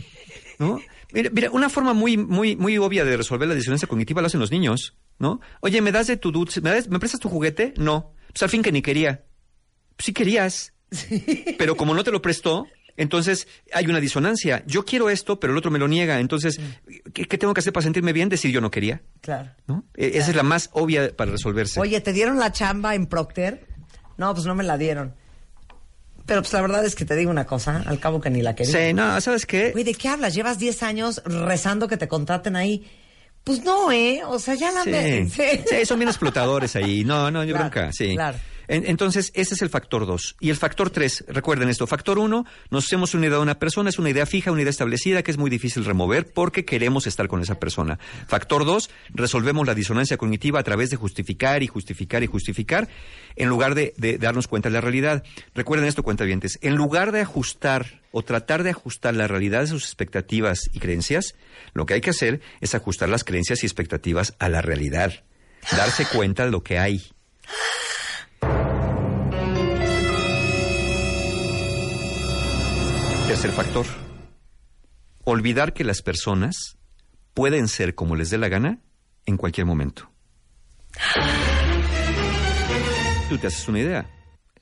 ¿no? Mira, mira, una forma muy, muy, muy obvia de resolver la disonancia cognitiva lo hacen los niños, ¿no? Oye, ¿me das de tu dulce? ¿Me, das- ¿Me prestas tu juguete? No. Pues al fin que ni quería. Sí querías. Pero como no te lo prestó, entonces hay una disonancia. Yo quiero esto, pero el otro me lo niega. Entonces, ¿qué, qué tengo que hacer para sentirme bien? Decir yo no quería. Claro. ¿no? E- Esa es la más obvia para resolverse. Oye, ¿te dieron la chamba en Procter? No, pues no me la dieron. Pero pues la verdad es que te digo una cosa, al cabo que ni la quería. Sí, no, ¿sabes qué? Güey, ¿de qué hablas? Llevas 10 años rezando que te contraten ahí. Pues no, ¿eh? O sea, ya la Sí. me... Sí, son bien explotadores ahí. No, no, yo Claro, bronca, sí. claro. En- entonces, ese es el factor dos. Y el factor tres, recuerden esto, factor uno, nos hacemos una idea de una persona, es una idea fija, una idea establecida que es muy difícil remover porque queremos estar con esa persona. Factor dos, resolvemos la disonancia cognitiva a través de justificar y justificar y justificar en lugar de, de darnos cuenta de la realidad. Recuerden esto, cuentavientes, en lugar de ajustar o tratar de ajustar la realidad de sus expectativas y creencias, lo que hay que hacer es ajustar las creencias y expectativas a la realidad. Darse cuenta de lo que hay. Tercer factor. Olvidar que las personas pueden ser como les dé la gana en cualquier momento. Tú te haces una idea.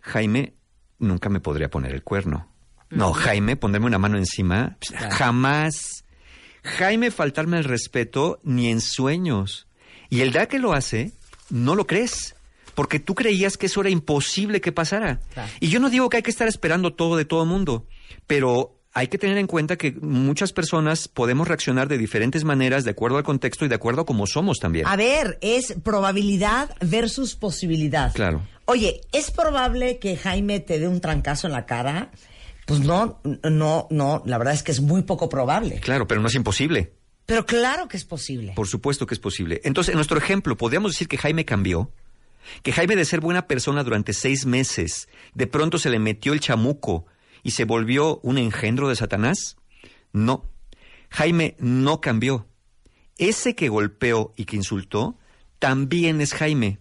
Jaime nunca me podría poner el cuerno. No, Jaime, ponerme una mano encima, jamás. Jaime faltarme el respeto ni en sueños. Y el día que lo hace, no lo crees. Porque tú creías que eso era imposible que pasara. Y yo no digo que hay que estar esperando todo de todo mundo, pero hay que tener en cuenta que muchas personas podemos reaccionar de diferentes maneras de acuerdo al contexto y de acuerdo a cómo somos también. A ver, es probabilidad versus posibilidad. Claro. Oye, ¿es probable que Jaime te dé un trancazo en la cara? Pues no, no, no, la verdad es que es muy poco probable. Claro, pero no es imposible. Pero claro que es posible. Por supuesto que es posible. Entonces, en nuestro ejemplo, podríamos decir que Jaime cambió. Que Jaime, de ser buena persona durante seis meses, de pronto se le metió el chamuco y se volvió un engendro de Satanás. No. Jaime no cambió. Ese que golpeó y que insultó también es Jaime.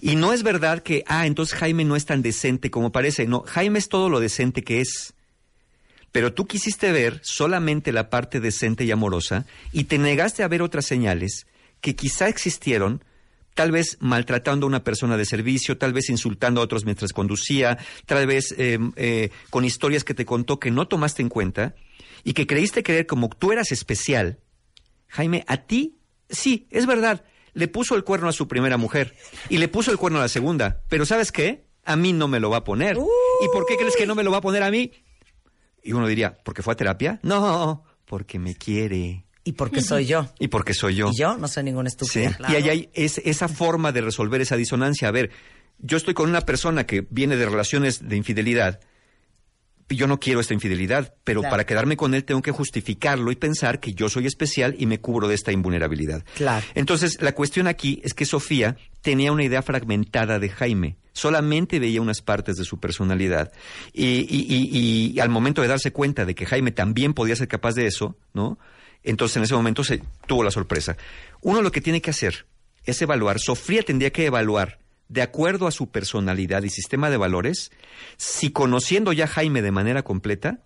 Y no es verdad que, ah, entonces Jaime no es tan decente como parece. No, Jaime es todo lo decente que es. Pero tú quisiste ver solamente la parte decente y amorosa y te negaste a ver otras señales que quizá existieron, tal vez maltratando a una persona de servicio, tal vez insultando a otros mientras conducía, tal vez eh, eh, con historias que te contó que no tomaste en cuenta y que creíste creer como tú eras especial. Jaime, a ti, sí, es verdad, le puso el cuerno a su primera mujer y le puso el cuerno a la segunda, pero ¿sabes qué? A mí no me lo va a poner. ¿Y por qué crees que no me lo va a poner a mí? Y uno diría, ¿porque fue a terapia? No, porque me quiere. Y porque soy yo. Y porque soy yo. Y yo no soy ningún Sí. estúpido. Y ahí hay es- esa forma de resolver esa disonancia. A ver, yo estoy con una persona que viene de relaciones de infidelidad. y Yo no quiero esta infidelidad, pero Claro. para quedarme con él tengo que justificarlo y pensar que yo soy especial y me cubro de esta invulnerabilidad. Claro. Entonces, la cuestión aquí es que Sofía tenía una idea fragmentada de Jaime. Solamente veía unas partes de su personalidad. Y, y- y- y al momento de darse cuenta de que Jaime también podía ser capaz de eso, ¿no? Entonces, en ese momento se tuvo la sorpresa. Uno lo que tiene que hacer es evaluar. Sofía tendría que evaluar, de acuerdo a su personalidad y sistema de valores, si conociendo ya a Jaime de manera completa,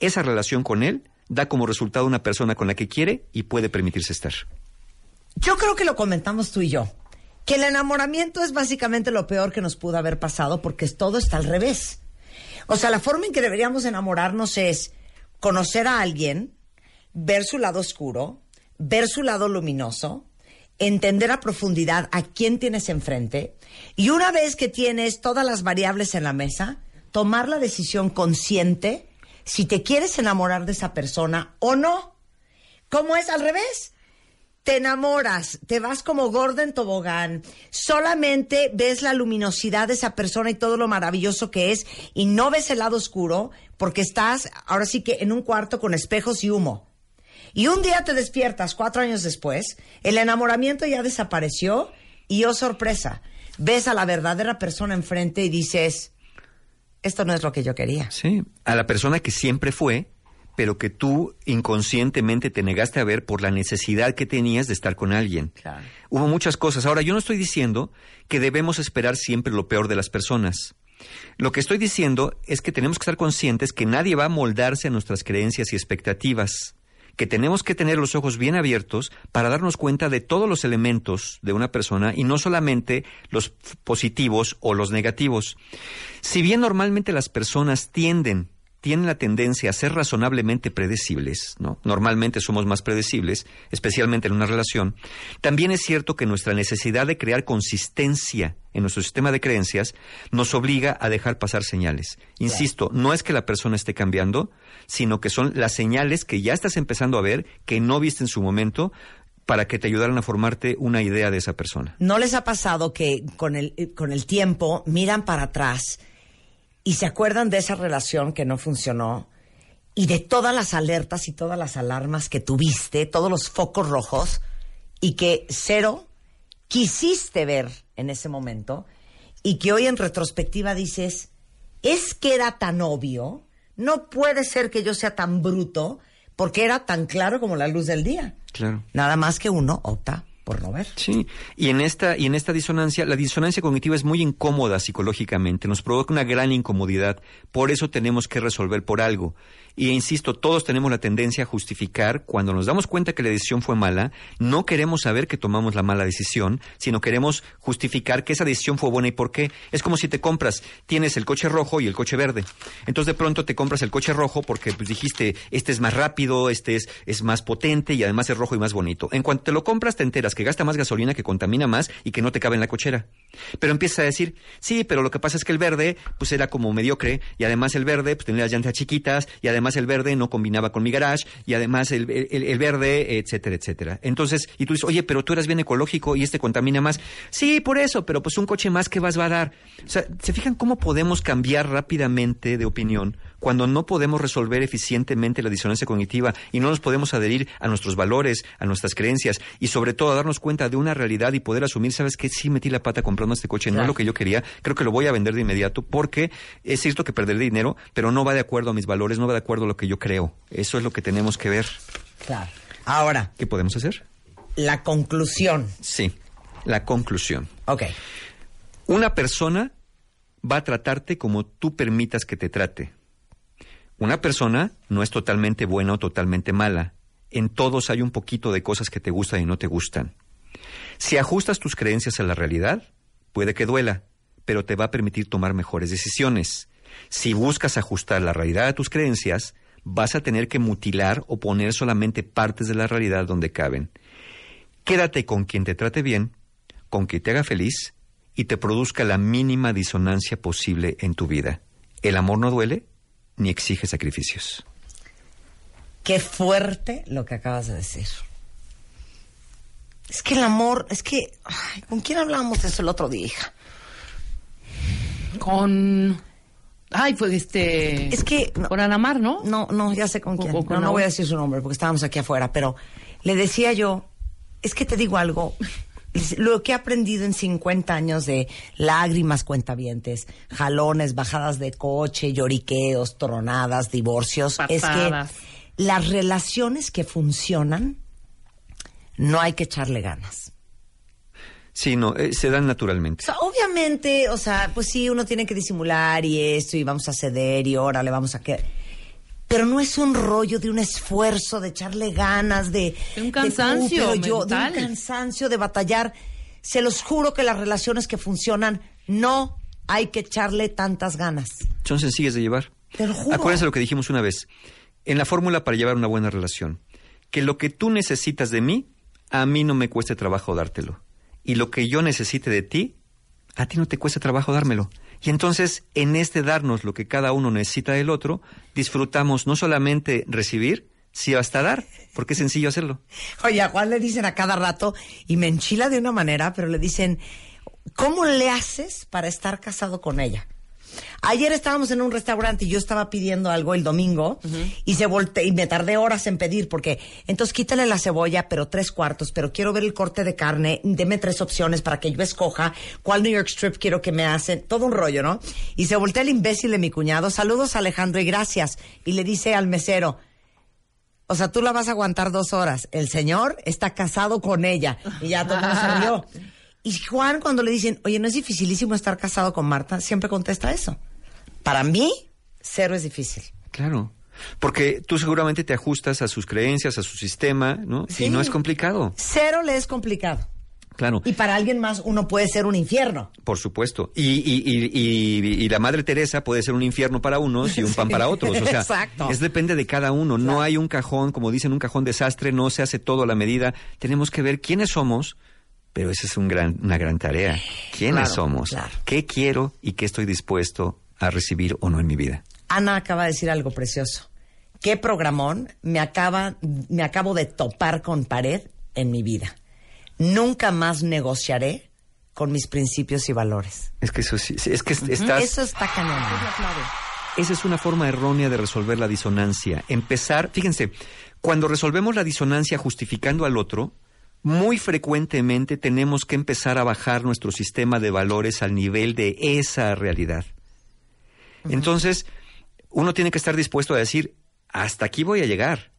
esa relación con él da como resultado una persona con la que quiere y puede permitirse estar. Yo creo que lo comentamos tú y yo. Que el enamoramiento es básicamente lo peor que nos pudo haber pasado porque todo está al revés. O sea, la forma en que deberíamos enamorarnos es conocer a alguien, ver su lado oscuro, ver su lado luminoso, entender a profundidad a quién tienes enfrente y una vez que tienes todas las variables en la mesa, tomar la decisión consciente si te quieres enamorar de esa persona o no. ¿Cómo es al revés? Te enamoras, te vas como gordo en tobogán, solamente ves la luminosidad de esa persona y todo lo maravilloso que es y no ves el lado oscuro porque estás ahora sí que en un cuarto con espejos y humo. Y un día te despiertas cuatro años después, el enamoramiento ya desapareció y oh sorpresa, ves a la verdadera persona enfrente y dices, esto no es lo que yo quería. Sí, a la persona que siempre fue, pero que tú inconscientemente te negaste a ver por la necesidad que tenías de estar con alguien. Hubo muchas cosas. Ahora, yo no estoy diciendo que debemos esperar siempre lo peor de las personas. Lo que estoy diciendo es que tenemos que estar conscientes que nadie va a moldarse a nuestras creencias y expectativas que tenemos que tener los ojos bien abiertos para darnos cuenta de todos los elementos de una persona y no solamente los positivos o los negativos. Si bien normalmente las personas tienden tienen la tendencia a ser razonablemente predecibles, ¿no? Normalmente somos más predecibles, especialmente en una relación. También es cierto que nuestra necesidad de crear consistencia en nuestro sistema de creencias nos obliga a dejar pasar señales. Insisto, no es que la persona esté cambiando, sino que son las señales que ya estás empezando a ver que no viste en su momento para que te ayudaran a formarte una idea de esa persona. ¿No les ha pasado que con el, eh, con el tiempo miran para atrás y se acuerdan de esa relación que no funcionó y de todas las alertas y todas las alarmas que tuviste, todos los focos rojos y que cero quisiste ver en ese momento y que hoy en retrospectiva dices, es que era tan obvio, no puede ser que yo sea tan bruto porque era tan claro como la luz del día. Claro. Nada más que uno opta por no ver. Sí, y en esta y en esta disonancia, la disonancia cognitiva es muy incómoda psicológicamente, nos provoca una gran incomodidad, por eso tenemos que resolver por algo. Y insisto, todos tenemos la tendencia a justificar cuando nos damos cuenta que la decisión fue mala, no queremos saber que tomamos la mala decisión, sino queremos justificar que esa decisión fue buena y por qué. Es como si te compras, tienes el coche rojo y el coche verde. Entonces de pronto te compras el coche rojo porque pues, dijiste, este es más rápido, este es, es más potente y además es rojo y más bonito. En cuanto te lo compras te enteras que gasta más gasolina, que contamina más y que no te cabe en la cochera. Pero empiezas a decir, sí, pero lo que pasa es que el verde pues era como mediocre y además el verde pues tenía las llantas chiquitas y además el verde no combinaba con mi garage y además el, el- verde, etcétera, etcétera. Entonces, y tú dices, oye, pero tú eras bien ecológico y este contamina más. Sí, por eso, pero pues un coche más que vas va a dar. O sea, ¿se fijan cómo podemos cambiar rápidamente de opinión cuando no podemos resolver eficientemente la disonancia cognitiva y no nos podemos adherir a nuestros valores, a nuestras creencias y sobre todo a darnos cuenta de una realidad y poder asumir, sabes que sí metí la pata comprando este coche, no es lo que yo quería, creo que lo voy a vender de inmediato porque es cierto que perderé dinero, pero no va de acuerdo a mis valores, no va de acuerdo a lo que yo creo. Eso es lo que tenemos que ver. Claro. Ahora, ¿qué podemos hacer? La conclusión. Sí, la conclusión. Ok. Una persona va a tratarte como tú permitas que te trate. Una persona no es totalmente buena o totalmente mala. En todos hay un poquito de cosas que te gustan y no te gustan. Si ajustas tus creencias a la realidad, puede que duela, pero te va a permitir tomar mejores decisiones. Si buscas ajustar la realidad a tus creencias, vas a tener que mutilar o poner solamente partes de la realidad donde caben. Quédate con quien te trate bien, con quien te haga feliz y te produzca la mínima disonancia posible en tu vida. El amor no duele ni exige sacrificios. Qué fuerte lo que acabas de decir. Es que el amor, es que, ay, ¿con quién hablábamos de eso el otro día, hija? Con. Ay, pues este. Es que. Con Anamar, ¿no? No, no, ya sé con quién. o con no, no voy a decir su nombre porque estábamos aquí afuera, pero le decía yo, es que te digo algo. Lo que he aprendido en 50 años de lágrimas cuentavientes, jalones, bajadas de coche, lloriqueos, tronadas, divorcios, es que las relaciones que funcionan no hay que echarle ganas. Sí, no, eh, se dan naturalmente. O sea, obviamente, o sea, pues sí, uno tiene que disimular y esto, y vamos a ceder, y ahora le vamos a que. Pero no es un rollo de un esfuerzo, de echarle ganas, de. De un cansancio yo, de un cansancio, de batallar. Se los juro que las relaciones que funcionan no hay que echarle tantas ganas. Son sencillas de llevar. Te lo juro. Acuérdense lo que dijimos una vez. En la fórmula para llevar una buena relación, que lo que tú necesitas de mí, a mí no me cueste trabajo dártelo. Y lo que yo necesite de ti, a ti no te cuesta trabajo dármelo. Y entonces, en este darnos lo que cada uno necesita del otro, disfrutamos no solamente recibir, sino hasta dar, porque es sencillo hacerlo. Oye, a Juan le dicen a cada rato, y me enchila de una manera, pero le dicen, ¿cómo le haces para estar casado con ella? Ayer estábamos en un restaurante y yo estaba pidiendo algo el domingo y se volte y me tardé horas en pedir porque entonces quítale la cebolla, pero tres cuartos, pero quiero ver el corte de carne, deme tres opciones para que yo escoja cuál New York Strip quiero que me hacen, todo un rollo, ¿no? Y se voltea el imbécil de mi cuñado, saludos Alejandro y gracias. Y le dice al mesero, o sea, tú la vas a aguantar dos horas. El señor está casado con ella. Y ya todo el. Y Juan, cuando le dicen, oye, ¿no es dificilísimo estar casado con Marta? Siempre contesta eso. Para mí, cero es difícil. Claro. Porque tú seguramente te ajustas a sus creencias, a su sistema, ¿no? Sí. Y no es complicado. Cero le es complicado. Claro. Y para alguien más, uno puede ser un infierno. Por supuesto. Y, y, y, y- y la Madre Teresa puede ser un infierno para unos y un pan Sí, para otros. O sea, exacto. es depende de cada uno. No hay un cajón, como dicen, un cajón desastre, no se hace todo a la medida. Tenemos que ver quiénes somos, pero esa es un gran, una gran tarea. ¿Quiénes Claro, somos? claro. ¿Qué quiero y qué estoy dispuesto a recibir o no en mi vida? Ana acaba de decir algo precioso. ¿Qué programón me acaba, me acabo de topar con pared en mi vida? Nunca más negociaré con mis principios y valores. Es que eso sí, es que estás... Eso está cañón. Esa es una forma errónea de resolver la disonancia. Empezar, fíjense, cuando resolvemos la disonancia justificando al otro, muy frecuentemente tenemos que empezar a bajar nuestro sistema de valores al nivel de esa realidad. Entonces, uno tiene que estar dispuesto a decir, hasta aquí voy a llegar.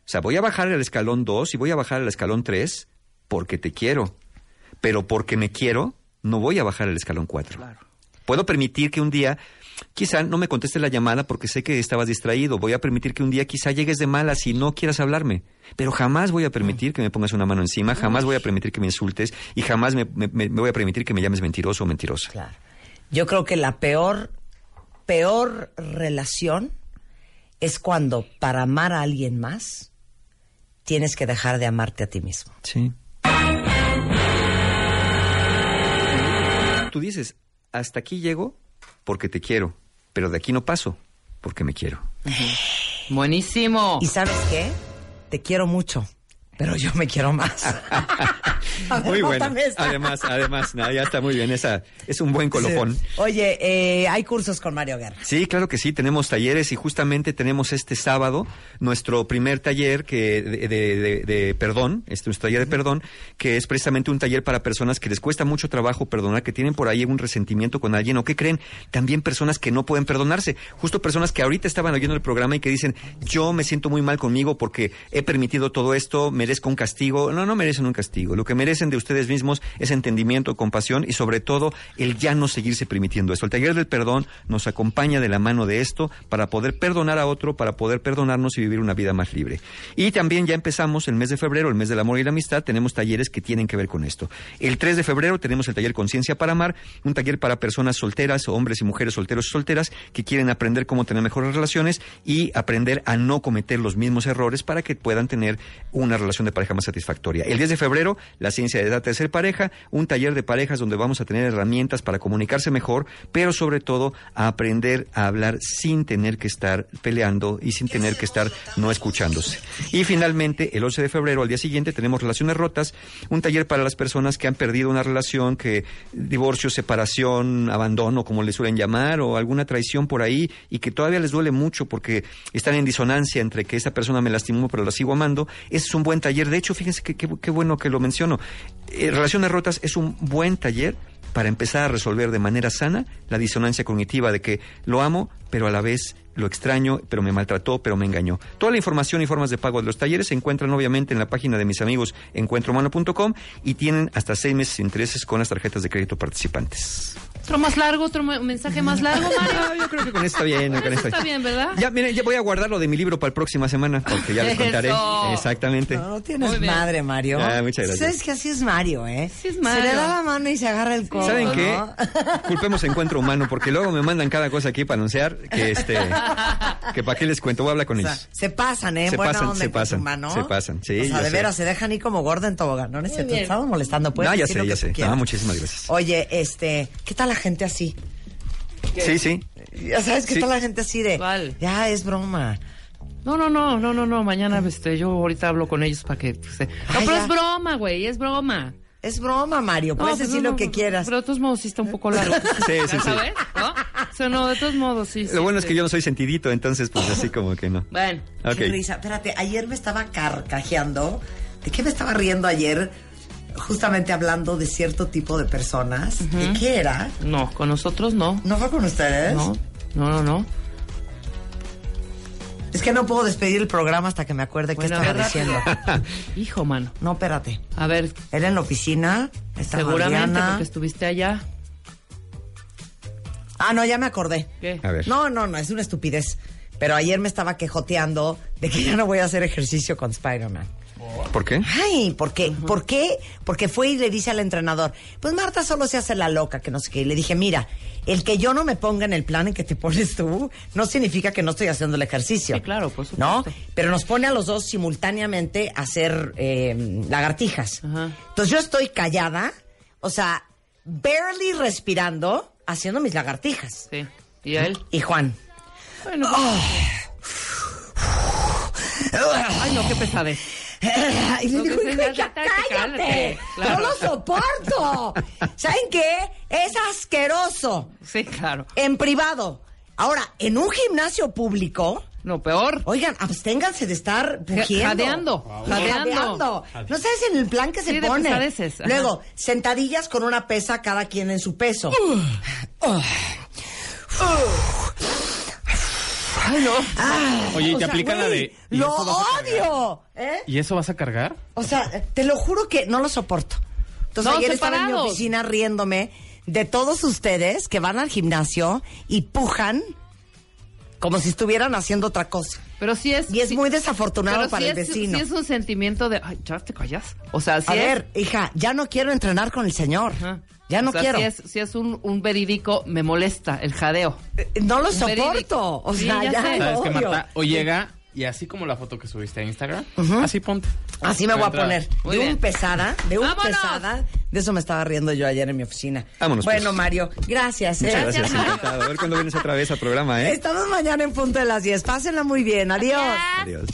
O sea, voy a bajar el escalón 2 y voy a bajar el escalón 3 porque te quiero. Pero porque me quiero, no voy a bajar el escalón 4. Puedo permitir que un día, quizá no me conteste la llamada porque sé que estabas distraído. Voy a permitir que un día quizá llegues de malas y no quieras hablarme. Pero jamás voy a permitir que me pongas una mano encima, jamás voy a permitir que me insultes y jamás me, me- me voy a permitir que me llames mentiroso o mentirosa. Yo creo que la peor, peor relación es cuando para amar a alguien más tienes que dejar de amarte a ti mismo. Sí. Tú dices, hasta aquí llego porque te quiero, pero de aquí no paso porque me quiero. Buenísimo. ¿Y sabes qué? Te quiero mucho, pero yo me quiero más. Ver, Muy bueno. Además, además, no, ya está muy bien. Esa es un buen colofón. Sí. Oye, eh, hay cursos con Mario Guerra. Sí, claro que sí, tenemos talleres y justamente tenemos este sábado nuestro primer taller que de, de- de- de perdón, este nuestro taller de perdón, que es precisamente un taller para personas que les cuesta mucho trabajo perdonar, que tienen por ahí un resentimiento con alguien o que creen también personas que no pueden perdonarse, justo personas que ahorita estaban oyendo el programa y que dicen, yo me siento muy mal conmigo porque he permitido todo esto, merezco un castigo. No, no merecen un castigo. Lo que merecen de ustedes mismos es entendimiento, compasión y sobre todo el ya no seguirse permitiendo esto. El taller del perdón nos acompaña de la mano de esto para poder perdonar a otro, para poder perdonarnos y vivir una vida más libre. Y también ya empezamos el mes de febrero, el mes del amor y la amistad, tenemos talleres que tienen que ver con esto. El 3 de febrero tenemos el taller Conciencia para Amar, un taller para personas solteras, hombres y mujeres solteros y solteras que quieren aprender cómo tener mejores relaciones y aprender a no cometer los mismos errores para que puedan tener una relación de pareja más satisfactoria. El 10 de febrero, la ciencia de edad de pareja, un taller de parejas donde vamos a tener herramientas para comunicarse mejor, pero sobre todo a aprender a hablar sin tener que estar peleando y sin tener que estar no escuchándose. Y finalmente, el 11 de febrero, al día siguiente, tenemos relaciones rotas, un taller para las personas que han perdido una relación, que divorcio, separación, abandono, como le suelen llamar, o alguna traición por ahí, y que todavía les duele mucho porque están en disonancia entre que esa persona me lastimó pero la sigo amando. Ese es un buen taller. De hecho, fíjense que- qué bueno que lo menciono. Eh, relaciones rotas es un buen taller para empezar a resolver de manera sana la disonancia cognitiva de que lo amo, pero a la vez lo extraño, pero me maltrató, pero me engañó. Toda la información y formas de pago de los talleres se encuentran obviamente en la página de mis amigos encuentrohumano.com y tienen hasta seis meses de intereses con las tarjetas de crédito participantes. ¿Otro más largo? ¿Otro me- mensaje más largo, Mario? yo creo que con esto está bien, ¿no? con esto Está bien, ¿verdad? Ya, miren, ya voy a guardar lo de mi libro para la próxima semana, porque ya les contaré. Eso. Exactamente. No, no tienes madre, Mario. Ah, muchas gracias. Sabes que así es Mario, ¿eh? Sí es Mario. Se le da la mano y se agarra el codo. ¿Saben ¿no? qué? Culpemos encuentro humano, porque luego me mandan cada cosa aquí para anunciar que este que para qué les cuento, voy a hablar con O sea, ellos. se pasan, ¿eh? Se Buena pasan, se pasan, Humano. se pasan, sí, O sea, de sé. veras, se dejan ir como gorda en tobogán. No, no es cierto, te estamos molestando. Puedes No, ya sé, ya sé. No, muchísimas gracias. Oye, este, ¿qué tal la gente así? Sí, sí. Ya sabes qué Sí. tal la gente así de. ¿Cuál? Ya es broma. No, no, no, no, no, no. Mañana este, yo ahorita hablo con ellos para que... pues, eh, No, Ay, pero ya. es broma, güey, es broma. Es broma, Mario. Puedes No, pues, decir no, lo que quieras. Pero de todos modos sí está un poco largo. Sí, sí, ¿Ya sí. sabes? ¿No? O sea, no, de todos modos sí. sí, Lo bueno es sí. que yo no soy sentidito, entonces pues así como que no. Bueno. Ok. Qué risa. Espérate, ayer me estaba carcajeando. ¿De qué me estaba riendo ayer? Justamente hablando de cierto tipo de personas. ¿De qué era? No, con nosotros no. ¿No fue con ustedes? No, no, no, no. Es que no puedo despedir el programa hasta que me acuerde qué estaba diciendo. Hijo, mano. No, espérate. A ver, Era en la oficina. Estaba seguramente Adriana. porque estuviste allá. Ah, no, ya me acordé. ¿Qué? A ver. No, no, no, es una estupidez. Pero ayer me estaba quejoteando de que ya no voy a hacer ejercicio con Spider-Man. ¿Por qué? Ay, ¿por qué? ¿Por qué? Porque fue y le dice al entrenador, pues Marta solo se hace la loca, que no sé qué. Y le dije, mira, el que yo no me ponga en el plan en que te pones tú, no significa que no estoy haciendo el ejercicio. Sí, claro, por supuesto. ¿No? Pero nos pone a los dos simultáneamente a hacer eh, lagartijas. Ajá. Entonces yo estoy callada, o sea, barely respirando, haciendo mis lagartijas. Sí. ¿Y a él? Y Juan. Bueno. Ay, no, qué pesadez. Y le digo, "Hija, cállate, cállate". Claro. no lo soporto. ¿Saben qué? Es asqueroso. Sí, claro. En privado. Ahora, en un gimnasio público, No, peor. oigan, absténganse de estar pugiendo. Jadeando, jadeando. No sabes en el plan que se Sí, de pone. pesadeces. Luego, sentadillas con una pesa cada quien en su peso. Uh. Ay, no. Oye, ¿y te sea, aplican la de... ¿y ¡Lo eso vas a cargar? odio! ¿Eh? ¿Y eso vas a cargar? O sea, te lo juro que no lo soporto. Entonces No, ayer estaba en mi separados. oficina riéndome de todos ustedes que van al gimnasio y pujan como si estuvieran haciendo otra cosa. Pero sí es. Y es sí- muy desafortunado para sí el es- vecino. Sí es un sentimiento de. Ay, ya te callas. O sea, sí A es. ver, hija, ya no quiero entrenar con el señor. Ajá. Ya no O sea, quiero. Si es, sí es un, un verídico, me molesta el jadeo. Eh, No lo Un soporto. verídico. O Sí, sea, ya ya, sé. lo ¿Sabes qué, odio. Marta? O llega y así como la foto que subiste a Instagram, así ponte. Así me voy a poner. Muy de un pesada, de un ¡Vámonos! pesada. De eso me estaba riendo yo ayer en mi oficina. Vámonos, Bueno, pues. Mario, gracias. ¿eh? Muchas gracias, encantado. A ver cuándo vienes otra vez al programa, ¿eh? Estamos mañana en punto de las 10. Pásenla muy bien. Adiós. Adiós.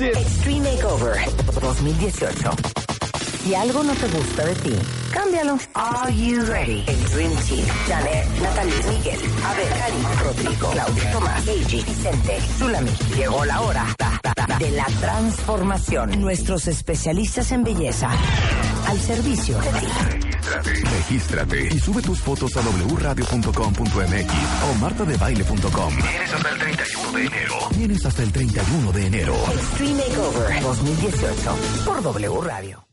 Extreme Makeover 2018. Si algo no te gusta de ti, cámbialo. Are you ready? El Dream Team. Janet, Natalie, Miguel, Abel, Karim, Rodrigo, Claudia, Tomás, Eiji, Vicente, Zulami. Llegó la hora de la transformación. Nuestros especialistas en belleza al servicio de ti. Regístrate y sube tus fotos a wradio.com.mx o martadebaile.com. Tienes hasta el 31 de enero. Tienes hasta el 31 de enero. Extreme Makeover 2018 por W Radio.